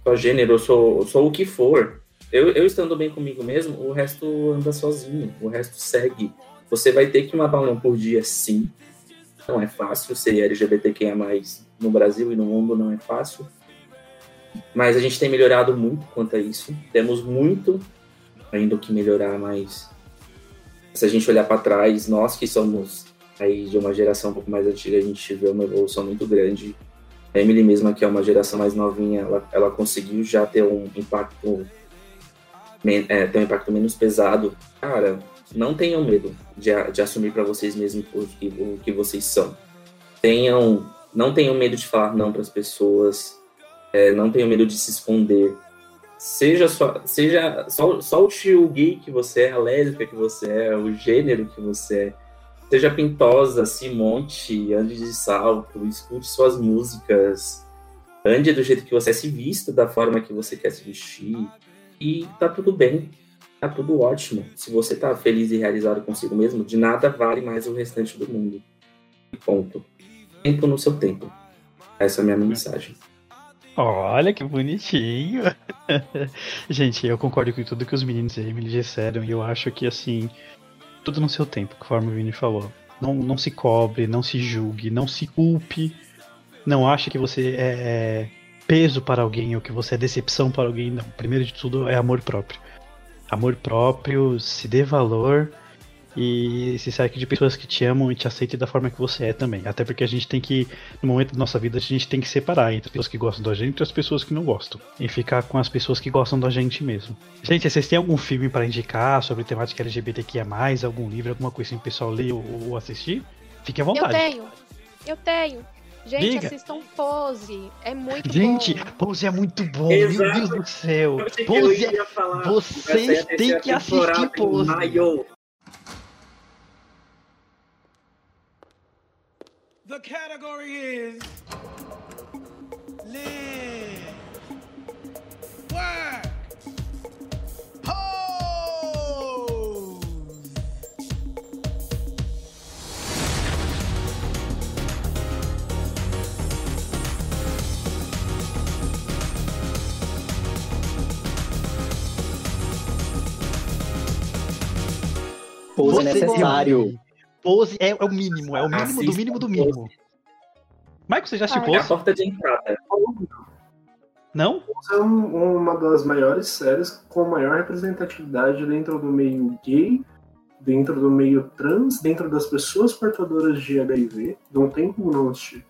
Speaker 3: sou gênero, sou, sou o que for. Eu, eu estando bem comigo mesmo, o resto anda sozinho, o resto segue. Você vai ter que matar um por dia, sim. Não é fácil ser LGBTQIA+, no Brasil e no mundo não é fácil. Mas a gente tem melhorado muito quanto a isso. Temos muito ainda o que melhorar, mas se a gente olhar para trás, nós que somos aí de uma geração um pouco mais antiga, a gente vê uma evolução muito grande. A Emily mesma, que é uma geração mais novinha, ela, ela conseguiu já ter um impacto é, ter um impacto menos pesado. Cara, não tenham medo de, de assumir para vocês mesmos o que, o que vocês são. Tenham, não tenham medo de falar não para as pessoas. É, não tenham medo de se esconder. Seja só, seja só, solte o gay que você é, a lésbica que você é, o gênero que você é. Seja pintosa, se monte, ande de salto, escute suas músicas, ande do jeito que você é, se vista da forma que você quer se vestir. E tá tudo bem, tá tudo ótimo. Se você tá feliz e realizado consigo mesmo, de nada vale mais o restante do mundo. Ponto. Tempo no seu tempo. Essa é a minha mensagem.
Speaker 1: Olha que bonitinho. Gente, eu concordo com tudo que os meninos e a Emily disseram e eu acho que assim, tudo no seu tempo, conforme o Vini falou. Não, não se cobre, não se julgue, não se culpe. Não ache que você é peso para alguém ou que você é decepção para alguém, não. Primeiro de tudo é amor próprio. Amor próprio, se dê valor e se cerque de pessoas que te amam e te aceitem da forma que você é também. Até porque a gente tem que, no momento da nossa vida, a gente tem que separar entre as pessoas que gostam da gente e as pessoas que não gostam. E ficar com as pessoas que gostam da gente mesmo. Gente, vocês têm algum filme para indicar sobre temática LGBTQIA, algum livro, alguma coisa assim que o pessoal ler ou, ou assistir? Fique à
Speaker 4: Eu
Speaker 1: vontade.
Speaker 4: tenho. Eu tenho. Gente,
Speaker 1: Diga.
Speaker 4: assistam Pose. É muito
Speaker 1: Gente,
Speaker 4: bom.
Speaker 1: Pose é muito bom,
Speaker 3: Exato.
Speaker 1: meu Deus do céu.
Speaker 3: Eu que eu
Speaker 1: Pose
Speaker 3: ia falar.
Speaker 1: Vocês têm que assistir Pose.
Speaker 3: maio.
Speaker 6: The category is live, work, pose.
Speaker 2: Pose
Speaker 1: Você-
Speaker 2: necessário.
Speaker 1: Pose é, é o mínimo, é o mínimo do
Speaker 3: Assista
Speaker 1: mínimo do
Speaker 3: Pose.
Speaker 1: mínimo. Michael, você já assistiu
Speaker 4: Ah,
Speaker 3: É a
Speaker 1: Pose?
Speaker 3: porta de entrada.
Speaker 1: Não?
Speaker 5: é um- uma das maiores séries com maior representatividade dentro do meio gay, dentro do meio trans, dentro das pessoas portadoras de HIV. Não tem como não assistir.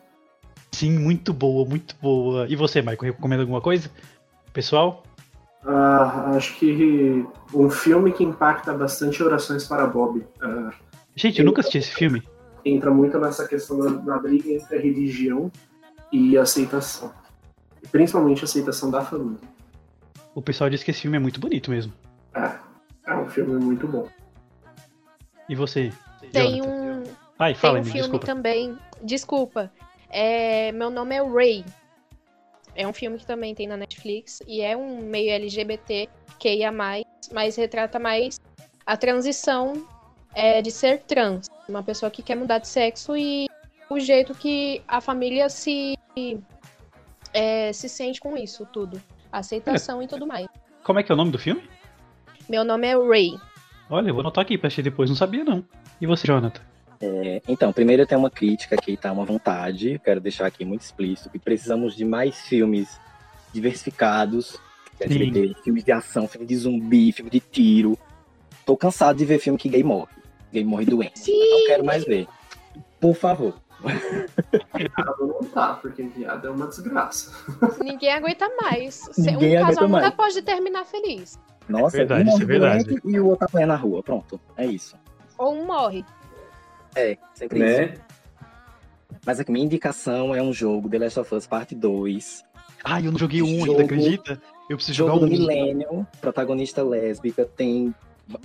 Speaker 1: Sim, muito boa, muito boa. E você, Michael, recomenda alguma coisa? Pessoal?
Speaker 5: Ah, acho que um filme que impacta bastante Orações para Bob. Ah,
Speaker 1: Gente, eu nunca assisti esse filme.
Speaker 5: entra muito nessa questão da, da briga entre a religião e a aceitação. E principalmente a aceitação da família.
Speaker 1: O pessoal diz que esse filme é muito bonito mesmo.
Speaker 5: É, é um filme muito bom.
Speaker 1: E você?
Speaker 4: Tem
Speaker 1: Jonathan?
Speaker 4: um,
Speaker 1: Ai,
Speaker 4: tem
Speaker 1: fala,
Speaker 4: um
Speaker 1: me
Speaker 4: filme
Speaker 1: desculpa.
Speaker 4: também. Desculpa. É, meu nome é Ray. É um filme que também tem na Netflix e é um meio LGBT que ia mais, mas retrata mais a transição é, de ser trans. Uma pessoa que quer mudar de sexo e o jeito que a família se, é, se sente com isso tudo. Aceitação e tudo mais.
Speaker 1: Como é que é o nome do filme?
Speaker 4: Meu nome é Ray.
Speaker 1: Olha, eu vou anotar aqui pra assistir depois, não sabia não. E você, Jonathan?
Speaker 2: É, então, primeiro eu tenho uma crítica aqui, tá? Uma vontade. Quero deixar aqui muito explícito que precisamos de mais filmes diversificados. Filmes de ação, filme de zumbi, filme de tiro. Tô cansado de ver filme que gay morre. Gay morre doente.
Speaker 4: Sim.
Speaker 2: Não quero mais ver. Por favor.
Speaker 5: Viado não tá, porque viado é uma desgraça.
Speaker 4: Ninguém aguenta mais.
Speaker 2: Ninguém
Speaker 4: um casal nunca
Speaker 2: mais.
Speaker 4: pode terminar feliz.
Speaker 2: Nossa,
Speaker 1: Verdade,
Speaker 2: um
Speaker 1: isso
Speaker 2: morre
Speaker 1: é verdade.
Speaker 2: doente e o outro apanha na rua. Pronto, é isso.
Speaker 4: Ou um morre.
Speaker 2: É, sempre isso.
Speaker 3: Né?
Speaker 2: Mas aqui, minha indicação é um jogo, The Last of Us Parte 2.
Speaker 1: Ai, eu não joguei um
Speaker 2: Jogo-
Speaker 1: ainda, acredita? Eu preciso
Speaker 2: Jogo
Speaker 1: jogar
Speaker 2: do
Speaker 1: um.
Speaker 2: Millennium, protagonista lésbica, tem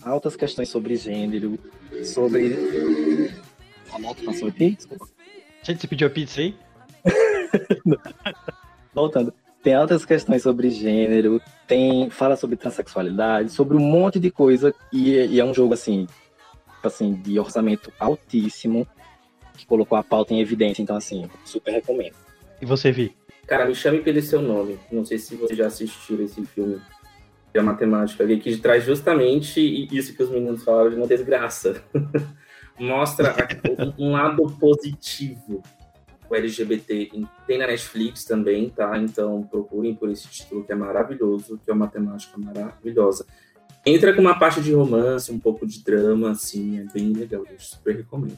Speaker 2: altas questões sobre gênero, sobre. A moto passou aqui? Desculpa.
Speaker 1: Gente, você pediu a pizza aí?
Speaker 2: Voltando. Tem altas questões sobre gênero, tem fala sobre transexualidade, sobre um monte de coisa, e, é- e é um jogo assim, assim, de orçamento altíssimo, que colocou a pauta em evidência, então assim, super recomendo.
Speaker 1: E você, Vi?
Speaker 3: Cara, me chame pelo seu nome. Não sei se vocês já assistiram esse filme de matemática ali, que traz justamente isso que os meninos falaram de uma desgraça. Mostra a- um lado positivo o LGBT. Tem na Netflix também, tá? Então procurem por esse título que é maravilhoso, que é uma matemática maravilhosa. Entra com uma parte de romance, um pouco de drama, assim, é bem legal, eu super recomendo.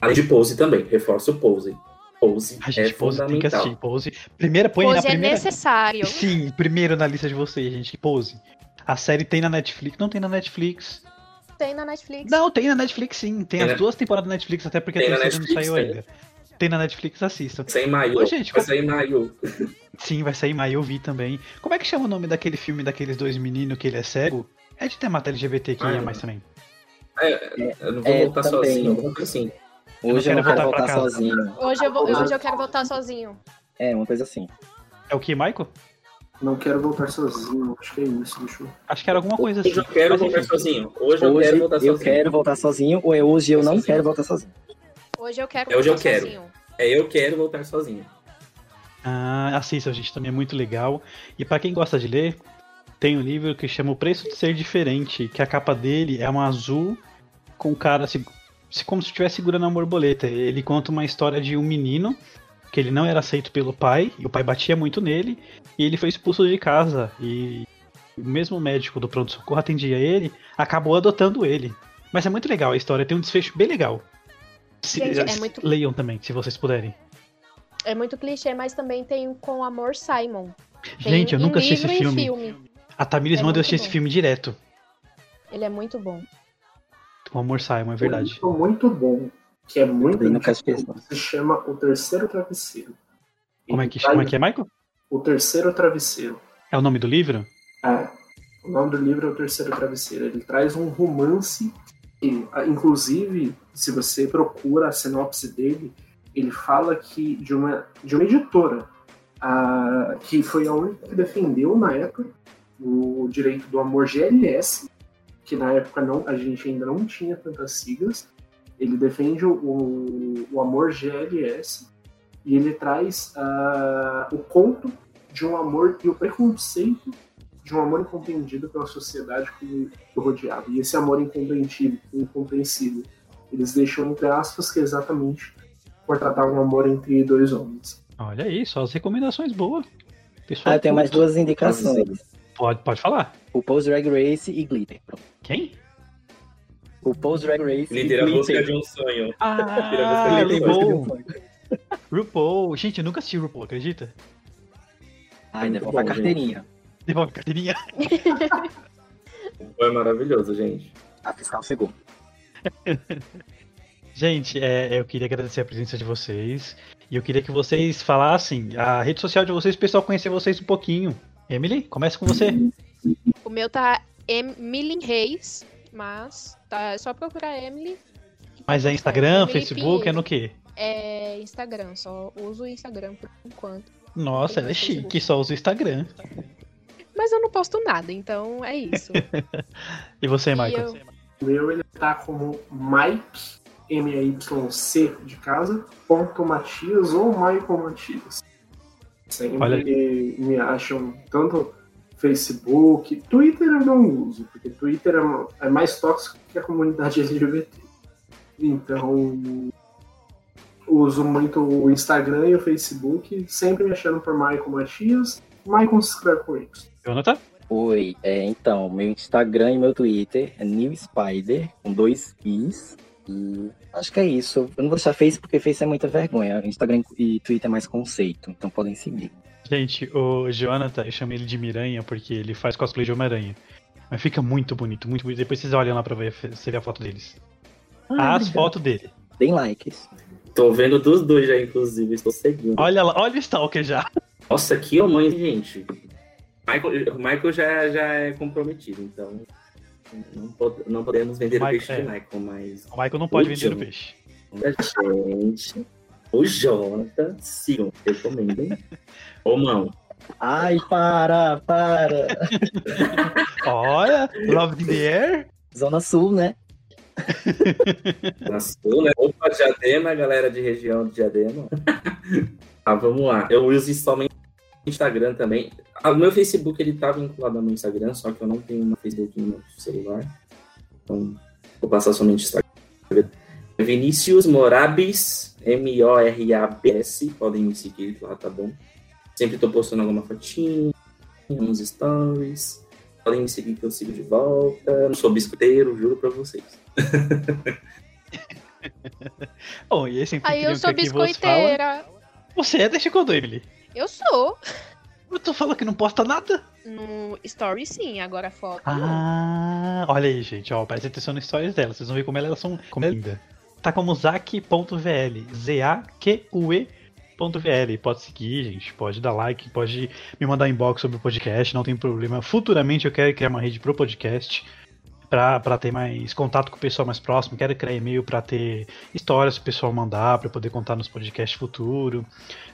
Speaker 3: Além de Pose também, reforço o Pose. Pose
Speaker 1: A gente
Speaker 3: é
Speaker 1: Pose tem que assistir. Pose. Primeira, põe na
Speaker 4: Pose é
Speaker 1: primeira.
Speaker 4: necessário.
Speaker 1: Sim, primeiro na lista de vocês, gente. Pose. A série tem na Netflix. Não tem na Netflix.
Speaker 4: Tem na Netflix.
Speaker 1: Não, tem na Netflix sim. Tem,
Speaker 3: Tem
Speaker 1: as
Speaker 3: na-
Speaker 1: duas temporadas da Netflix, até porque
Speaker 3: Tem
Speaker 1: a
Speaker 3: na
Speaker 1: terceira não
Speaker 3: Netflix,
Speaker 1: saiu
Speaker 3: tem.
Speaker 1: ainda. Tem na Netflix, assistam.
Speaker 3: Vai sair em maio.
Speaker 1: Ô, gente,
Speaker 3: vai
Speaker 1: como-
Speaker 3: sair em maio.
Speaker 1: Sim, vai sair em maio, eu vi também. Como é que chama o nome daquele filme daqueles dois meninos que ele é cego? É de temática LGBT que
Speaker 3: Ah,
Speaker 1: ia
Speaker 3: não.
Speaker 1: mais também.
Speaker 3: É, eu não vou
Speaker 2: É,
Speaker 3: voltar
Speaker 2: também.
Speaker 3: sozinho, alguma coisa assim.
Speaker 2: Hoje eu
Speaker 1: não quero
Speaker 2: quero
Speaker 1: voltar
Speaker 2: voltar sozinho.
Speaker 4: Hoje eu, vou, hoje eu quero voltar sozinho.
Speaker 2: É, uma coisa assim.
Speaker 1: É o que, Michael?
Speaker 5: Não quero voltar sozinho, acho que é isso, deixa eu...
Speaker 1: Acho que era alguma coisa assim.
Speaker 3: Hoje eu quero voltar sozinho. Hoje eu
Speaker 2: Hoje
Speaker 3: quero voltar
Speaker 2: eu
Speaker 3: sozinho.
Speaker 2: quero voltar sozinho, ou é hoje eu não
Speaker 3: Sozinho.
Speaker 2: quero voltar sozinho.
Speaker 4: Hoje eu quero
Speaker 3: Hoje eu
Speaker 4: voltar
Speaker 3: quero.
Speaker 4: sozinho.
Speaker 3: É, eu quero voltar sozinho.
Speaker 1: Ah, assista, gente, também é muito legal. E pra quem gosta de ler, tem um livro que chama O Preço de Ser Diferente, que a capa dele é um azul com o cara se- como se estivesse segurando uma borboleta. Ele conta uma história de um menino porque ele não era aceito pelo pai, e o pai batia muito nele, e ele foi expulso de casa. E o mesmo médico do pronto-socorro atendia ele, acabou adotando ele. Mas é muito legal a história, tem um desfecho bem legal. Se-
Speaker 4: Gente, é muito-
Speaker 1: Leiam também, se vocês puderem.
Speaker 4: É muito clichê, mas também tem com Amor Simon. Tem
Speaker 1: Gente, eu nunca assisti esse
Speaker 4: e em
Speaker 1: filme. A Tamires
Speaker 4: É
Speaker 1: manda eu assistir esse
Speaker 4: bom.
Speaker 1: filme direto.
Speaker 4: Ele é muito bom.
Speaker 1: O Amor Simon, é verdade.
Speaker 5: Um livro muito bom, que é muito
Speaker 2: não.
Speaker 5: se chama O Terceiro Travesseiro.
Speaker 1: Como é que,
Speaker 5: traz
Speaker 1: como é, que é, Michael?
Speaker 5: O Terceiro Travesseiro.
Speaker 1: É o nome do livro?
Speaker 5: É, o nome do livro é O Terceiro Travesseiro. Ele traz um romance que, inclusive, se você procura a sinopse dele, ele fala que de uma, de uma editora ah, que foi a única que defendeu na época o direito do amor GLS, que na época não, a gente ainda não tinha tantas siglas. Ele defende o, o amor GLS e ele traz ah, o conto de um amor e o preconceito de um amor incompreendido pela sociedade que o rodeava. E esse amor incompreendido, incompreensível, eles deixam entre aspas que é exatamente por tratar um amor entre dois homens.
Speaker 1: Olha aí, só as recomendações boas. Pessoal,
Speaker 2: Ah, eu tenho mais duas indicações.
Speaker 1: Pode, pode falar.
Speaker 2: O Pose Drag Race e Glitter. Pronto.
Speaker 1: Quem?
Speaker 2: O Pose Drag Race
Speaker 3: Glitter,
Speaker 2: e
Speaker 3: a busca
Speaker 2: Glitter.
Speaker 3: de um sonho.
Speaker 1: Ah,
Speaker 3: Glitter, a busca de um
Speaker 1: RuPaul.
Speaker 3: sonho.
Speaker 1: RuPaul. Gente, eu nunca assisti RuPaul, acredita?
Speaker 2: Ai,
Speaker 3: Muito
Speaker 2: devolve a carteirinha.
Speaker 1: Devolve a carteirinha.
Speaker 3: Foi maravilhoso, gente.
Speaker 2: A fiscal chegou.
Speaker 1: Gente, é, eu queria agradecer a presença de vocês. E eu queria que vocês falassem a rede social de vocês, o pessoal conhecer vocês um pouquinho. Emily, começa com você.
Speaker 4: O meu tá Emily Reis, mas tá é só procurar Emily.
Speaker 1: Mas é Instagram,
Speaker 4: Emily
Speaker 1: Facebook, é
Speaker 4: Pinheiro.
Speaker 1: no quê?
Speaker 4: É Instagram, só uso o Instagram por enquanto.
Speaker 1: Nossa, ela é chique, só usa o Instagram.
Speaker 4: Mas eu não posto nada, então é isso.
Speaker 1: E você,
Speaker 4: E
Speaker 1: Michael?
Speaker 4: eu-
Speaker 5: O meu ele tá como Mike, M-A-Y-C de casa, ponto Matias ou Michael Matias. Sempre
Speaker 1: Olha
Speaker 5: me acham tanto Facebook, Twitter eu não uso, porque Twitter é, é mais tóxico que a comunidade LGBT. Então, uso muito o Instagram e o Facebook, sempre me achando por Michael Matias. Michael se escreve com isso.
Speaker 1: Jonathan?
Speaker 2: Oi, é, então, meu Instagram e meu Twitter é New Spider, com dois Is. E acho que é isso. Eu não vou deixar Face porque Face é muita vergonha. Instagram e Twitter é mais conceito, então podem seguir.
Speaker 1: Gente, o Jonathan, eu chamei ele de Miranha porque ele faz cosplay de Homem-Aranha. Mas fica muito bonito, muito bonito. Depois vocês olham lá pra ver, você ver a foto deles.
Speaker 2: Ah,
Speaker 1: As fotos dele.
Speaker 2: Deem likes.
Speaker 3: Tô vendo dos dois já, inclusive. Estou seguindo.
Speaker 1: Olha lá, olha o Stalker já.
Speaker 3: Nossa, que mãe, gente. Michael, o Michael já, já é comprometido, então. Não, pod- não podemos vender
Speaker 1: Michael-
Speaker 3: o peixe
Speaker 1: é.
Speaker 3: de Michael, mas.
Speaker 1: O Michael não pode
Speaker 3: O
Speaker 1: vender o peixe.
Speaker 3: Gente. O Jonathan, sigam, recomendem. Ô, mão.
Speaker 2: Ai, para, para.
Speaker 1: Olha, Love in the Air.
Speaker 2: Zona Sul, né?
Speaker 3: Na sul, né? Opa, Diadema, galera de região de Diadema. ah, vamos lá. Eu uso somente Instagram também. Ah, O meu Facebook ele tá vinculado ao meu Instagram, só que eu não tenho uma Facebook no meu celular. Então, vou passar somente Instagram. Vinícius Morabis, M-O-R-A-B-S. Podem me seguir lá, tá bom? Sempre tô postando alguma fotinha, uns stories. Podem me seguir que eu sigo de volta. Não sou biscoiteiro, juro pra vocês.
Speaker 1: Bom, e esse
Speaker 4: Aí eu sou
Speaker 1: aqui vos fala-
Speaker 4: biscoiteira.
Speaker 1: Você é desde quando, Emily?
Speaker 4: Eu sou.
Speaker 1: Eu tô falando que não posta nada.
Speaker 4: No story sim, agora foto.
Speaker 1: Ah, olha aí, gente, ó, presta atenção nas histórias dela, vocês vão ver como elas são, como é linda. Tá como Z-A-Q-U-E.vl. Pode seguir, gente, pode dar like, pode me mandar inbox sobre o podcast, não tem problema. Futuramente eu quero criar uma rede pro podcast pra ter mais contato com o pessoal mais próximo. Quero criar e-mail pra ter histórias pro pessoal mandar, pra poder contar nos podcasts futuro.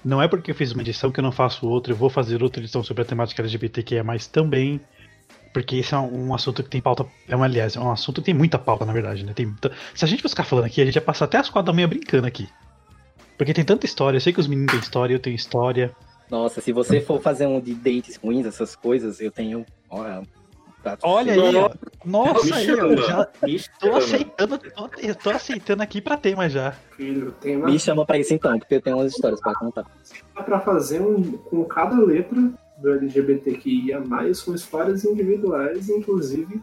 Speaker 1: Não é porque eu fiz uma edição que eu não faço outra, eu vou fazer outra edição sobre a temática LGBTQIA+, também. Porque esse é um, assunto que tem pauta. É um, aliás, é um assunto que tem muita pauta, na verdade, né? Tem se a gente fosse ficar falando aqui, a gente ia passar até as quatro da manhã brincando aqui. Porque tem tanta história, eu sei que os meninos têm história, eu tenho história.
Speaker 2: Nossa, se você for fazer um de dates ruins, essas coisas, eu tenho. Olha,
Speaker 1: Olha aí, ó. Nossa, aí, ó. Já
Speaker 3: me
Speaker 1: tô aceitando, tô, eu tô aceitando aqui pra tema já.
Speaker 5: Filho, tem uma
Speaker 2: Me chama pra isso então, porque eu tenho umas histórias pra contar.
Speaker 5: Dá pra fazer um, com cada letra do LGBTQIA+, com histórias individuais, inclusive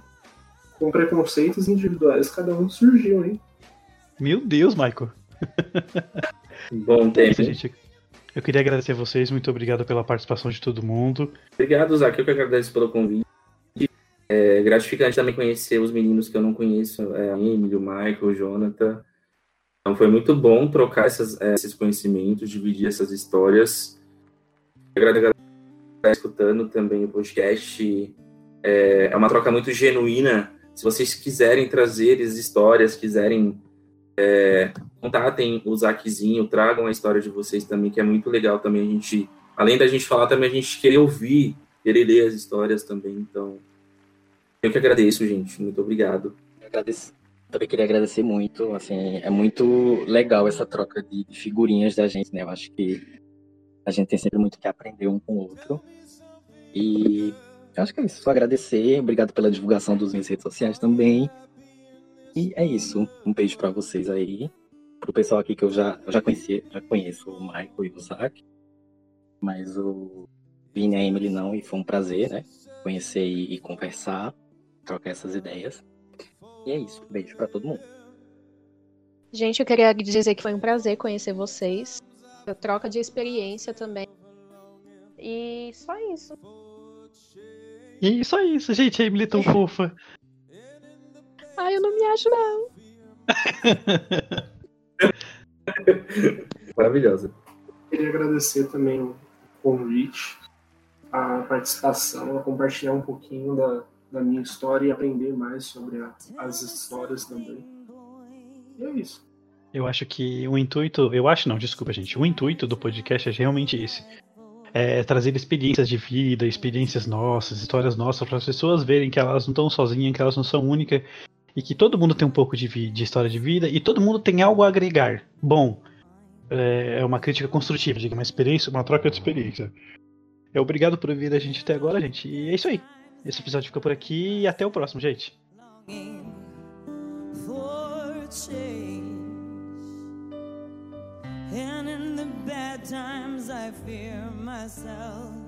Speaker 5: com preconceitos individuais, cada um surgiu, hein?
Speaker 1: Meu Deus, Michael.
Speaker 3: Bom
Speaker 1: É
Speaker 3: tempo.
Speaker 1: isso, gente. Eu queria agradecer a vocês, muito obrigado pela participação de todo mundo.
Speaker 3: Obrigado, Zac. Eu que agradeço pelo convite. É gratificante também conhecer os meninos que eu não conheço, é, a Emily, o Michael, o Jonathan. Então foi muito bom trocar essas, é, esses conhecimentos, dividir essas histórias. Agradeço estar escutando também o podcast. É, é uma troca muito genuína. Se vocês quiserem trazer as histórias, quiserem é, contatem o Zaczinho, tragam a história de vocês também, que é muito legal também a gente, além da gente falar, também a gente querer ouvir, querer ler as histórias também. Então, eu que agradeço, gente. Muito obrigado.
Speaker 2: Eu agradeço. Também queria agradecer muito, assim, é muito legal essa troca de figurinhas da gente, né? Eu acho que a gente tem sempre muito que aprender um com o outro. E eu acho que é isso, só agradecer, obrigado pela divulgação dos minhas redes sociais também. E é isso, um beijo pra vocês aí. Pro pessoal aqui que eu já, eu já conheci, já conheço o Michael e o Zac, mas o Vini e a Emily não, e foi um prazer, né? Conhecer e, e conversar, trocar essas ideias. E é isso. Beijo pra todo mundo.
Speaker 4: Gente, eu queria dizer que foi um prazer conhecer vocês. A troca de experiência também. E só isso.
Speaker 1: E só isso, gente. A Emily é tão fofa.
Speaker 4: Ai, eu não me acho, não.
Speaker 3: Maravilhosa.
Speaker 5: Queria agradecer também o convite, a participação, a compartilhar um pouquinho da, da minha história e aprender mais sobre a- as histórias também. E é isso.
Speaker 1: Eu acho que o intuito. Eu acho não, desculpa, gente. O intuito do podcast é realmente esse. É trazer experiências de vida, experiências nossas, histórias nossas, para as pessoas verem que elas não estão sozinhas, que elas não são únicas. E que todo mundo tem um pouco de, de história de vida e todo mundo tem algo a agregar. Bom, é é uma crítica construtiva, diga, uma experiência, uma troca de experiência. É obrigado por ouvir a gente até agora, gente. E é isso aí. Esse episódio fica por aqui e até o próximo, gente.
Speaker 9: And in the bad times, I fear myself.